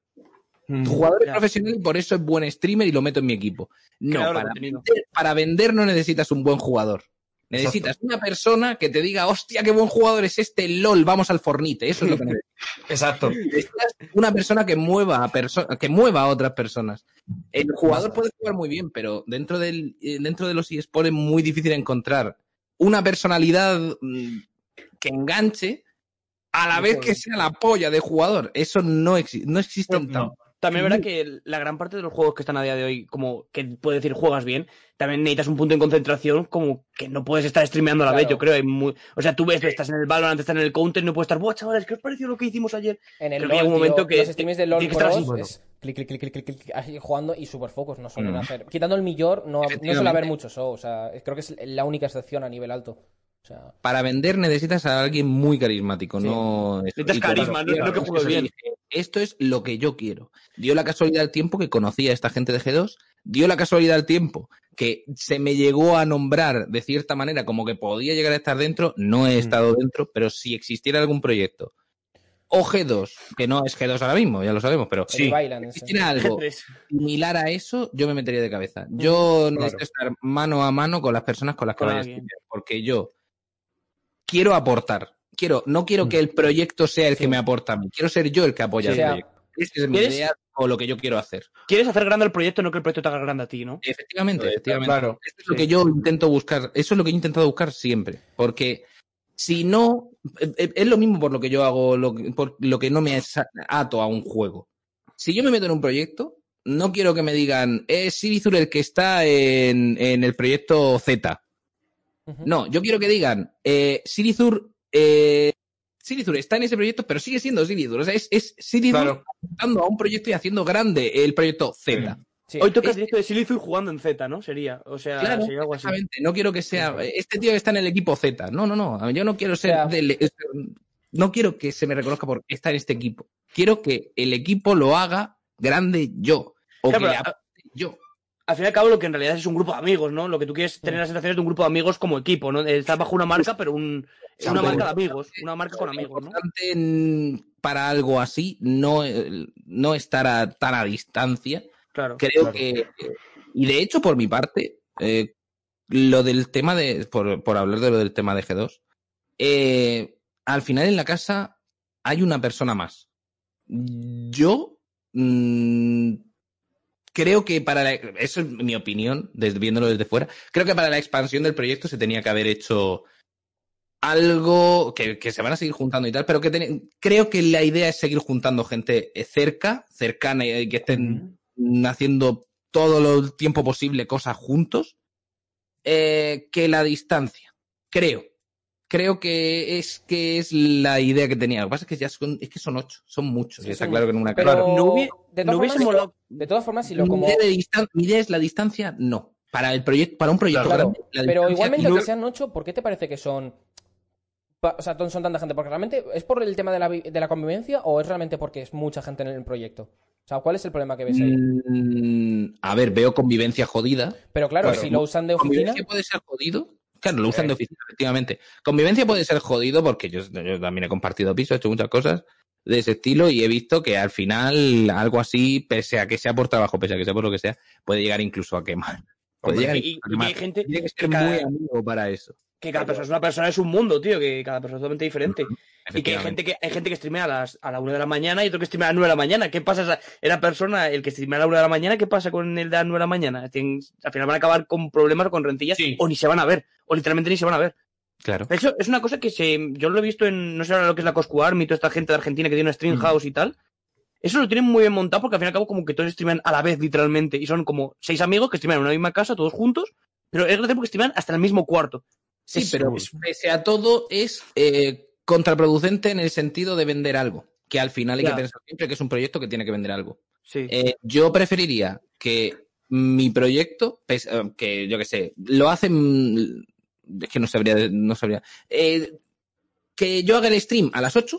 [SPEAKER 2] Tu jugador es
[SPEAKER 3] Ya.
[SPEAKER 2] profesional y por eso es buen streamer y lo meto en mi equipo. No, para vender, para vender no necesitas un buen jugador. Necesitas una persona que te diga, hostia, qué buen jugador es este, LOL, vamos al Fornite. Eso es lo que necesitas.
[SPEAKER 7] Exacto.
[SPEAKER 2] Necesitas una persona que mueva a perso- que mueva a otras personas. El jugador puede jugar muy bien, pero dentro del eh, dentro de los eSports es muy difícil encontrar una personalidad mm, que enganche a la vez que sea la polla de jugador. Eso no, exi- no existe en
[SPEAKER 5] No.
[SPEAKER 3] También es verdad que la gran parte de los juegos que están a día de hoy, como que puede decir juegas bien, también necesitas un punto de concentración como que no puedes estar streameando a la
[SPEAKER 1] Claro.
[SPEAKER 3] vez, yo creo. Hay muy... O sea, tú ves, estás en el Valorant, estás en el Counter, no puedes estar, buah, chavales, ¿qué os pareció lo que hicimos ayer?
[SPEAKER 1] En el
[SPEAKER 3] Creo que llega
[SPEAKER 1] LOL,
[SPEAKER 3] un momento
[SPEAKER 1] tío,
[SPEAKER 3] que
[SPEAKER 1] los streams de LOL
[SPEAKER 3] que bueno.
[SPEAKER 1] es clic, clic, clic, clic, clic, clic, ahí jugando y super focos no suelen
[SPEAKER 2] Mm.
[SPEAKER 1] hacer. Quitando el millor, no, no suele haber mucho show. O sea, creo que es la única excepción a nivel alto. O sea,
[SPEAKER 2] Para vender necesitas a alguien muy carismático,
[SPEAKER 1] Sí.
[SPEAKER 2] no...
[SPEAKER 3] Necesitas carisma, no- no que juegues bien.
[SPEAKER 2] Esto es lo que yo quiero. Dio la casualidad del tiempo que conocí a esta gente de G2, dio la casualidad del tiempo que se me llegó a nombrar de cierta manera como que podía llegar a estar dentro, no he
[SPEAKER 3] Mm.
[SPEAKER 2] estado dentro, pero si existiera algún proyecto, o G2, que no es G2 ahora mismo, ya lo sabemos, pero
[SPEAKER 1] bailan
[SPEAKER 2] si existiera algo
[SPEAKER 3] G3.
[SPEAKER 2] similar a eso, yo me metería de cabeza. Yo
[SPEAKER 5] Claro.
[SPEAKER 2] necesito estar mano a mano con las personas con las que
[SPEAKER 3] Con
[SPEAKER 2] vaya a estudiar, porque yo quiero aportar. Quiero, no quiero que el proyecto sea el que
[SPEAKER 1] Sí.
[SPEAKER 2] me aporta a mí, quiero ser yo el que apoya
[SPEAKER 1] O
[SPEAKER 2] el
[SPEAKER 1] sea,
[SPEAKER 2] proyecto. Esa es mi idea o lo que yo quiero hacer.
[SPEAKER 3] Quieres hacer grande el proyecto, no que el proyecto te haga grande a ti, ¿no?
[SPEAKER 2] Efectivamente,
[SPEAKER 4] Pues,
[SPEAKER 2] efectivamente.
[SPEAKER 7] Claro.
[SPEAKER 2] Eso es lo que yo intento buscar, eso es lo que yo he intentado buscar siempre, porque si no, eh, eh, es lo mismo por lo que yo hago, lo que- por lo que no me ato a un juego. Si yo me meto en un proyecto, no quiero que me digan, es Sirizur el que está en, en el proyecto Z. No, yo quiero que digan, eh, Sirizur, eh, está en ese proyecto, pero sigue siendo Sirizur. O sea, es, es Sirizur
[SPEAKER 7] Claro.
[SPEAKER 2] a un proyecto y haciendo grande el proyecto Z.
[SPEAKER 1] Sí.
[SPEAKER 3] Hoy tocas directo de Silizur jugando en Z, ¿no? Sería, o sea,
[SPEAKER 2] Claro,
[SPEAKER 3] sería algo así.
[SPEAKER 2] exactamente. No quiero que sea este tío que está en el equipo Z. No, no, no. Yo no quiero ser del- no quiero que se me reconozca por estar en este equipo. Quiero que el equipo lo haga grande yo o
[SPEAKER 3] Ya,
[SPEAKER 2] que
[SPEAKER 3] pero,
[SPEAKER 2] yo.
[SPEAKER 3] Al fin y al cabo, lo que en realidad es un grupo de amigos, ¿no? Lo que tú quieres tener las sensaciones de un grupo de amigos como equipo, ¿no? Estás bajo una marca, pero un, una
[SPEAKER 2] un
[SPEAKER 3] marca de amigos. Una marca con
[SPEAKER 2] Es
[SPEAKER 3] amigos, ¿no?
[SPEAKER 2] para algo así no, eh, no estar a, tan a distancia.
[SPEAKER 3] Claro.
[SPEAKER 2] Creo
[SPEAKER 7] Claro.
[SPEAKER 2] que. Y de hecho, por mi parte, eh, lo del tema de. Por, por hablar de lo del tema de G2, eh, al final en la casa hay una persona más. Yo. mm, creo que para la, eso es mi opinión, desde, viéndolo desde fuera. Creo que para la expansión del proyecto se tenía que haber hecho algo que, que se van a seguir juntando y tal, pero que ten- creo que la idea es seguir juntando gente eh, cerca, cercana y que estén haciendo todo el tiempo posible cosas juntos, eh, que la distancia. Creo. Creo que es que es la idea que tenía. Lo que pasa es que ya son, es que son ocho, son muchos.
[SPEAKER 1] Sí,
[SPEAKER 2] está
[SPEAKER 1] son
[SPEAKER 2] claro que en una
[SPEAKER 1] Pero
[SPEAKER 3] No hubie-
[SPEAKER 1] de, todas formas,
[SPEAKER 3] molado-
[SPEAKER 1] de todas formas, si lo
[SPEAKER 2] mi,
[SPEAKER 1] como.
[SPEAKER 2] idea de distan- mi idea es la distancia, no. Para el proyecto, para un proyecto
[SPEAKER 1] Claro,
[SPEAKER 2] grande, la
[SPEAKER 1] pero igualmente,
[SPEAKER 2] no-
[SPEAKER 1] sean ocho, ¿por qué te parece que son. O sea, son tanta gente? ¿Porque realmente es por el tema de la, vi- de la convivencia o es realmente porque es mucha gente en el proyecto? O sea, ¿cuál es el problema que ves ahí?
[SPEAKER 2] Mm, a ver, veo convivencia jodida.
[SPEAKER 1] Pero claro,
[SPEAKER 2] Claro.
[SPEAKER 1] si lo usan de oficina.
[SPEAKER 2] Convivencia puede ser jodido. Claro, lo usan de oficina, efectivamente. Convivencia puede ser jodido porque yo, yo también he compartido piso, he hecho muchas cosas de ese estilo y he visto que al final algo así, pese a que sea por trabajo, pese a que sea por lo que sea, puede llegar incluso a quemar. Puede
[SPEAKER 3] Hombre,
[SPEAKER 2] llegar
[SPEAKER 3] y-
[SPEAKER 2] a
[SPEAKER 3] y
[SPEAKER 2] quemar.
[SPEAKER 3] hay gente
[SPEAKER 2] Tiene que
[SPEAKER 3] que
[SPEAKER 2] ser
[SPEAKER 3] cada-
[SPEAKER 2] muy amigo para eso.
[SPEAKER 3] Que cada persona es una persona, es un mundo, tío, que cada persona es totalmente diferente. Y que hay gente que hay gente que streamea a las a la una de la mañana y otro que streamea a las nueve de la mañana. ¿Qué pasa esa, esa persona, el que streamea a la una de la mañana, qué pasa con el de las nueve de la mañana? Al final van a acabar con problemas o con rentillas
[SPEAKER 7] Sí.
[SPEAKER 3] o ni se van a ver, o literalmente ni se van a ver.
[SPEAKER 2] Claro.
[SPEAKER 3] Hecho, es una cosa que se, yo lo he visto en, no sé ahora lo que es la Coscu Army, toda esta gente de Argentina que tiene una stream house y tal. Eso lo tienen muy bien montado porque al fin y al cabo como que todos streaman a la vez, literalmente. Y son como seis amigos que streaman en una misma casa, todos juntos. Pero es gracioso porque streaman hasta el mismo cuarto.
[SPEAKER 2] Sí,
[SPEAKER 3] Es-
[SPEAKER 2] pero pese a todo es eh, contraproducente en el sentido de vender algo. Que al final hay
[SPEAKER 3] Ya.
[SPEAKER 2] que pensar siempre que es un proyecto que tiene que vender algo.
[SPEAKER 3] Sí.
[SPEAKER 2] Eh, yo preferiría que mi proyecto, eh, que yo que sé, lo hacen. Es que no sabría. No sabría eh, que yo haga el stream a las 8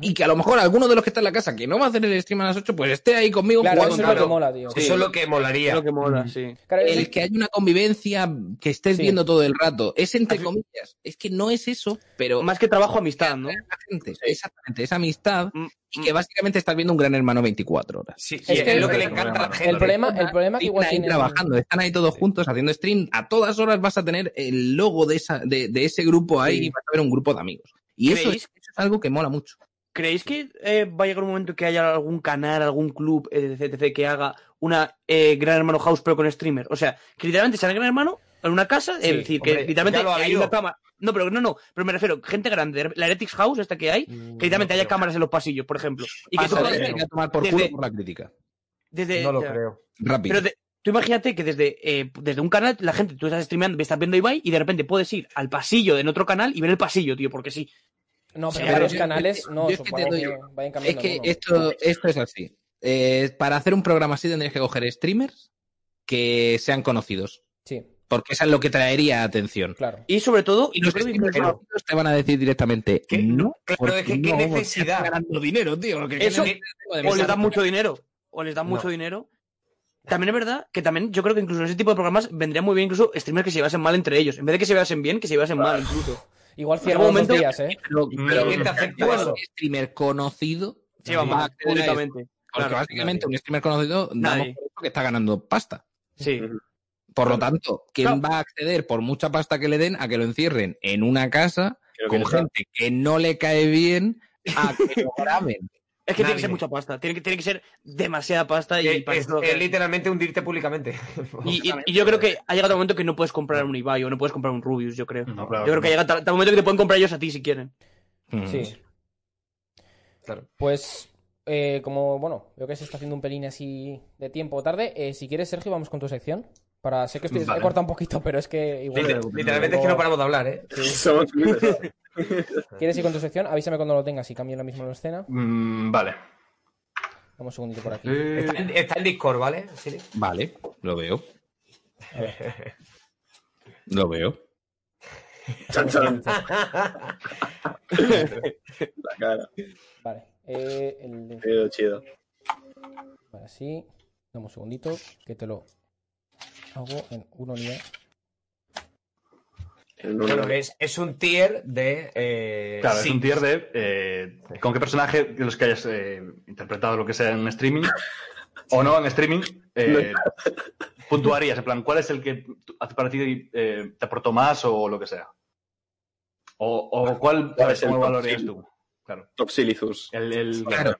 [SPEAKER 2] y que a lo mejor alguno de los que está en la casa que no va a hacer el stream a las 8, pues esté ahí conmigo
[SPEAKER 1] Claro,
[SPEAKER 2] jugando.
[SPEAKER 1] eso es lo que mola, tío.
[SPEAKER 7] Eso es lo que molaría.
[SPEAKER 3] Es lo que mola, sí.
[SPEAKER 1] Claro,
[SPEAKER 2] El
[SPEAKER 1] es-
[SPEAKER 2] que haya una convivencia que estés
[SPEAKER 1] Sí.
[SPEAKER 2] viendo todo el rato. Es entre
[SPEAKER 3] Así-
[SPEAKER 2] comillas. Es que no es eso, pero
[SPEAKER 3] Más que trabajo, amistad, ¿no?
[SPEAKER 2] gente, exactamente, esa amistad
[SPEAKER 3] Mm,
[SPEAKER 2] y que básicamente estás viendo un gran hermano 24 horas.
[SPEAKER 7] Sí,
[SPEAKER 1] Es
[SPEAKER 7] es, lo que le encanta a la gente.
[SPEAKER 1] el problema, el problema que
[SPEAKER 2] Están
[SPEAKER 1] igual
[SPEAKER 2] ahí
[SPEAKER 1] tiene
[SPEAKER 2] trabajando, están ahí todos juntos haciendo stream. A todas horas vas a tener el logo de, esa, de, de ese grupo ahí
[SPEAKER 3] Sí.
[SPEAKER 2] y vas a ver un grupo de amigos. Y es- eso es algo que mola mucho.
[SPEAKER 3] ¿Creéis que eh, va a llegar un momento que haya algún canal, algún club, etc, etc, que haga una eh, Gran Hermano House pero con streamer? O sea, que literalmente sea el Gran Hermano en una casa,
[SPEAKER 7] Sí,
[SPEAKER 3] es decir,
[SPEAKER 7] hombre,
[SPEAKER 3] que literalmente hay una cámara. No, pero no, no, pero me refiero, gente grande, la Heretics House, esta que hay, que literalmente haya cámaras en los pasillos, por ejemplo. Y que tú
[SPEAKER 2] Pasa,
[SPEAKER 3] puedas-
[SPEAKER 2] hay que tomar por
[SPEAKER 3] desde-
[SPEAKER 2] culo por la crítica.
[SPEAKER 3] desde,
[SPEAKER 7] No lo
[SPEAKER 3] ya.
[SPEAKER 7] creo.
[SPEAKER 2] Rápido.
[SPEAKER 3] Pero de- tú imagínate que desde, eh, desde un canal, la gente, tú estás streameando, estás viendo Ibai y de repente puedes ir al pasillo en otro canal y ver el pasillo, tío, porque sí.
[SPEAKER 1] No,
[SPEAKER 2] Sí,
[SPEAKER 1] pero
[SPEAKER 2] yo-
[SPEAKER 1] canales
[SPEAKER 2] yo
[SPEAKER 1] no,
[SPEAKER 2] es que doy-
[SPEAKER 1] que vayan
[SPEAKER 2] Es
[SPEAKER 1] cambiando.
[SPEAKER 2] que
[SPEAKER 1] alguno.
[SPEAKER 2] esto, esto es así. Eh, para hacer un programa así tendrías que coger streamers que sean conocidos.
[SPEAKER 1] Sí,
[SPEAKER 2] Porque eso es lo que traería atención.
[SPEAKER 1] claro.
[SPEAKER 3] Y sobre todo,
[SPEAKER 2] Y
[SPEAKER 3] yo
[SPEAKER 2] los
[SPEAKER 3] creo que
[SPEAKER 2] streamers conocidos te van a decir directamente
[SPEAKER 7] ¿Qué?
[SPEAKER 2] no.
[SPEAKER 7] Claro, es que qué
[SPEAKER 2] no,
[SPEAKER 7] necesidad.
[SPEAKER 2] ganando dinero, tío. que-
[SPEAKER 3] Eso-
[SPEAKER 2] que-
[SPEAKER 3] o les dan mucho dinero, o les dan
[SPEAKER 7] No.
[SPEAKER 3] mucho dinero. También es verdad que también yo creo que incluso en ese tipo de programas vendría muy bien incluso streamers que se llevasen mal entre ellos. En vez de que se llevasen bien, que se llevasen mal incluso.
[SPEAKER 1] Igual los
[SPEAKER 3] algún
[SPEAKER 1] dos
[SPEAKER 3] momento-
[SPEAKER 1] días, ¿eh?
[SPEAKER 2] Pero,
[SPEAKER 7] Pero ¿quién te afecta eso?
[SPEAKER 2] un streamer conocido
[SPEAKER 3] Se llevan
[SPEAKER 2] va a
[SPEAKER 3] mal,
[SPEAKER 2] acceder a eso.
[SPEAKER 3] públicamente.
[SPEAKER 2] Porque
[SPEAKER 3] Claro,
[SPEAKER 2] básicamente
[SPEAKER 3] nadie.
[SPEAKER 2] un streamer conocido damos
[SPEAKER 3] Nadie.
[SPEAKER 2] por hecho que está ganando pasta.
[SPEAKER 3] Sí.
[SPEAKER 2] Por lo tanto, ¿quién
[SPEAKER 3] Claro.
[SPEAKER 2] va a acceder por mucha pasta que le den a que lo encierren en una casa
[SPEAKER 4] Creo
[SPEAKER 2] con gente que no le cae bien a que lo graben?
[SPEAKER 3] Es que tiene que ser mucha pasta. Tiene que, tiene que ser demasiada pasta y
[SPEAKER 7] es, literalmente hundirte públicamente.
[SPEAKER 3] y, y- y yo creo que ha llegado el momento que no puedes comprar un Ibai o no puedes comprar un Rubius, yo creo.
[SPEAKER 5] No, claro
[SPEAKER 3] Yo creo que
[SPEAKER 5] no.
[SPEAKER 3] llega tal, tal momento que te pueden comprar ellos a ti si quieren.
[SPEAKER 2] Mm.
[SPEAKER 1] Sí.
[SPEAKER 7] Claro.
[SPEAKER 1] Pues, eh, como, bueno, veo que se está haciendo un pelín así de tiempo o tarde. eh, si quieres, Sergio, vamos con tu sección. Para, sé que estoy,
[SPEAKER 5] Vale.
[SPEAKER 1] he cortado un poquito, pero es que igual.
[SPEAKER 7] Liter- literalmente es que no paramos de hablar, ¿eh?
[SPEAKER 4] Pesados.
[SPEAKER 1] ¿Quieres ir con tu sección? Avísame cuando lo tengas y cambio la escena.
[SPEAKER 5] Mm, vale.
[SPEAKER 1] Vamos un segundito por aquí.
[SPEAKER 5] Eh,
[SPEAKER 7] Está, en- está en Discord, ¿vale? Sí.
[SPEAKER 2] Vale, lo veo. Lo veo.
[SPEAKER 4] Chan, chan. La cara.
[SPEAKER 1] Vale. Eh, el-
[SPEAKER 4] Chido, chido.
[SPEAKER 1] Vale, así. Dame un segundito, que te lo hago en una unidad.
[SPEAKER 4] El
[SPEAKER 7] Bueno, es, es un tier de. Eh,
[SPEAKER 5] Claro, es un tier de eh, con qué personaje de los que hayas eh, interpretado lo que sea en streaming o no en streaming eh, puntuarías. En plan, ¿cuál es el que para ti eh, te aportó más o lo que sea? O, o cuál
[SPEAKER 4] ¿Cuál es el
[SPEAKER 5] cómo
[SPEAKER 4] top
[SPEAKER 5] valorarías
[SPEAKER 4] cinco?
[SPEAKER 5] tú? Claro.
[SPEAKER 4] Top Silithus.
[SPEAKER 5] El, el-
[SPEAKER 2] Claro.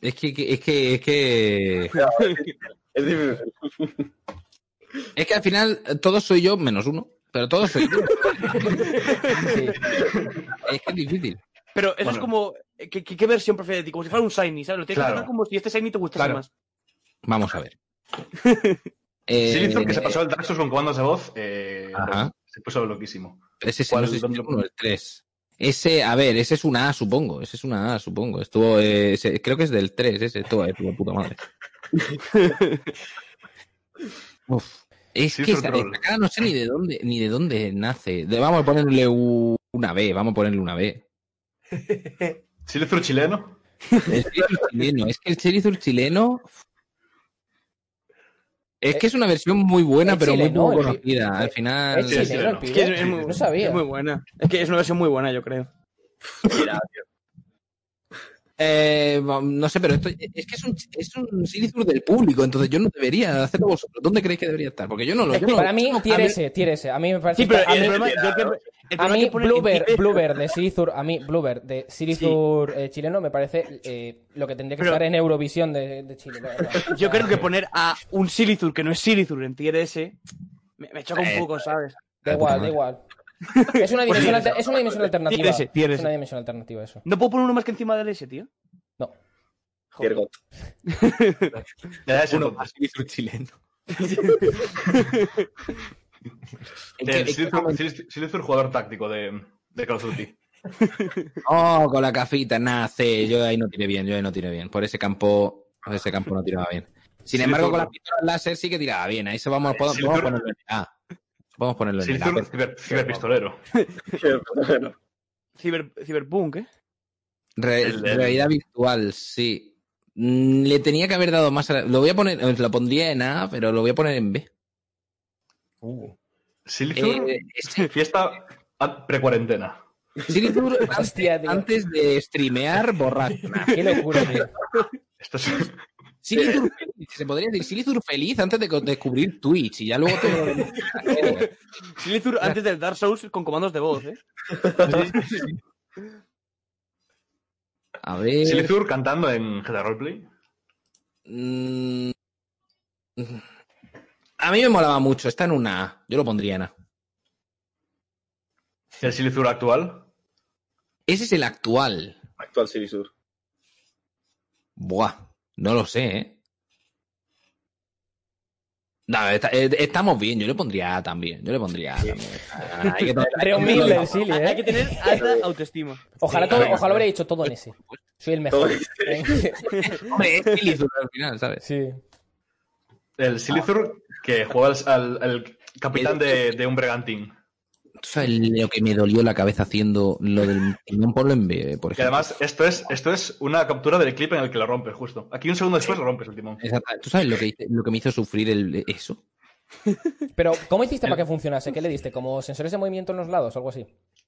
[SPEAKER 2] Es que, que- es que, es que,
[SPEAKER 4] Es difícil.
[SPEAKER 2] Es que al final eh, todos soy yo menos uno. Pero todos soy yo.
[SPEAKER 1] Sí.
[SPEAKER 2] Es que es difícil.
[SPEAKER 3] Pero eso es como. ¿qué, qué, versión prefieres de ti? Como si fuera un Shiny, ¿sabes? Lo tienes
[SPEAKER 5] Claro.
[SPEAKER 3] que tratar como si este Shiny te gustase
[SPEAKER 7] Claro.
[SPEAKER 3] más.
[SPEAKER 2] Vamos a ver. Eh,
[SPEAKER 5] Silithor, que se pasó el Dark Souls con comandos de voz, eh,
[SPEAKER 2] Ajá.
[SPEAKER 5] se puso loquísimo.
[SPEAKER 2] Ese sí,
[SPEAKER 5] ¿Cuál?
[SPEAKER 2] no sé si
[SPEAKER 5] ¿Dónde
[SPEAKER 2] es o el 3. Ese, a ver, ese es una A, supongo. Ese es una A, supongo. Estuvo, eh, ese- creo que es del 3, ese. Estuvo ahí, por puta madre. Uf. Es
[SPEAKER 5] Sí,
[SPEAKER 2] que
[SPEAKER 5] es
[SPEAKER 2] esa, cara no sé ni de dónde, ni de dónde nace. De- vamos a ponerle u- una B, vamos a ponerle una B.
[SPEAKER 5] Silithor chileno.
[SPEAKER 2] El chileno. Es que el Charizard chileno. Es que es una versión muy buena, pero muy poco
[SPEAKER 1] el
[SPEAKER 2] conocida. Al final.
[SPEAKER 1] Chileno.
[SPEAKER 3] Es que es, es muy,
[SPEAKER 1] No sabía.
[SPEAKER 3] es muy buena. Es que es una versión muy buena, yo creo.
[SPEAKER 4] Mira,
[SPEAKER 2] Eh, no sé, pero esto es que es un, es un del público, entonces yo no debería hacerlo vosotros. ¿Dónde creéis que debería estar? Porque yo no lo. yo no-
[SPEAKER 1] Para mí,
[SPEAKER 2] mí-
[SPEAKER 1] S, tier S. A mí me parece.
[SPEAKER 3] Sí, pero
[SPEAKER 1] a
[SPEAKER 3] el
[SPEAKER 1] mí-
[SPEAKER 3] problema, yo el que, El
[SPEAKER 1] A mí, Bluebird de Silizur, a mí, Bluebird de Silizur eh, chileno me parece eh, lo que tendría que
[SPEAKER 3] Pero-
[SPEAKER 1] estar en Eurovisión de, de Chile. O
[SPEAKER 3] Yo
[SPEAKER 1] sea,
[SPEAKER 3] creo que poner a un Silithur que no es Silithur en tier S me, me choca un
[SPEAKER 2] Eh,
[SPEAKER 3] poco, ¿sabes?
[SPEAKER 1] Da igual, da igual. Es una dimensión, alter- es una dimensión alternativa.
[SPEAKER 3] Tiene ese, tiene
[SPEAKER 1] Es una dimensión alternativa eso.
[SPEAKER 3] No puedo poner uno más que encima del S, tío.
[SPEAKER 1] No.
[SPEAKER 5] Es
[SPEAKER 2] Uno
[SPEAKER 5] el,
[SPEAKER 2] más Silithur chileno. ¿En
[SPEAKER 5] el jugador táctico de, de Call of Duty.
[SPEAKER 2] Oh, con la cafita, C. Yo ahí no tiré bien, yo ahí no tiré bien. Por ese campo, por ese campo no tiraba bien. Sin embargo, con las pistolas láser sí que tiraba bien. Ahí se vamos, podemos,
[SPEAKER 5] Sí,
[SPEAKER 2] podemos Podemos ponerlo en el
[SPEAKER 5] ciber, ciberpistolero.
[SPEAKER 4] Bueno,
[SPEAKER 3] Ciber, Cyberpunk, ¿eh?
[SPEAKER 2] Re-
[SPEAKER 5] El- el-
[SPEAKER 2] Realidad virtual, sí. Mm, Le tenía que haber dado más. a la- Lo voy a poner, lo pondría en A, pero lo voy a poner en B.
[SPEAKER 5] Silithur,
[SPEAKER 2] Eh, ese-
[SPEAKER 5] fiesta pre-cuarentena.
[SPEAKER 2] Silithur,
[SPEAKER 1] tío.
[SPEAKER 2] antes de streamear, borrar.
[SPEAKER 1] Qué locura, tío.
[SPEAKER 5] Esto es,
[SPEAKER 2] Silithur feliz, se podría decir Silithur feliz antes de descubrir Twitch y ya luego todo lo.
[SPEAKER 3] Silithur antes del Dark Souls con comandos de voz, ¿eh?
[SPEAKER 2] A ver.
[SPEAKER 5] Silithur cantando en GTA Roleplay.
[SPEAKER 2] Mm, A mí me molaba mucho. Está en una A. Yo lo pondría en A.
[SPEAKER 5] El Silithur actual.
[SPEAKER 2] Ese es el actual.
[SPEAKER 4] Actual Silisur.
[SPEAKER 2] Buah. No lo sé, ¿eh? No, está- eh, estamos bien. Yo le pondría A también. Yo le pondría A también. Ah, hay que tener-
[SPEAKER 3] alta autoestima.
[SPEAKER 1] Ojalá,
[SPEAKER 2] Sí,
[SPEAKER 1] todo, ojalá hubiera dicho todo en ese. Soy el mejor.
[SPEAKER 2] Hombre, es Silithur al final, ¿sabes?
[SPEAKER 1] sí.
[SPEAKER 5] El Silithur que juega al, al- al capitán de, de un bregantín.
[SPEAKER 2] ¿Tú sabes lo que me dolió la cabeza haciendo lo del timón ponlo en B, por
[SPEAKER 5] Que
[SPEAKER 2] ejemplo?
[SPEAKER 5] además, esto es, esto es una captura del clip en el que lo rompes, justo. Aquí un segundo después lo rompes el timón.
[SPEAKER 2] Exacto. ¿Tú sabes lo que, lo que me hizo sufrir el, eso?
[SPEAKER 1] Pero, ¿cómo hiciste para que funcionase? ¿Qué le diste? ¿Como sensores de movimiento en los lados o algo así?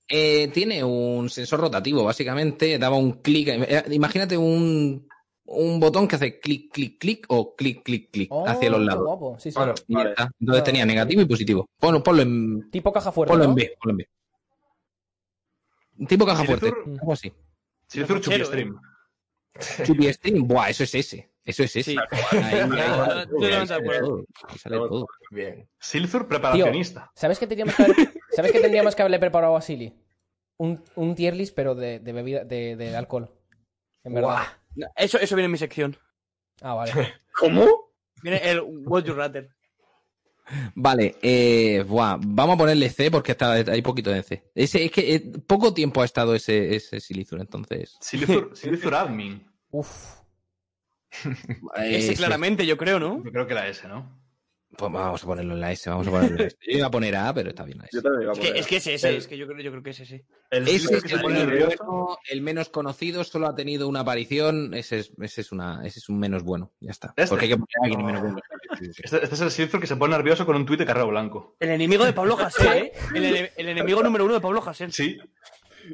[SPEAKER 2] Eh, tiene un sensor rotativo, básicamente. Daba un clic. eh, Imagínate un, un botón que hace clic, clic, clic o clic, clic, clic
[SPEAKER 1] Oh,
[SPEAKER 2] hacia los lados.
[SPEAKER 1] guapo. Sí, sí.
[SPEAKER 7] Bueno,
[SPEAKER 4] Vale.
[SPEAKER 2] está. Entonces tenía negativo y positivo. Ponlo, ponlo en,
[SPEAKER 1] Tipo caja fuerte.
[SPEAKER 2] ponlo
[SPEAKER 1] ¿no?
[SPEAKER 2] en B. Ponlo en B. Tipo caja fuerte. Algo así.
[SPEAKER 3] Cochero,
[SPEAKER 5] Chupi Stream.
[SPEAKER 2] Chupi Stream. Buah, eso es ese. Eso es ese.
[SPEAKER 3] Sí.
[SPEAKER 2] Ahí, sale todo.
[SPEAKER 7] Bien.
[SPEAKER 5] Silithur preparacionista.
[SPEAKER 1] ¿Sabes qué tendríamos que haber, ¿sabes qué tendríamos que haberle preparado a Silly? Un, un tier list, pero de, de bebida, de, de alcohol. En verdad.
[SPEAKER 3] Eso, eso viene en mi sección.
[SPEAKER 1] Ah, vale.
[SPEAKER 4] ¿Cómo?
[SPEAKER 3] Viene el What You Rather.
[SPEAKER 2] Vale, eh, buah, vamos a ponerle C porque está, hay poquito de C. Ese, es que eh, poco tiempo ha estado ese, ese Silithur, entonces.
[SPEAKER 5] Silithur, Silithur Admin.
[SPEAKER 1] Uf.
[SPEAKER 3] Ese
[SPEAKER 2] sí.
[SPEAKER 3] claramente, yo creo, ¿no?
[SPEAKER 5] Yo creo que era ese, ¿no?
[SPEAKER 2] Pues vamos a ponerlo en la S, vamos a ponerlo en la S. Yo iba a poner A, pero está bien la S.
[SPEAKER 4] Yo también iba a
[SPEAKER 3] Es que, es que es ese,
[SPEAKER 5] El-
[SPEAKER 3] es que yo creo, yo creo que es ese.
[SPEAKER 5] El
[SPEAKER 2] Ese es el
[SPEAKER 5] pone
[SPEAKER 2] menos, bueno, el menos conocido, solo ha tenido una aparición. Ese es, ese es, una, ese es un menos bueno, ya está.
[SPEAKER 5] Este.
[SPEAKER 2] Porque hay que poner a alguien menos bueno.
[SPEAKER 5] Este, este es el Silithur que se pone nervioso con un tuit de carrero blanco.
[SPEAKER 3] El enemigo de Pablo Hasél, ¿eh? El, ene- el enemigo número uno de Pablo Hasél.
[SPEAKER 5] Sí,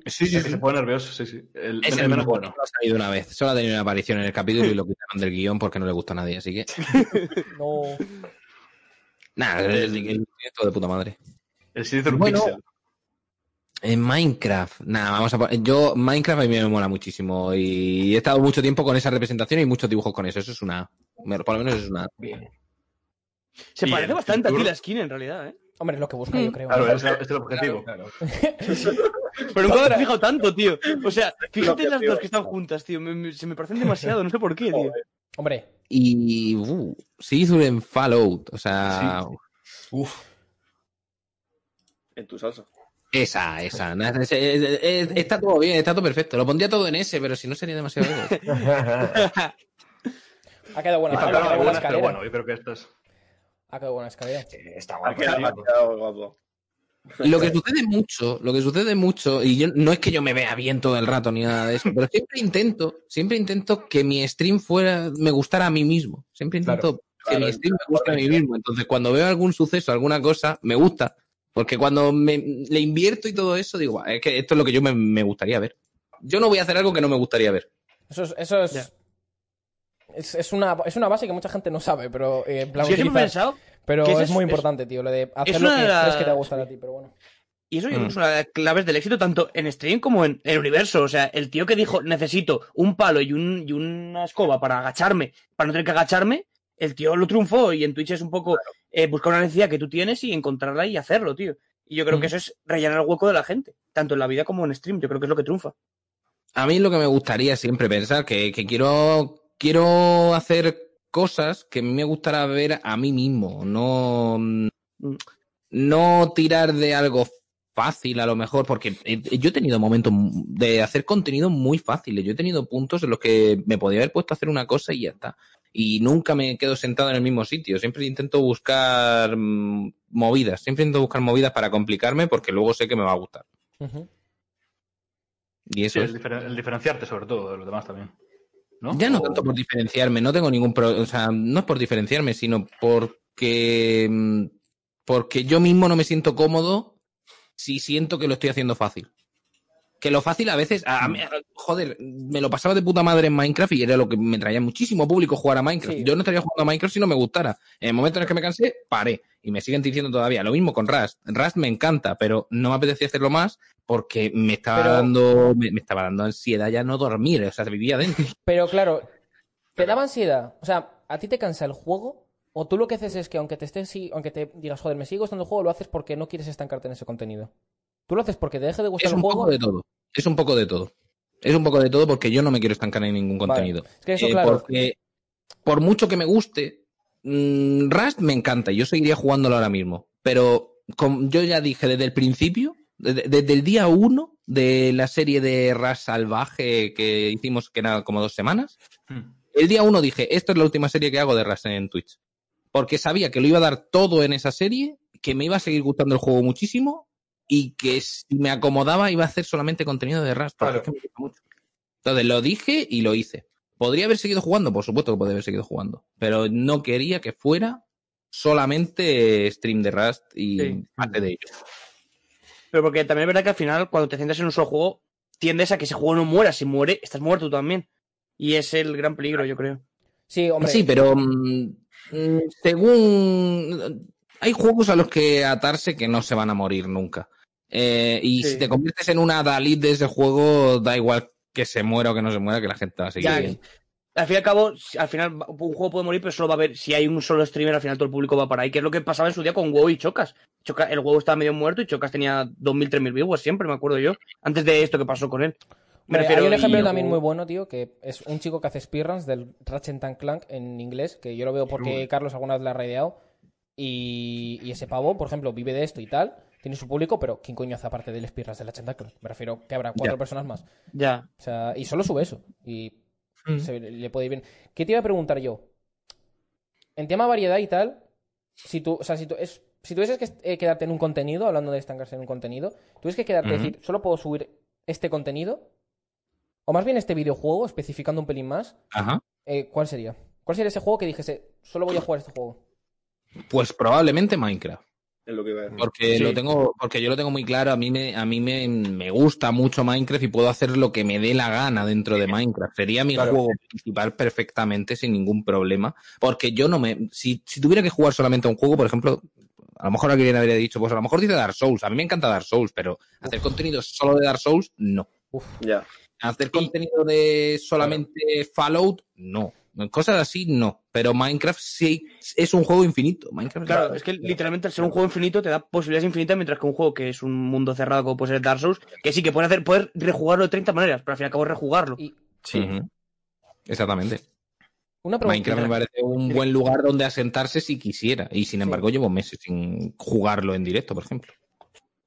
[SPEAKER 2] Sí,
[SPEAKER 5] el que se pone nervioso, sí, sí. El,
[SPEAKER 2] Es
[SPEAKER 5] el
[SPEAKER 2] el
[SPEAKER 5] menos bueno.
[SPEAKER 2] bueno. Ha salido una vez. Solo ha tenido una aparición en el capítulo y lo quitaron del guion porque no le gusta a nadie. Así que.
[SPEAKER 1] No.
[SPEAKER 2] Nada, el, el, el- todo de puta madre.
[SPEAKER 5] El Silithur
[SPEAKER 2] Bueno.
[SPEAKER 5] Pixel.
[SPEAKER 2] En Minecraft, nada, vamos a poner. Yo, Minecraft a mí me mola muchísimo y he estado mucho tiempo con esa representación y muchos dibujos con eso. Eso es una. Por lo menos es una.
[SPEAKER 7] Bien.
[SPEAKER 3] Se
[SPEAKER 5] Y
[SPEAKER 3] parece bastante a ti la skin, en realidad, ¿eh?
[SPEAKER 1] Hombre, es lo que busca, yo creo.
[SPEAKER 5] Claro, es, es el objetivo.
[SPEAKER 7] Claro,
[SPEAKER 3] Pero nunca me he fijado tanto, tío. O sea, fíjate en las dos que están juntas, tío. Me- me- se me parecen demasiado, no sé por qué, tío.
[SPEAKER 1] Hombre,
[SPEAKER 2] Y. Uh, Silithur en Fallout. O sea.
[SPEAKER 7] Uf.
[SPEAKER 4] En tu salsa.
[SPEAKER 2] Esa, esa. es- es- es- está todo bien, está todo perfecto. Lo pondría todo en ese, pero si no sería demasiado.
[SPEAKER 1] ha quedado buena, ha quedado buena
[SPEAKER 5] algunas, pero
[SPEAKER 1] escalera.
[SPEAKER 5] bueno, yo creo que estas.
[SPEAKER 1] Ha quedado buena escalera.
[SPEAKER 7] Está
[SPEAKER 4] Ha
[SPEAKER 7] guapo.
[SPEAKER 4] quedado, ha quedado guapo.
[SPEAKER 2] Lo que sucede mucho, lo que sucede mucho, y yo, no es que yo me vea bien todo el rato ni nada de eso, pero siempre intento, siempre intento que mi stream fuera, me gustara a mí mismo. Siempre intento que
[SPEAKER 4] Claro,
[SPEAKER 2] mi stream me guste a mí mismo. Entonces, cuando veo algún suceso, alguna cosa, me gusta. Porque cuando me, le invierto y todo eso, digo, "Buah, es que esto es lo que yo me, me gustaría ver. Yo no voy a hacer algo que no me gustaría ver.
[SPEAKER 1] Eso es. Eso es... Es, es una, es una base que mucha gente no sabe, pero eh, en plan
[SPEAKER 3] Sí, yo siempre he pensado
[SPEAKER 1] Pero es,
[SPEAKER 3] es-
[SPEAKER 1] muy
[SPEAKER 3] es-
[SPEAKER 1] importante, tío, lo de hacer
[SPEAKER 3] es
[SPEAKER 1] lo
[SPEAKER 3] una
[SPEAKER 1] que
[SPEAKER 3] de
[SPEAKER 1] crees que te va a gustar a ti, pero bueno.
[SPEAKER 3] Y eso yo creo
[SPEAKER 2] Mm.
[SPEAKER 3] que son las claves del éxito tanto en stream como en el universo. O sea, el tío que dijo necesito un palo y, un, y una escoba para agacharme, para no tener que agacharme, el tío lo triunfó. Y en Twitch es un poco eh, buscar una necesidad que tú tienes y encontrarla y hacerlo, tío. Y yo creo
[SPEAKER 1] Mm.
[SPEAKER 3] que eso es rellenar el hueco de la gente, tanto en la vida como en stream. Yo creo que es lo que triunfa.
[SPEAKER 2] A mí lo que me gustaría siempre pensar que, que quiero, quiero hacer cosas que me gustará ver a mí mismo, no, no tirar de algo fácil a lo mejor, porque he- yo he tenido momentos de hacer contenido muy fáciles, yo he tenido puntos en los que me podía haber puesto a hacer una cosa y ya está. Y nunca me quedo sentado en el mismo sitio, siempre intento buscar mm, movidas, siempre intento buscar movidas para complicarme porque luego sé que me va a gustar. Y eso
[SPEAKER 5] Sí,
[SPEAKER 2] es...
[SPEAKER 5] el, diferen- el diferenciarte sobre todo de los demás también. ¿No?
[SPEAKER 2] Ya no tanto por diferenciarme, no tengo ningún pro, o sea, no es por diferenciarme, sino porque mm, porque yo mismo no me siento cómodo si siento que lo estoy haciendo fácil. Que lo fácil a veces, a, joder, me lo pasaba de puta madre en Minecraft y era lo que me traía muchísimo público jugar a Minecraft.
[SPEAKER 1] Sí.
[SPEAKER 2] Yo no estaría jugando a Minecraft si no me gustara. En el momento en el que me cansé, paré. Y me siguen diciendo todavía. Lo mismo con Rust. Rust me encanta, pero no me apetecía hacerlo más porque me estaba
[SPEAKER 1] Pero-
[SPEAKER 2] dando, me, me estaba dando ansiedad ya no dormir. O sea, vivía dentro.
[SPEAKER 1] Pero claro, ¿te daba ansiedad? O sea, ¿a ti te cansa el juego? ¿O tú lo que haces es que aunque te estés, aunque te digas, joder, me sigue gustando el juego, lo haces porque no quieres estancarte en ese contenido? ¿Tú lo haces porque te deje de gustar
[SPEAKER 2] Es
[SPEAKER 1] el
[SPEAKER 2] un
[SPEAKER 1] juego?
[SPEAKER 2] poco de todo. Es un poco de todo. Es un poco de todo porque yo no me quiero estancar en ningún
[SPEAKER 1] Vale.
[SPEAKER 2] contenido.
[SPEAKER 1] Es que eso,
[SPEAKER 2] Eh,
[SPEAKER 1] claro.
[SPEAKER 2] Porque por mucho que me guste, mm, Rust me encanta. Yo seguiría jugándolo ahora mismo. Pero como yo ya dije desde el principio, desde, desde el día uno de la serie de Rust salvaje que hicimos, que era como dos semanas,
[SPEAKER 5] Hmm.
[SPEAKER 2] el día uno dije, esta es la última serie que hago de Rust en Twitch. Porque sabía que lo iba a dar todo en esa serie, que me iba a seguir gustando el juego muchísimo y que si me acomodaba iba a hacer solamente contenido de Rust.
[SPEAKER 7] Claro.
[SPEAKER 2] es que me gusta mucho. Entonces lo dije y lo hice. ¿Podría haber seguido jugando? Por supuesto que podría haber seguido jugando. Pero no quería que fuera solamente stream de Rust y
[SPEAKER 3] Sí.
[SPEAKER 2] parte de ello.
[SPEAKER 3] Pero porque también es verdad que al final, cuando te centras en un solo juego, tiendes a que ese juego no muera. Si muere, estás muerto tú también. Y es el gran peligro, yo creo.
[SPEAKER 1] Sí, hombre.
[SPEAKER 2] Sí, pero mm, mm, según... Hay juegos a los que atarse que no se van a morir nunca. Eh, y
[SPEAKER 3] Sí.
[SPEAKER 2] si te conviertes en una Dalit de ese juego, da igual que se muera o que no se muera, que la gente va a seguir
[SPEAKER 3] Ya,
[SPEAKER 2] bien.
[SPEAKER 3] al fin y al cabo, al final un juego puede morir, pero solo va a haber, si hay un solo streamer, al final todo el público va para ahí, que es lo que pasaba en su día con WoW y Chocas. Choca- el WoW estaba medio muerto y Chocas tenía 2.000, 3.000 viewers, siempre me acuerdo yo, antes de esto que pasó con él. Me
[SPEAKER 1] Hombre,
[SPEAKER 3] refiero,
[SPEAKER 1] hay un ejemplo
[SPEAKER 3] y-
[SPEAKER 1] también muy bueno, tío, que es un chico que hace speedruns del Ratchet and Clank en inglés, que yo lo veo porque Carlos alguna vez le ha raideado. Y, y ese pavo, por ejemplo, vive de esto y tal, tiene su público, pero ¿quién coño hace aparte del del Ratchet and Clank? Me refiero que habrá cuatro
[SPEAKER 2] Ya.
[SPEAKER 1] personas más.
[SPEAKER 3] Ya.
[SPEAKER 1] O sea, y solo sube eso. Y
[SPEAKER 2] Mm.
[SPEAKER 1] se- le puede ir bien. ¿Qué te iba a preguntar yo? En tema variedad y tal, si tú, o sea, si tú, es, si tuvieses que eh, quedarte en un contenido, hablando de estancarse en un contenido, tuvieses que quedarte y decir, solo puedo subir este contenido, o más bien este videojuego, especificando un pelín más,
[SPEAKER 2] Ajá.
[SPEAKER 1] eh, ¿cuál sería? ¿Cuál sería ese juego que dijese, solo voy a jugar este juego?
[SPEAKER 2] Pues probablemente Minecraft.
[SPEAKER 4] Es lo que iba a decir.
[SPEAKER 2] Porque
[SPEAKER 3] Sí.
[SPEAKER 2] lo tengo, porque yo lo tengo muy claro, a mí me, a mí me, me gusta mucho Minecraft y puedo hacer lo que me dé la gana dentro de Minecraft. Sería mi
[SPEAKER 7] Claro.
[SPEAKER 2] juego principal perfectamente sin ningún problema. Porque yo no me, si, si tuviera que jugar solamente a un juego, por ejemplo, a lo mejor alguien habría dicho, pues a lo mejor dice Dark Souls. A mí me encanta Dark Souls, pero hacer contenido solo de Dark Souls, no.
[SPEAKER 4] Ya.
[SPEAKER 2] Hacer contenido de solamente Fallout, no. Cosas así, no. Pero Minecraft sí es un juego infinito. Minecraft
[SPEAKER 3] Claro, es que literalmente al ser un juego infinito te da posibilidades infinitas, mientras que un juego que es un mundo cerrado como puede ser Dark Souls, que sí que puedes hacer, poder rejugarlo de 30 maneras, pero al fin y al cabo rejugarlo.
[SPEAKER 1] Y
[SPEAKER 2] Ujú. Exactamente.
[SPEAKER 1] una.
[SPEAKER 2] Minecraft me parece un buen lugar donde asentarse si quisiera. Y sin embargo, llevo meses sin jugarlo en directo, por ejemplo.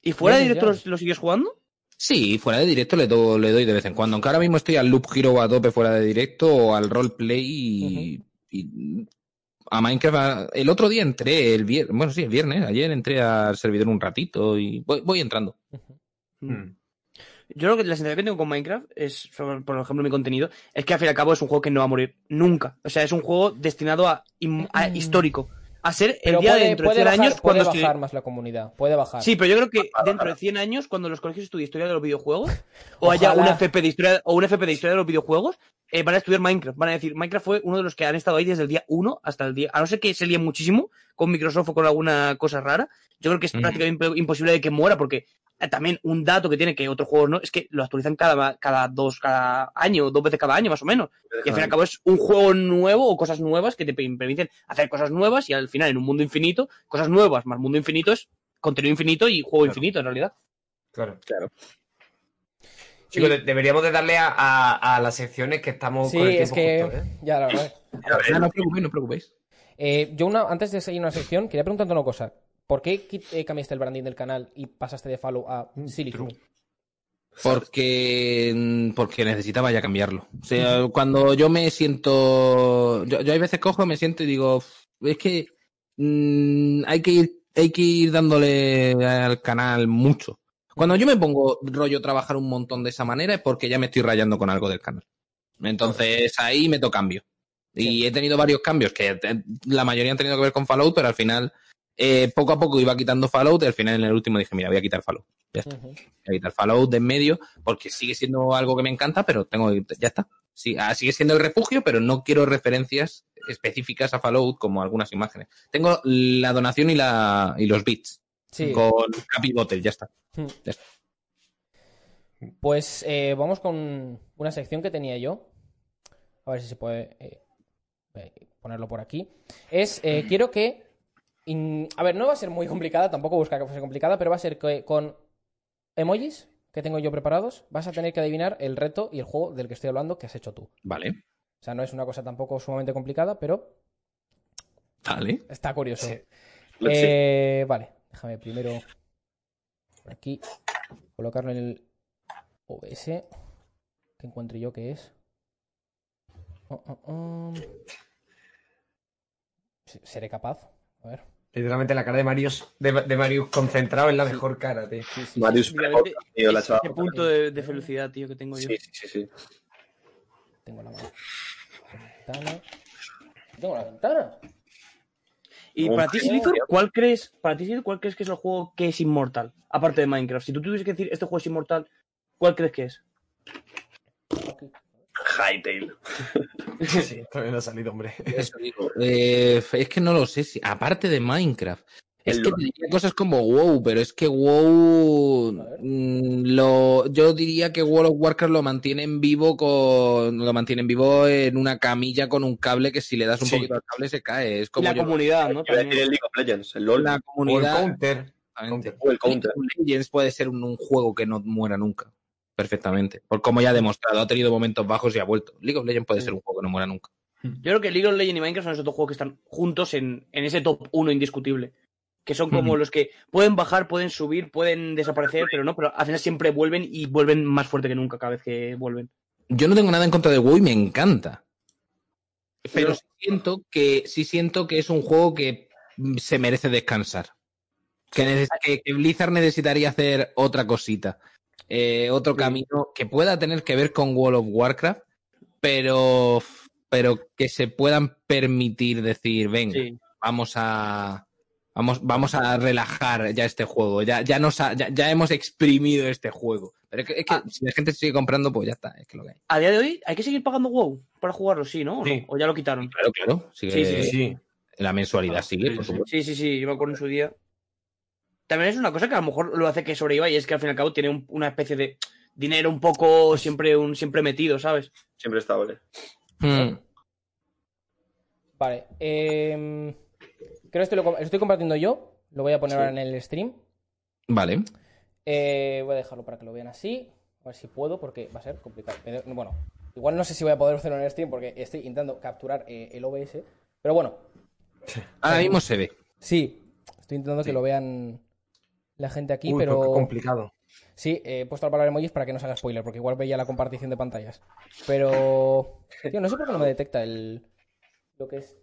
[SPEAKER 3] ¿Y fuera de directo lo, lo sigues jugando?
[SPEAKER 2] Sí, fuera de directo le, do- le doy de vez en cuando. Aunque ahora mismo estoy al Loop Hero a tope fuera de directo o al roleplay y, y a Minecraft. a- El otro día entré, el viernes, bueno, sí, el viernes, ayer entré al servidor un ratito y voy, voy entrando.
[SPEAKER 5] Hmm.
[SPEAKER 3] Yo lo que la sensación que tengo con Minecraft es, por ejemplo, mi contenido, es que al fin y al cabo es un juego que no va a morir nunca. O sea, es un juego destinado a
[SPEAKER 1] Mm.
[SPEAKER 3] histórico. A ser el
[SPEAKER 1] Pero
[SPEAKER 3] día
[SPEAKER 1] puede,
[SPEAKER 3] de dentro de
[SPEAKER 1] puede
[SPEAKER 3] 100
[SPEAKER 1] bajar,
[SPEAKER 3] años
[SPEAKER 1] puede
[SPEAKER 3] cuando se-
[SPEAKER 1] bajar más la comunidad. Puede bajar.
[SPEAKER 3] Sí, pero yo creo que dentro de 100 años, cuando los colegios estudien historia de los videojuegos, o haya un FP de historia, o un FP de historia de los videojuegos, eh, van a estudiar Minecraft. Van a decir, Minecraft fue uno de los que han estado ahí desde el día 1 hasta el día. A no ser que se líen muchísimo con Microsoft o con alguna cosa rara. Yo creo que es prácticamente imp- imposible de que muera, porque eh, también un dato que tiene que otros juegos no es que lo actualizan cada, cada dos, cada año, dos veces cada año más o menos. Y al fin y al cabo es un juego nuevo o cosas nuevas que te pe- permiten hacer cosas nuevas y al final en un mundo infinito, cosas nuevas más mundo infinito es contenido infinito y juego
[SPEAKER 7] Claro.
[SPEAKER 3] infinito en realidad.
[SPEAKER 7] Claro.
[SPEAKER 4] Claro.
[SPEAKER 7] Chicos, de- deberíamos de darle a, a- a las secciones que estamos
[SPEAKER 1] Sí,
[SPEAKER 7] con el
[SPEAKER 1] es
[SPEAKER 7] tiempo
[SPEAKER 1] que.
[SPEAKER 7] justo, ¿eh?
[SPEAKER 1] Ya, la verdad.
[SPEAKER 2] No, no os preocupéis, no os preocupéis.
[SPEAKER 1] Eh, yo, una, antes de seguir una sección, quería preguntarte una cosa. ¿Por qué eh, cambiaste el branding del canal y pasaste de follow a Silithum?
[SPEAKER 2] Porque, porque necesitaba ya cambiarlo. O sea, cuando yo me siento. Yo, yo hay veces cojo, me siento y digo. Es que mm, hay que ir, hay que ir dándole al canal mucho. Cuando yo me pongo rollo trabajar un montón de esa manera es porque ya me estoy rayando con algo del canal. Entonces ahí meto cambio. Y he tenido varios cambios que eh, la mayoría han tenido que ver con Fallout, pero al final, eh, poco a poco iba quitando Fallout y al final en el último dije, mira, voy a quitar Fallout. Ya está voy a quitar Fallout de en medio, porque sigue siendo algo que me encanta, pero tengo ya está. Sí, ah, sigue siendo el refugio, pero no quiero referencias específicas a Fallout como algunas imágenes. Tengo la donación y la y los bits
[SPEAKER 1] Sí.
[SPEAKER 2] con Happy Bottle, ya está.
[SPEAKER 1] Hmm.
[SPEAKER 2] Ya está.
[SPEAKER 1] Pues eh, vamos con una sección que tenía yo. A ver si se puede eh, ponerlo por aquí. Es, eh, quiero que... in- A ver, no va a ser muy complicada, tampoco busca que fuese complicada, pero va a ser que con emojis que tengo yo preparados, vas a tener que adivinar el reto y el juego del que estoy hablando que has hecho tú.
[SPEAKER 2] Vale,
[SPEAKER 1] O sea, no es una cosa tampoco sumamente complicada, pero
[SPEAKER 2] vale.
[SPEAKER 1] está curioso.
[SPEAKER 7] Sí.
[SPEAKER 1] Eh, vale, déjame primero por aquí colocarlo en el OBS. Que encuentre yo que es. Oh, oh, oh. Se- Seré capaz. A ver.
[SPEAKER 7] Literalmente la cara de Marius, de, de Marius concentrado en la mejor cara, tío.
[SPEAKER 4] Marius
[SPEAKER 3] Literalmente,
[SPEAKER 4] tío, la
[SPEAKER 3] ese
[SPEAKER 4] chavala.
[SPEAKER 3] punto de, de felicidad, tío, que tengo yo.
[SPEAKER 4] Sí, sí, sí, sí.
[SPEAKER 1] Tengo la mano. Ventana. Tengo la ventana.
[SPEAKER 3] Y para ti, Silithor, ¿cuál crees, para ti, Silithor, cuál crees que es el juego que es inmortal? Aparte de Minecraft. Si tú tuvieses que decir este juego es inmortal, ¿cuál crees que es?
[SPEAKER 4] Hytale.
[SPEAKER 7] Sí, todavía no ha salido, hombre.
[SPEAKER 2] Eso digo. Eh, es que no lo sé si. Aparte de Minecraft. Es
[SPEAKER 4] El
[SPEAKER 2] que diría cosas como WoW, pero es que WoW mm, lo, yo diría que World of Warcraft lo mantiene en vivo con, lo mantiene en vivo en una camilla con un cable que si le das un
[SPEAKER 7] Sí.
[SPEAKER 2] poquito al cable se cae. Es como
[SPEAKER 3] la
[SPEAKER 2] yo-
[SPEAKER 3] comunidad, ¿no?
[SPEAKER 4] Yo
[SPEAKER 3] También.
[SPEAKER 4] el League of Legends, el LOL.
[SPEAKER 2] la
[SPEAKER 7] O el
[SPEAKER 2] comunidad.
[SPEAKER 7] counter.
[SPEAKER 2] Exactamente.
[SPEAKER 4] O el Counter.
[SPEAKER 2] League of Legends puede ser un, un juego que no muera nunca. Perfectamente. Por como ya ha demostrado, ha tenido momentos bajos y ha vuelto. League of Legends puede ser un juego que no muera nunca.
[SPEAKER 3] Yo creo que League of Legends y Minecraft son esos dos juegos que están juntos en, en ese top 1 indiscutible. Que son como los que pueden bajar, pueden subir, pueden desaparecer, pero no, pero al final siempre vuelven y vuelven más fuerte que nunca cada vez que vuelven.
[SPEAKER 2] Yo no tengo nada en contra de WoW y me encanta. Pero sí siento que sí siento que es un juego que se merece descansar. Que, neces- que- que Blizzard necesitaría hacer otra cosita. Eh, otro camino que pueda tener que ver con World of Warcraft, pero, pero que se puedan permitir decir, venga,
[SPEAKER 3] Sí.
[SPEAKER 2] vamos a vamos, vamos a relajar ya este juego. Ya, ya nos ha- ya, ya hemos exprimido este juego. Pero es que, es que
[SPEAKER 3] Ah.
[SPEAKER 2] si la gente sigue comprando, pues ya está, es que lo que hay.
[SPEAKER 3] A día de hoy, ¿hay que seguir pagando WoW para jugarlo? Sí, ¿no? ¿O, no? ¿O ya lo quitaron?
[SPEAKER 2] Claro, claro. Sigue,
[SPEAKER 3] Sí, sí,
[SPEAKER 7] Sí.
[SPEAKER 2] La mensualidad sigue,
[SPEAKER 5] Sí,
[SPEAKER 2] por supuesto.
[SPEAKER 3] Sí, sí, sí, yo me acuerdo en su día. También es una cosa que a lo mejor lo hace que sobreviva y es que al fin y al cabo tiene un- una especie de dinero un poco siempre, un, siempre metido, ¿sabes?
[SPEAKER 4] Siempre está, vale.
[SPEAKER 2] Hmm.
[SPEAKER 1] Vale. em, creo que esto lo, estoy compartiendo yo. Lo voy a poner
[SPEAKER 4] Sí.
[SPEAKER 1] ahora en el stream.
[SPEAKER 2] Vale.
[SPEAKER 1] Eh, voy a dejarlo para que lo vean así. A ver si puedo, porque va a ser complicado. Bueno, igual no sé si voy a poder hacerlo en el stream porque estoy intentando capturar eh, el OBS. Pero bueno,
[SPEAKER 2] Ahora mismo se ve.
[SPEAKER 1] sí. Estoy intentando que lo vean la gente aquí,
[SPEAKER 7] Uy,
[SPEAKER 1] pero.
[SPEAKER 7] qué complicado.
[SPEAKER 1] Sí, eh, he puesto la palabra emojis para que no se haga spoiler, porque igual veía la compartición de pantallas. Pero. Tío, no sé por qué no me detecta el. Lo que es.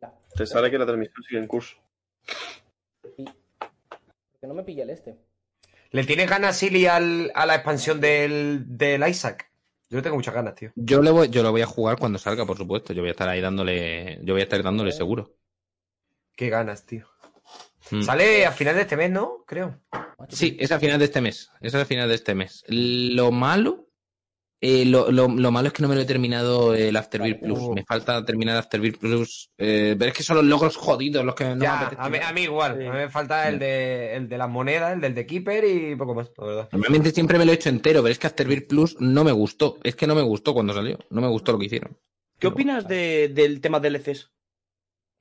[SPEAKER 1] La-
[SPEAKER 4] Te sale que la transmisión sigue en curso.
[SPEAKER 1] Porque no me pilla el este.
[SPEAKER 7] ¿Le tienes ganas, Silly, al, a la expansión del, del Isaac? Yo le tengo muchas ganas, tío.
[SPEAKER 2] Yo, le voy, yo lo voy a jugar cuando salga, por supuesto. Yo voy a estar ahí dándole. Yo voy a estar dándole seguro.
[SPEAKER 7] Qué ganas, tío.
[SPEAKER 2] Hmm.
[SPEAKER 7] Sale a final de este mes, ¿no? Creo.
[SPEAKER 2] Sí, es a final de este mes. Es a final de este mes. Lo malo Eh, lo, lo- lo malo es que no me lo he terminado el Afterbirth
[SPEAKER 1] Vale.
[SPEAKER 2] Plus.
[SPEAKER 7] Uh.
[SPEAKER 2] Me falta terminar Afterbirth Plus. Eh, pero es que son los logros jodidos los que no me
[SPEAKER 7] ya,
[SPEAKER 2] apetece.
[SPEAKER 7] a mí, a mí igual.
[SPEAKER 3] Sí.
[SPEAKER 7] A mí me falta el de, el de las monedas, el del de Keeper y poco más, la verdad.
[SPEAKER 2] Normalmente siempre me lo he hecho entero, pero es que Afterbirth Plus no me gustó. Es que no me gustó cuando salió. No me gustó lo que hicieron.
[SPEAKER 3] ¿Qué opinas de- del tema DLCs?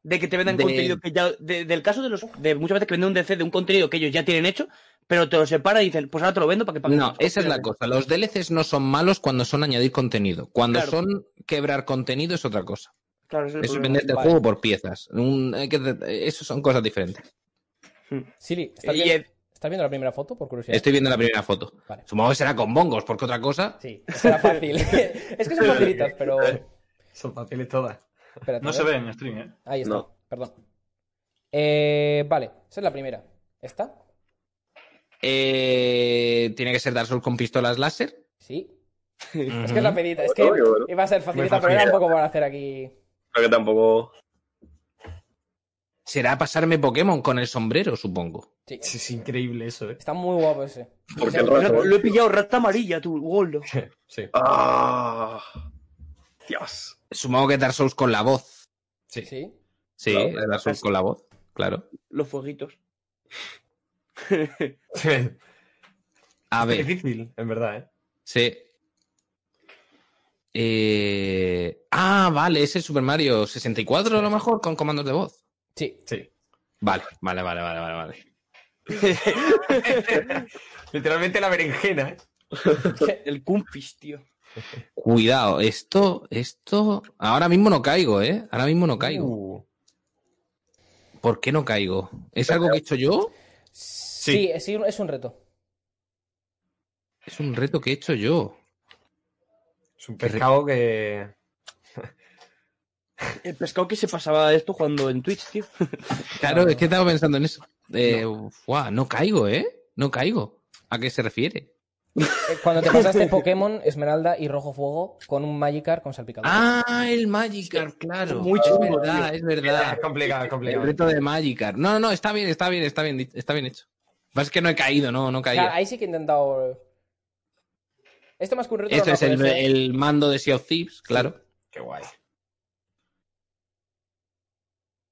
[SPEAKER 3] De que te vendan
[SPEAKER 2] De-
[SPEAKER 3] contenido que ya. de- del caso de los. de muchas veces que venden un DLC de un contenido que ellos ya tienen hecho, pero te lo separa y dicen, pues ahora te lo vendo para que pagues.
[SPEAKER 2] No, esa es la cosa. Los DLCs no son malos cuando son añadir contenido. Cuando
[SPEAKER 3] Claro.
[SPEAKER 2] son quebrar contenido es otra cosa.
[SPEAKER 3] Claro,
[SPEAKER 2] Eso es venderte el juego por piezas. Un- hay que- eso son cosas diferentes.
[SPEAKER 1] Siri, ¿estás,
[SPEAKER 3] Y
[SPEAKER 1] viendo,
[SPEAKER 3] el-
[SPEAKER 1] estás viendo la primera foto, por curiosidad?
[SPEAKER 2] Estoy viendo la primera foto.
[SPEAKER 1] Vale.
[SPEAKER 2] Supongo que será con bongos, porque otra cosa.
[SPEAKER 1] Sí, será fácil. es que son facilitas, pero...
[SPEAKER 7] Son fáciles todas.
[SPEAKER 1] Espérate,
[SPEAKER 5] No se ve en stream, ¿eh?
[SPEAKER 1] Ahí está,
[SPEAKER 4] No.
[SPEAKER 1] perdón. Eh, vale, esa es la primera. ¿Esta?
[SPEAKER 2] Eh, tiene que ser Dark Souls con pistolas láser.
[SPEAKER 1] Sí. Es que es rapidita, es que
[SPEAKER 4] bueno.
[SPEAKER 1] iba a ser facilita, pero era un poco para hacer aquí...
[SPEAKER 4] Creo que tampoco.
[SPEAKER 2] Será pasarme Pokémon con el sombrero, supongo.
[SPEAKER 1] Sí,
[SPEAKER 7] es increíble eso, eh.
[SPEAKER 1] está muy guapo ese.
[SPEAKER 4] Porque
[SPEAKER 1] Sí,
[SPEAKER 4] el
[SPEAKER 1] sí,
[SPEAKER 4] rato-
[SPEAKER 3] Lo, lo he pillado, rata amarilla, tú, Goldo.
[SPEAKER 7] Sí.
[SPEAKER 4] ¡Ah! Dios.
[SPEAKER 2] Supongo que Dark Souls con la voz.
[SPEAKER 7] Sí.
[SPEAKER 1] Sí.
[SPEAKER 2] Sí,
[SPEAKER 4] Claro.
[SPEAKER 2] Dark Souls con la voz, claro.
[SPEAKER 3] Los fueguitos.
[SPEAKER 2] A
[SPEAKER 7] Es
[SPEAKER 2] ver,
[SPEAKER 7] difícil, en verdad, eh.
[SPEAKER 2] sí. Eh, Ah, vale, ese es Super Mario 64 a lo mejor con comandos de voz.
[SPEAKER 1] Sí.
[SPEAKER 7] Sí.
[SPEAKER 2] Vale, vale, vale, vale, vale. vale.
[SPEAKER 7] Literalmente la berenjena, eh.
[SPEAKER 3] el cumpis, tío.
[SPEAKER 2] Cuidado, esto, esto. Ahora mismo no caigo, ¿eh? Ahora mismo no caigo.
[SPEAKER 7] Uh,
[SPEAKER 2] ¿Por qué no caigo? ¿Es algo que he hecho yo?
[SPEAKER 1] Sí, sí, es un reto.
[SPEAKER 2] Es un reto que he hecho yo.
[SPEAKER 7] es un pescado que.
[SPEAKER 3] El pescado que se pasaba esto jugando en Twitch, tío.
[SPEAKER 2] Claro, es que estaba pensando en eso. Eh, no caigo, ¿eh? No caigo. ¿A qué se refiere?
[SPEAKER 1] Eh, Cuando te pasaste Pokémon, Esmeralda y Rojo Fuego con un Magikarp con salpicador.
[SPEAKER 2] Ah, el Magikarp, claro.
[SPEAKER 3] Muy
[SPEAKER 2] es
[SPEAKER 3] chulo,
[SPEAKER 2] verdad, es verdad.
[SPEAKER 7] Es complicado, es
[SPEAKER 2] El
[SPEAKER 7] complicado.
[SPEAKER 2] reto de Magikarp. No, no, no, está bien, está bien, está bien, está bien hecho. Lo que pasa es que no he caído, no, no
[SPEAKER 1] O sea,
[SPEAKER 2] caía.
[SPEAKER 1] ahí sí que he intentado... Esto más que un reto...
[SPEAKER 2] Esto
[SPEAKER 1] no,
[SPEAKER 2] es el, el mando de Sea of Thieves, claro.
[SPEAKER 7] Qué guay.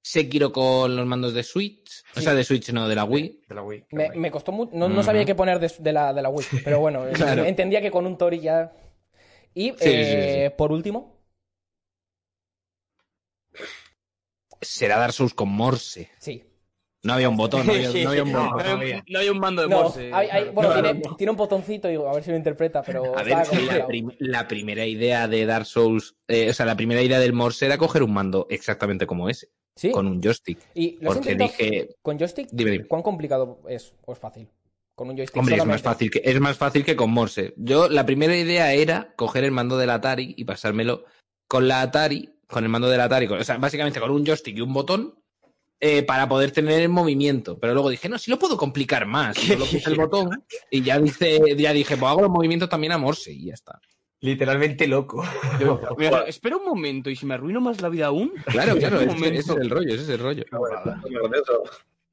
[SPEAKER 2] Sekiro con los mandos de Switch. O sea, de Switch, no, de la Wii.
[SPEAKER 7] De la Wii.
[SPEAKER 1] Me, costó mucho... No, no sabía qué poner de, de la, de la Wii, pero bueno,
[SPEAKER 2] Claro.
[SPEAKER 1] entendía que con un Tori ya... Y,
[SPEAKER 2] sí,
[SPEAKER 1] eh, por último,
[SPEAKER 2] Será Dark Souls con Morse.
[SPEAKER 1] sí.
[SPEAKER 2] No había un botón, no había, no había un
[SPEAKER 3] No,
[SPEAKER 2] botón.
[SPEAKER 3] había, no había un mando de
[SPEAKER 1] No,
[SPEAKER 3] Morse.
[SPEAKER 1] hay- hay- bueno, tiene, tiene un botoncito, digo, a ver si lo interpreta, pero...
[SPEAKER 2] A ver, la, prim- la primera idea de Dark Souls, eh, o sea, la primera idea del Morse era coger un mando exactamente como ese,
[SPEAKER 1] ¿Sí?
[SPEAKER 2] con un joystick.
[SPEAKER 1] Y lo
[SPEAKER 2] Porque dije,
[SPEAKER 1] con joystick,
[SPEAKER 2] dime.
[SPEAKER 1] ¿cuán complicado es? ¿O es fácil? Con un joystick
[SPEAKER 2] Hombre, es más fácil que es más fácil que con Morse. Yo la primera idea era coger el mando del Atari y pasármelo con la Atari, con el mando del Atari, con- o sea, básicamente con un joystick y un botón eh, para poder tener el movimiento. Pero luego dije, no, si lo puedo complicar más. Y solo puse el botón y ya dice, ya dije, pues hago los movimientos también a Morse y ya está.
[SPEAKER 7] Literalmente loco.
[SPEAKER 3] Yo- mira, espera un momento, y si me arruino más la vida aún.
[SPEAKER 2] Claro, claro,
[SPEAKER 3] Un
[SPEAKER 2] ese, es el rollo, ese es el rollo.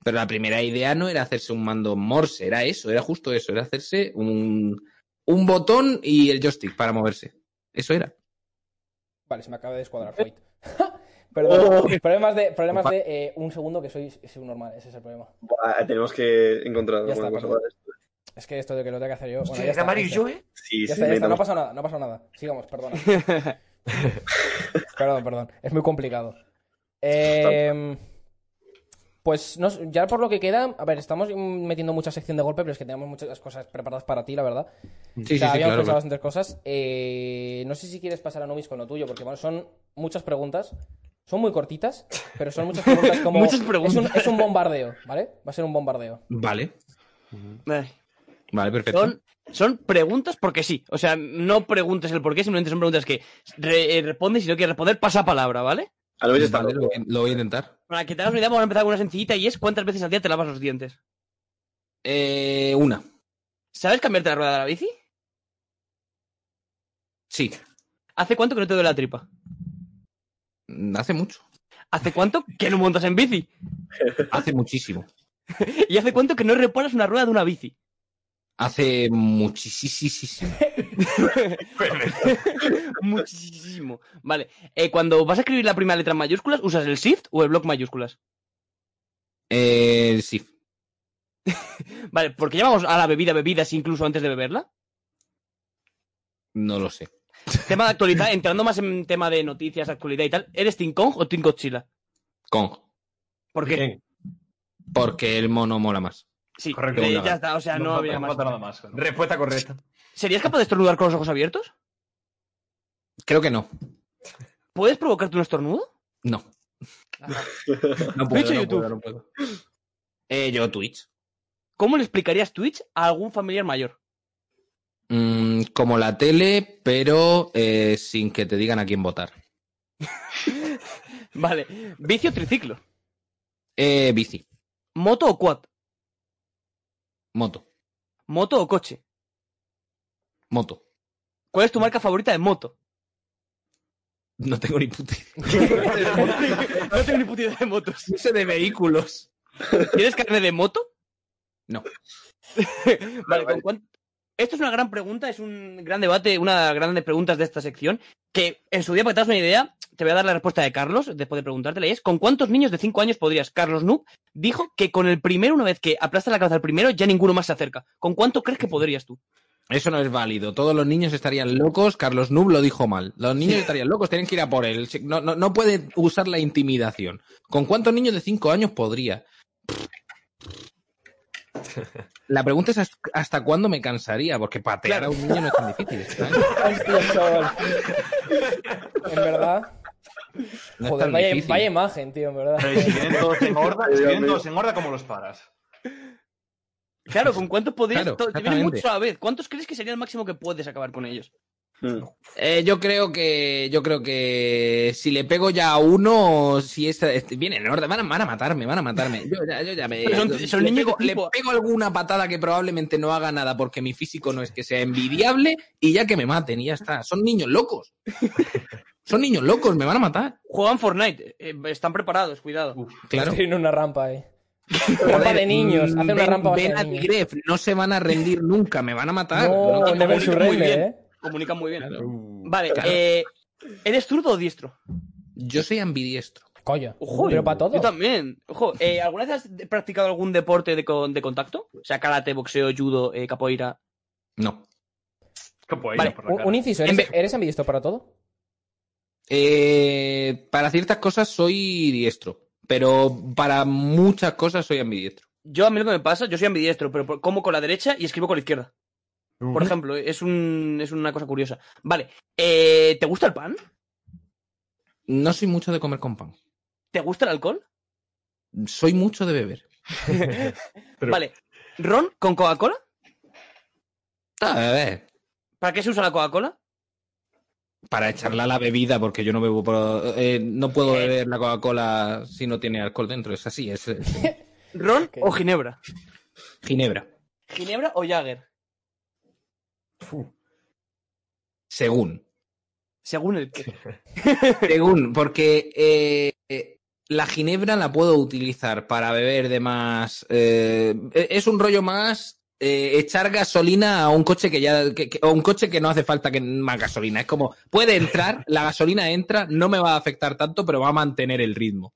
[SPEAKER 2] Pero la primera idea no era hacerse un mando Morse, era eso, era justo eso, era hacerse un, un botón y el joystick para moverse. Eso era.
[SPEAKER 1] Vale, se me acaba de descuadrar Foyt. Perdón.
[SPEAKER 4] Oh.
[SPEAKER 1] Problemas de, problemas de eh, un segundo que soy, soy normal, ese es el problema.
[SPEAKER 4] Tenemos que encontrar
[SPEAKER 1] Ya
[SPEAKER 4] alguna
[SPEAKER 1] está,
[SPEAKER 4] cosa
[SPEAKER 1] perdón.
[SPEAKER 4] para esto.
[SPEAKER 1] Es que esto de que lo tenga que hacer yo. Bueno,
[SPEAKER 7] Hostia,
[SPEAKER 1] ya
[SPEAKER 7] ¿era
[SPEAKER 1] está,
[SPEAKER 7] Mario
[SPEAKER 1] ya
[SPEAKER 7] y
[SPEAKER 1] está.
[SPEAKER 7] yo, eh?
[SPEAKER 4] Sí,
[SPEAKER 1] Ya
[SPEAKER 4] sí,
[SPEAKER 1] está, ya está, no ha pasado nada, no ha pasado nada. Sigamos, perdona. perdón, perdón. Es muy complicado. Eh, pues no ya por lo que queda, a ver, estamos metiendo mucha sección de golpe, pero es que tenemos muchas cosas preparadas para ti, la verdad.
[SPEAKER 2] Sí,
[SPEAKER 1] O
[SPEAKER 2] sí,
[SPEAKER 1] sea,
[SPEAKER 2] sí,
[SPEAKER 1] habíamos
[SPEAKER 2] claro.
[SPEAKER 1] pensado bastantes cosas. Eh, no sé si quieres pasar a Nubis con lo tuyo, porque bueno, son muchas preguntas. Son muy cortitas, pero son muchas preguntas como.
[SPEAKER 3] Muchas preguntas.
[SPEAKER 1] Es un, es un bombardeo, ¿vale? Va a ser un bombardeo.
[SPEAKER 2] Vale. Vale, perfecto.
[SPEAKER 3] Son, son preguntas porque sí. O sea, no preguntes el por qué, simplemente son preguntas que re- eh, respondes y si no quieres responder, pasa palabra, ¿vale?
[SPEAKER 4] A lo mejor está
[SPEAKER 2] Vale, lo, voy- lo voy a intentar.
[SPEAKER 3] Para que te hagas una idea, vamos a empezar con una sencillita y es ¿cuántas veces al día te lavas los dientes?
[SPEAKER 2] Eh, una.
[SPEAKER 3] ¿Sabes cambiarte la rueda de la bici?
[SPEAKER 2] Sí,
[SPEAKER 3] ¿Hace cuánto que no te duele la tripa?
[SPEAKER 2] hace mucho.
[SPEAKER 3] ¿Hace cuánto que no montas en bici?
[SPEAKER 2] Hace muchísimo.
[SPEAKER 3] ¿Y hace cuánto que no reparas una rueda de una bici?
[SPEAKER 2] Hace muchísimo.
[SPEAKER 3] Muchísimo. Vale. Eh, cuando vas a escribir la primera letra en mayúsculas, ¿usas el shift o el block mayúsculas?
[SPEAKER 2] Eh, sí.
[SPEAKER 3] Vale, porque llamamos a la bebida bebidas incluso antes de beberla.
[SPEAKER 2] No lo sé.
[SPEAKER 3] Tema de actualidad, entrando más en tema de noticias, actualidad y tal. ¿Eres Team Kong o Team Godzilla?
[SPEAKER 2] Kong.
[SPEAKER 3] ¿Por qué?
[SPEAKER 7] Bien.
[SPEAKER 2] Porque el mono mola más.
[SPEAKER 3] Sí,
[SPEAKER 5] Correcto.
[SPEAKER 3] eh, ya está, o sea, no, había más.
[SPEAKER 5] falta nada más.
[SPEAKER 7] Respuesta correcta.
[SPEAKER 3] ¿Serías capaz de estornudar con los ojos abiertos?
[SPEAKER 2] Creo que no.
[SPEAKER 3] ¿Puedes provocarte un estornudo?
[SPEAKER 2] No. No
[SPEAKER 3] Twitch o
[SPEAKER 2] no
[SPEAKER 3] YouTube.
[SPEAKER 2] no puedo. Eh, yo Twitch.
[SPEAKER 3] ¿Cómo le explicarías Twitch a algún familiar mayor?
[SPEAKER 2] Mm, como la tele, pero eh, sin que te digan a quién votar.
[SPEAKER 3] Vale. ¿Vicio o triciclo?
[SPEAKER 2] Eh, bici.
[SPEAKER 3] ¿Moto o quad?
[SPEAKER 2] Moto.
[SPEAKER 3] ¿Moto o coche?
[SPEAKER 2] Moto.
[SPEAKER 3] ¿Cuál es tu marca favorita de moto?
[SPEAKER 2] No tengo ni puta idea.
[SPEAKER 3] no tengo ni puta idea de motos.
[SPEAKER 2] No sé de vehículos.
[SPEAKER 3] ¿Tienes carne de moto?
[SPEAKER 2] No.
[SPEAKER 3] vale, ¿con cuán- Esto es una gran pregunta, es un gran debate, una de las grandes preguntas de esta sección. Que en su día, para que te hagas una idea, te voy a dar la respuesta de Carlos, después de preguntártela, y es ¿con cuántos niños de 5 años podrías? Carlos Noob dijo que con el primero, una vez que aplastas la cabeza al primero, ya ninguno más se acerca. ¿Con cuánto crees que podrías tú?
[SPEAKER 2] Eso no es válido. Todos los niños estarían locos. Carlos Nub lo dijo mal. Los niños estarían locos, tienen que ir a por él. No, no, no puede usar la intimidación. ¿Con cuántos niños de 5 años podría? La pregunta es hasta- cuándo me cansaría, porque patear a un niño no es tan difícil. ¿sabes?
[SPEAKER 1] Hostia, chaval. En verdad.
[SPEAKER 2] No
[SPEAKER 1] Joder, vaya, imagen, tío, en verdad.
[SPEAKER 5] Pero si vienen todos en horda, si vienen todos en horda, ¿cómo los paras?
[SPEAKER 3] Claro, ¿con cuántos podrías?
[SPEAKER 2] Claro,
[SPEAKER 3] vienen muchos a la vez. ¿Cuántos crees que sería el máximo que puedes acabar con ellos?
[SPEAKER 4] Mm.
[SPEAKER 2] Eh, yo creo que yo creo que si le pego ya a uno, si es, este, vienen en orden, van a, van a matarme, van a matarme. Yo ya, yo ya me.
[SPEAKER 3] Pero son- son
[SPEAKER 2] le, pego, le pego alguna patada que probablemente no haga nada porque mi físico no es que sea envidiable y ya que me maten y ya está. Son niños locos. Son niños locos, me van a matar.
[SPEAKER 3] Juegan Fortnite, eh, están preparados, cuidado.
[SPEAKER 2] Claro.
[SPEAKER 1] Tiene una rampa ahí. rampa de niños.
[SPEAKER 2] mm,
[SPEAKER 1] Hace una
[SPEAKER 2] ven-
[SPEAKER 1] rampa
[SPEAKER 2] ven
[SPEAKER 1] de
[SPEAKER 2] a
[SPEAKER 1] niños.
[SPEAKER 2] Digref, no se van a rendir nunca, me van a matar.
[SPEAKER 1] No,
[SPEAKER 2] No,
[SPEAKER 1] Never
[SPEAKER 3] comunican Comunican muy bien.
[SPEAKER 2] Claro.
[SPEAKER 3] Vale,
[SPEAKER 2] Claro.
[SPEAKER 3] eh, ¿eres zurdo o diestro?
[SPEAKER 2] Yo soy ambidiestro.
[SPEAKER 1] Coño.
[SPEAKER 3] Ojo,
[SPEAKER 1] pero para todo.
[SPEAKER 3] Yo también. Ojo, eh, ¿alguna vez has practicado algún deporte de, con- de contacto? O sea, karate, boxeo, judo, eh, capoeira.
[SPEAKER 2] No.
[SPEAKER 5] Capoeira
[SPEAKER 1] Vale,
[SPEAKER 5] por la
[SPEAKER 1] un,
[SPEAKER 5] cara.
[SPEAKER 1] un inciso. ¿Eres, ¿Eres ambidiestro para todo?
[SPEAKER 2] Eh, para ciertas cosas soy diestro, pero para muchas cosas soy ambidiestro.
[SPEAKER 3] Yo a mí lo que me pasa, yo soy ambidiestro, pero como con la derecha y escribo con la izquierda. Por ejemplo, es, un, es una cosa curiosa. Vale, eh, ¿te gusta el pan?
[SPEAKER 2] No soy mucho de comer con pan.
[SPEAKER 3] ¿Te gusta el alcohol?
[SPEAKER 2] Soy mucho de beber.
[SPEAKER 5] Pero-
[SPEAKER 3] Vale, ¿ron con Coca-Cola?
[SPEAKER 2] A ver,
[SPEAKER 3] ¿Para qué se usa la Coca-Cola?
[SPEAKER 2] para echarla a la bebida, porque yo no bebo, por- eh, no puedo beber la Coca-Cola si no tiene alcohol dentro. Es así, es, es
[SPEAKER 3] ¿Ron o Ginebra?
[SPEAKER 2] Ginebra.
[SPEAKER 3] ¿Ginebra o Jagger?
[SPEAKER 2] Según.
[SPEAKER 3] Según el que.
[SPEAKER 2] Según, porque eh, eh, la ginebra la puedo utilizar para beber de más. eh, es un rollo más eh, echar gasolina a un coche que ya. que- que- o un coche que no hace falta que más gasolina. Es como, puede entrar, la gasolina entra, no me va a afectar tanto, pero va a mantener el ritmo.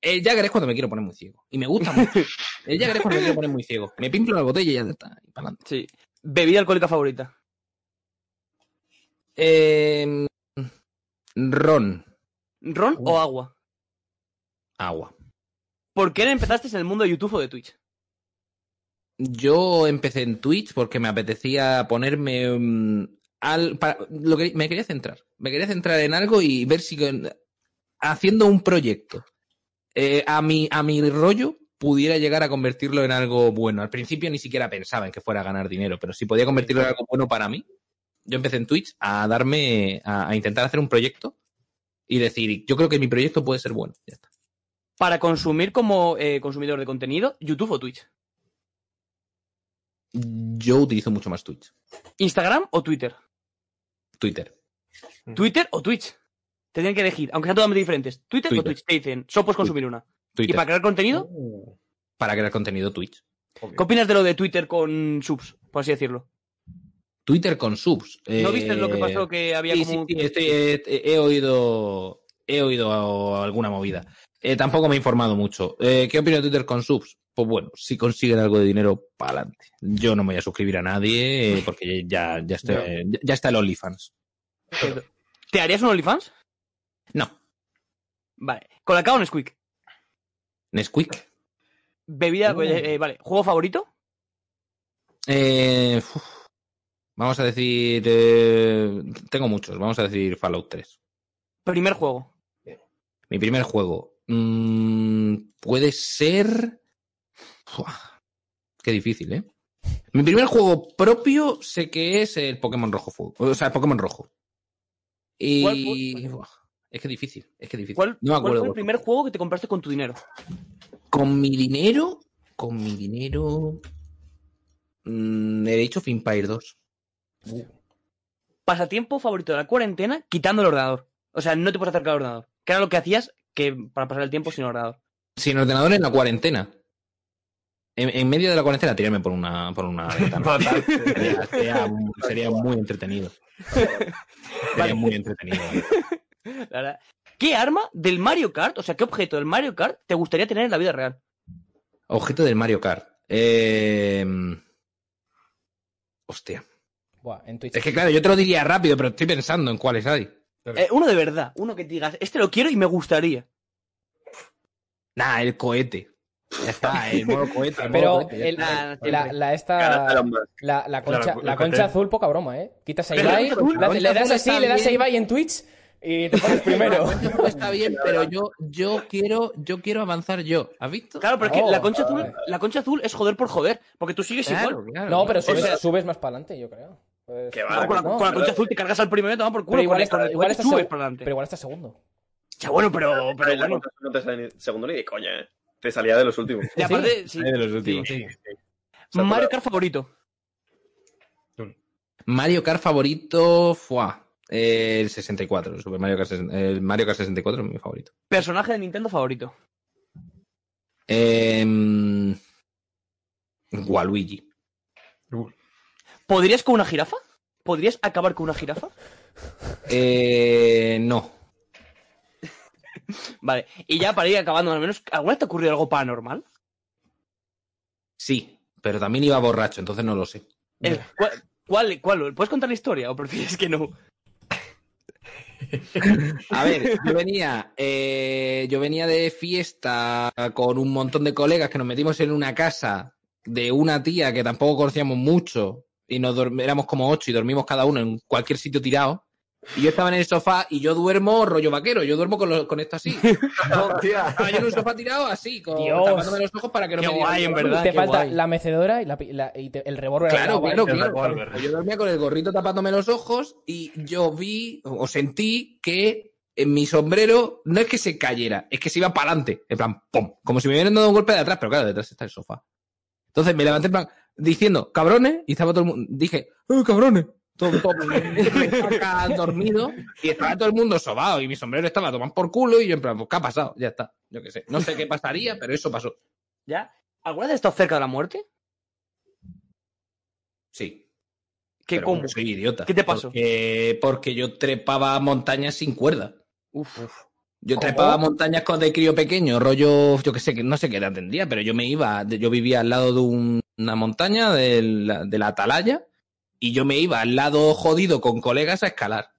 [SPEAKER 2] El Jagger es cuando me quiero poner muy ciego. Y me gusta mucho. El Jagger es cuando me quiero poner muy ciego. Me pimplo la botella y ya está. y pa'lante.
[SPEAKER 3] Sí. ¿Bebida alcohólica favorita?
[SPEAKER 2] Eh, ron.
[SPEAKER 3] ¿Ron o agua?
[SPEAKER 2] Agua.
[SPEAKER 3] ¿Por qué empezaste en el mundo de YouTube o de Twitch?
[SPEAKER 2] Yo empecé en Twitch porque me apetecía ponerme mm, al para- lo que me quería centrar. Me quería centrar en algo y ver si haciendo un proyecto eh, a mi a mi rollo pudiera llegar a convertirlo en algo bueno. Al principio ni siquiera pensaba en que fuera a ganar dinero, pero si podía convertirlo en algo bueno para mí, yo empecé en Twitch a darme a, a intentar hacer un proyecto y decir, yo creo que mi proyecto puede ser bueno. Ya está.
[SPEAKER 3] Para consumir como eh, consumidor de contenido, ¿YouTube o Twitch?
[SPEAKER 2] Yo utilizo mucho más Twitch,
[SPEAKER 3] ¿Instagram o Twitter?
[SPEAKER 2] Twitter.
[SPEAKER 3] ¿Twitter o Twitch? Te tienen que elegir, aunque sean totalmente diferentes. ¿Twitter, o
[SPEAKER 2] Twitter.
[SPEAKER 3] Twitch? Te dicen, solo puedes consumir una. ¿Y
[SPEAKER 2] Twitter.
[SPEAKER 3] para crear contenido?
[SPEAKER 2] para crear contenido Twitch.
[SPEAKER 3] ¿Qué opinas de lo de Twitter con subs, por así decirlo?
[SPEAKER 2] Twitter con subs.
[SPEAKER 3] ¿No
[SPEAKER 2] Eh,
[SPEAKER 3] viste lo que pasó que había
[SPEAKER 2] sí,
[SPEAKER 3] como...
[SPEAKER 2] sí, sí, estoy- he, he oído he oído alguna movida. Eh, tampoco me he informado mucho. Eh, ¿Qué opina de Twitter con subs? Pues bueno, si consiguen algo de dinero, para adelante. Yo no me voy a suscribir a nadie eh, porque ya, ya, estoy, ya, ya está el OnlyFans.
[SPEAKER 3] ¿Te harías un OnlyFans?
[SPEAKER 2] No,
[SPEAKER 3] Vale. ¿Colacao o Nesquik?
[SPEAKER 2] Nesquik.
[SPEAKER 3] Bebida...
[SPEAKER 1] Uh.
[SPEAKER 3] eh, eh, vale. ¿Juego favorito?
[SPEAKER 2] Eh, uf, vamos a decir... eh, tengo muchos. Vamos a decir Fallout 3.
[SPEAKER 3] Primer juego.
[SPEAKER 2] Mi primer juego. Mm, puede ser. Qué difícil, ¿eh? Mi primer juego propio sé que es el Pokémon Rojo Fuego. O sea, el Pokémon Rojo. Y. Es que difícil, es que difícil.
[SPEAKER 3] ¿Cuál,
[SPEAKER 2] no me
[SPEAKER 3] cuál
[SPEAKER 2] acuerdo.
[SPEAKER 3] fue el primer juego que te compraste con tu dinero?
[SPEAKER 2] Con mi dinero. Con mi dinero. mm, he dicho Empire 2.
[SPEAKER 3] Pasatiempo favorito de la cuarentena quitando el ordenador. O sea, no te puedes acercar al ordenador. ¿Qué era lo que hacías que para pasar el tiempo sin ordenador?
[SPEAKER 2] Sin ordenador en la cuarentena. En, en medio de la cuarentena, tirarme por una, por una ventana. sería, sería- sería muy entretenido. Sería muy entretenido.
[SPEAKER 3] La verdad. ¿Qué arma del Mario Kart, o sea, qué objeto del Mario Kart te gustaría tener en la vida real?
[SPEAKER 2] Objeto del Mario Kart. Eh... Hostia.
[SPEAKER 1] Buah, en Twitch.
[SPEAKER 2] Es que claro, yo te lo diría rápido, pero estoy pensando en cuáles hay.
[SPEAKER 3] Eh, uno de verdad, uno que te digas, este lo quiero y me gustaría.
[SPEAKER 2] Nah, el cohete. Ya está, el modo cohete. el modo
[SPEAKER 1] Pero
[SPEAKER 2] cohete,
[SPEAKER 1] el- la, esta. La, la concha,
[SPEAKER 5] Claro,
[SPEAKER 1] la concha azul, poca broma, ¿eh? Quitas a Ibai, le- das así, le das a Ibai en Twitch y te pones primero.
[SPEAKER 2] Está bien, pero yo, yo quiero, yo quiero avanzar yo. ¿Has visto?
[SPEAKER 3] Claro, pero es que
[SPEAKER 1] Oh,
[SPEAKER 3] la concha azul,
[SPEAKER 1] vale.
[SPEAKER 3] la concha azul es joder por joder, porque tú sigues
[SPEAKER 2] Claro,
[SPEAKER 3] igual.
[SPEAKER 2] claro,
[SPEAKER 1] No, pero
[SPEAKER 3] sea-
[SPEAKER 1] subes más para adelante, yo creo. Pues-
[SPEAKER 4] Que va,
[SPEAKER 3] No, con, la,
[SPEAKER 1] no,
[SPEAKER 3] con la
[SPEAKER 1] pero-
[SPEAKER 3] concha azul te cargas al primero y te van por culo.
[SPEAKER 1] Pero igual
[SPEAKER 3] con
[SPEAKER 1] está, igual
[SPEAKER 3] cohete
[SPEAKER 1] está
[SPEAKER 3] subes
[SPEAKER 1] seg-
[SPEAKER 3] por delante.
[SPEAKER 1] Pero igual está segundo.
[SPEAKER 3] Ya, bueno, pero, pero
[SPEAKER 4] Pero la contra no te sale ni segundo ni de coña, eh. Te salía de los últimos.
[SPEAKER 3] Y aparte, sí.
[SPEAKER 2] De los últimos.
[SPEAKER 7] Sí.
[SPEAKER 3] Mario Kart favorito.
[SPEAKER 2] Mario Kart favorito, fuá. eh, el 64, el Super Mario Kart, 60 el Mario Kart 64 es mi favorito.
[SPEAKER 3] Personaje de Nintendo favorito.
[SPEAKER 2] Eh, Waluigi.
[SPEAKER 3] ¿Podrías con una jirafa? ¿Podrías acabar con una jirafa?
[SPEAKER 2] Eh, no.
[SPEAKER 3] Vale. Y ya para ir acabando, al menos, ¿alguna vez te ha ocurrido algo paranormal?
[SPEAKER 2] Sí, pero también iba borracho, entonces no lo sé.
[SPEAKER 3] El- ¿cuál, cuál, cuál? ¿Puedes contar la historia o prefieres que no?
[SPEAKER 2] A ver, yo venía, eh, yo venía de fiesta con un montón de colegas que nos metimos en una casa de una tía que tampoco conocíamos mucho y nos éramos como ocho y dormimos cada uno en cualquier sitio tirado. Y yo estaba en el sofá y yo duermo rollo vaquero, yo duermo con, lo- con esto así. Estaba yo en un sofá tirado así, con,
[SPEAKER 1] Dios.
[SPEAKER 2] tapándome los ojos para que no
[SPEAKER 3] Qué
[SPEAKER 2] me
[SPEAKER 3] guay, en
[SPEAKER 2] miedo.
[SPEAKER 3] verdad.
[SPEAKER 1] te falta
[SPEAKER 3] guay.
[SPEAKER 1] la mecedora y, la, pi- la- y te- el revólver.
[SPEAKER 2] Claro, claro, claro.
[SPEAKER 5] revólver.
[SPEAKER 2] Yo dormía con el gorrito tapándome los ojos y yo vi o sentí que en mi sombrero no es que se cayera, es que se iba para adelante, en plan, ¡pum! Como si me hubieran dado un golpe de atrás, pero claro, detrás está el sofá. Entonces me levanté en plan, diciendo, cabrones, y estaba todo el mundo, dije, ¡eh, cabrones! Todo, todo dormido, y estaba todo el mundo sobado, y mi sombrero estaba tomando por culo, y yo en plan, pues, ¿qué ha pasado? Ya está, yo qué sé. No sé qué pasaría, pero eso pasó.
[SPEAKER 3] ¿Ya? ¿Alguna vez has estado cerca de la muerte?
[SPEAKER 2] Sí.
[SPEAKER 3] ¿Qué,
[SPEAKER 2] bueno, soy idiota.
[SPEAKER 3] ¿Qué te pasó?
[SPEAKER 2] Porque, porque yo trepaba montañas sin cuerda.
[SPEAKER 3] Uf.
[SPEAKER 2] Yo
[SPEAKER 3] ¿Cómo?
[SPEAKER 2] trepaba montañas con de crío pequeño, rollo, yo qué sé, que no sé qué edad tendría, pero yo me iba, yo vivía al lado de un- una montaña de la, de la atalaya y yo me iba al lado jodido con colegas a escalar.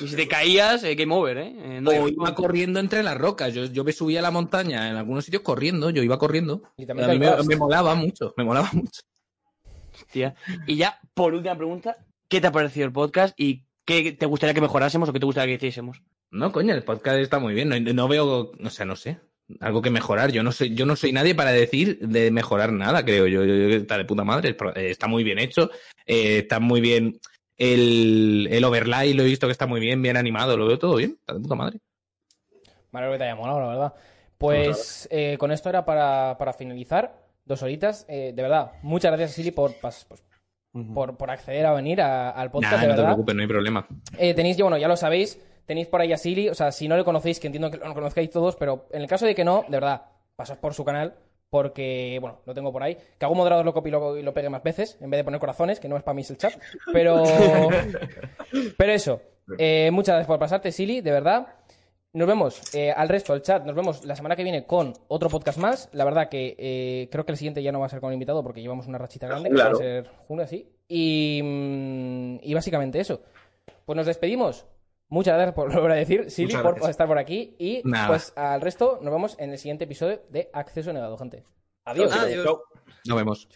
[SPEAKER 3] Y si te caías, eh, game over, ¿eh? Eh, no
[SPEAKER 2] o iba corriendo entre las rocas. Yo, yo me subía a la montaña en algunos sitios corriendo, yo iba corriendo.
[SPEAKER 1] Y
[SPEAKER 2] A mí me, molaba mucho, me molaba mucho.
[SPEAKER 3] Tía. Y ya, por última pregunta, ¿qué te ha parecido el podcast y qué te gustaría que mejorásemos o qué te gustaría que hiciésemos?
[SPEAKER 2] No, coño, el podcast está muy bien. No, no veo, o sea, no sé, algo que mejorar. Yo no soy, yo no soy nadie para decir de mejorar nada, creo yo. Yo- yo- está de puta madre. eh, Está muy bien hecho. eh, está muy bien. El, el overlay lo he visto que está muy bien, bien animado. Lo veo todo bien. Está de puta madre.
[SPEAKER 1] Me alegro que te haya molado, la verdad. Pues eh, con esto era para, para finalizar. Dos horitas. Eh, de verdad, muchas gracias, Silly, por, pas- pues, por, por acceder a venir a- al podcast.
[SPEAKER 2] Nah,
[SPEAKER 1] de
[SPEAKER 2] no te
[SPEAKER 1] verdad.
[SPEAKER 2] preocupes, no hay problema.
[SPEAKER 1] Eh, tenéis, bueno, ya lo sabéis, tenéis por ahí a Silly, o sea, si no le conocéis, que entiendo que lo conozcáis todos, pero en el caso de que no, de verdad, pasad por su canal, porque, bueno, lo tengo por ahí. Que algún moderador lo copie y lo, y lo pegue más veces, en vez de poner corazones, que no es para mí el chat. Pero, pero eso. Eh, muchas gracias por pasarte, Silly, de verdad. Nos vemos eh, al resto, al chat. Nos vemos la semana que viene con otro podcast más. La verdad que eh, creo que el siguiente ya no va a ser con invitado porque llevamos una rachita grande. que
[SPEAKER 4] Claro.
[SPEAKER 1] Va a ser junio así. Y, mm, y básicamente eso. Pues nos despedimos. Muchas gracias por volver a decir, Silly, por estar por aquí. Y
[SPEAKER 2] Nada.
[SPEAKER 1] pues al resto nos vemos en el siguiente episodio de Acceso Negado, gente. Adiós.
[SPEAKER 8] Adiós.
[SPEAKER 2] Nos vemos.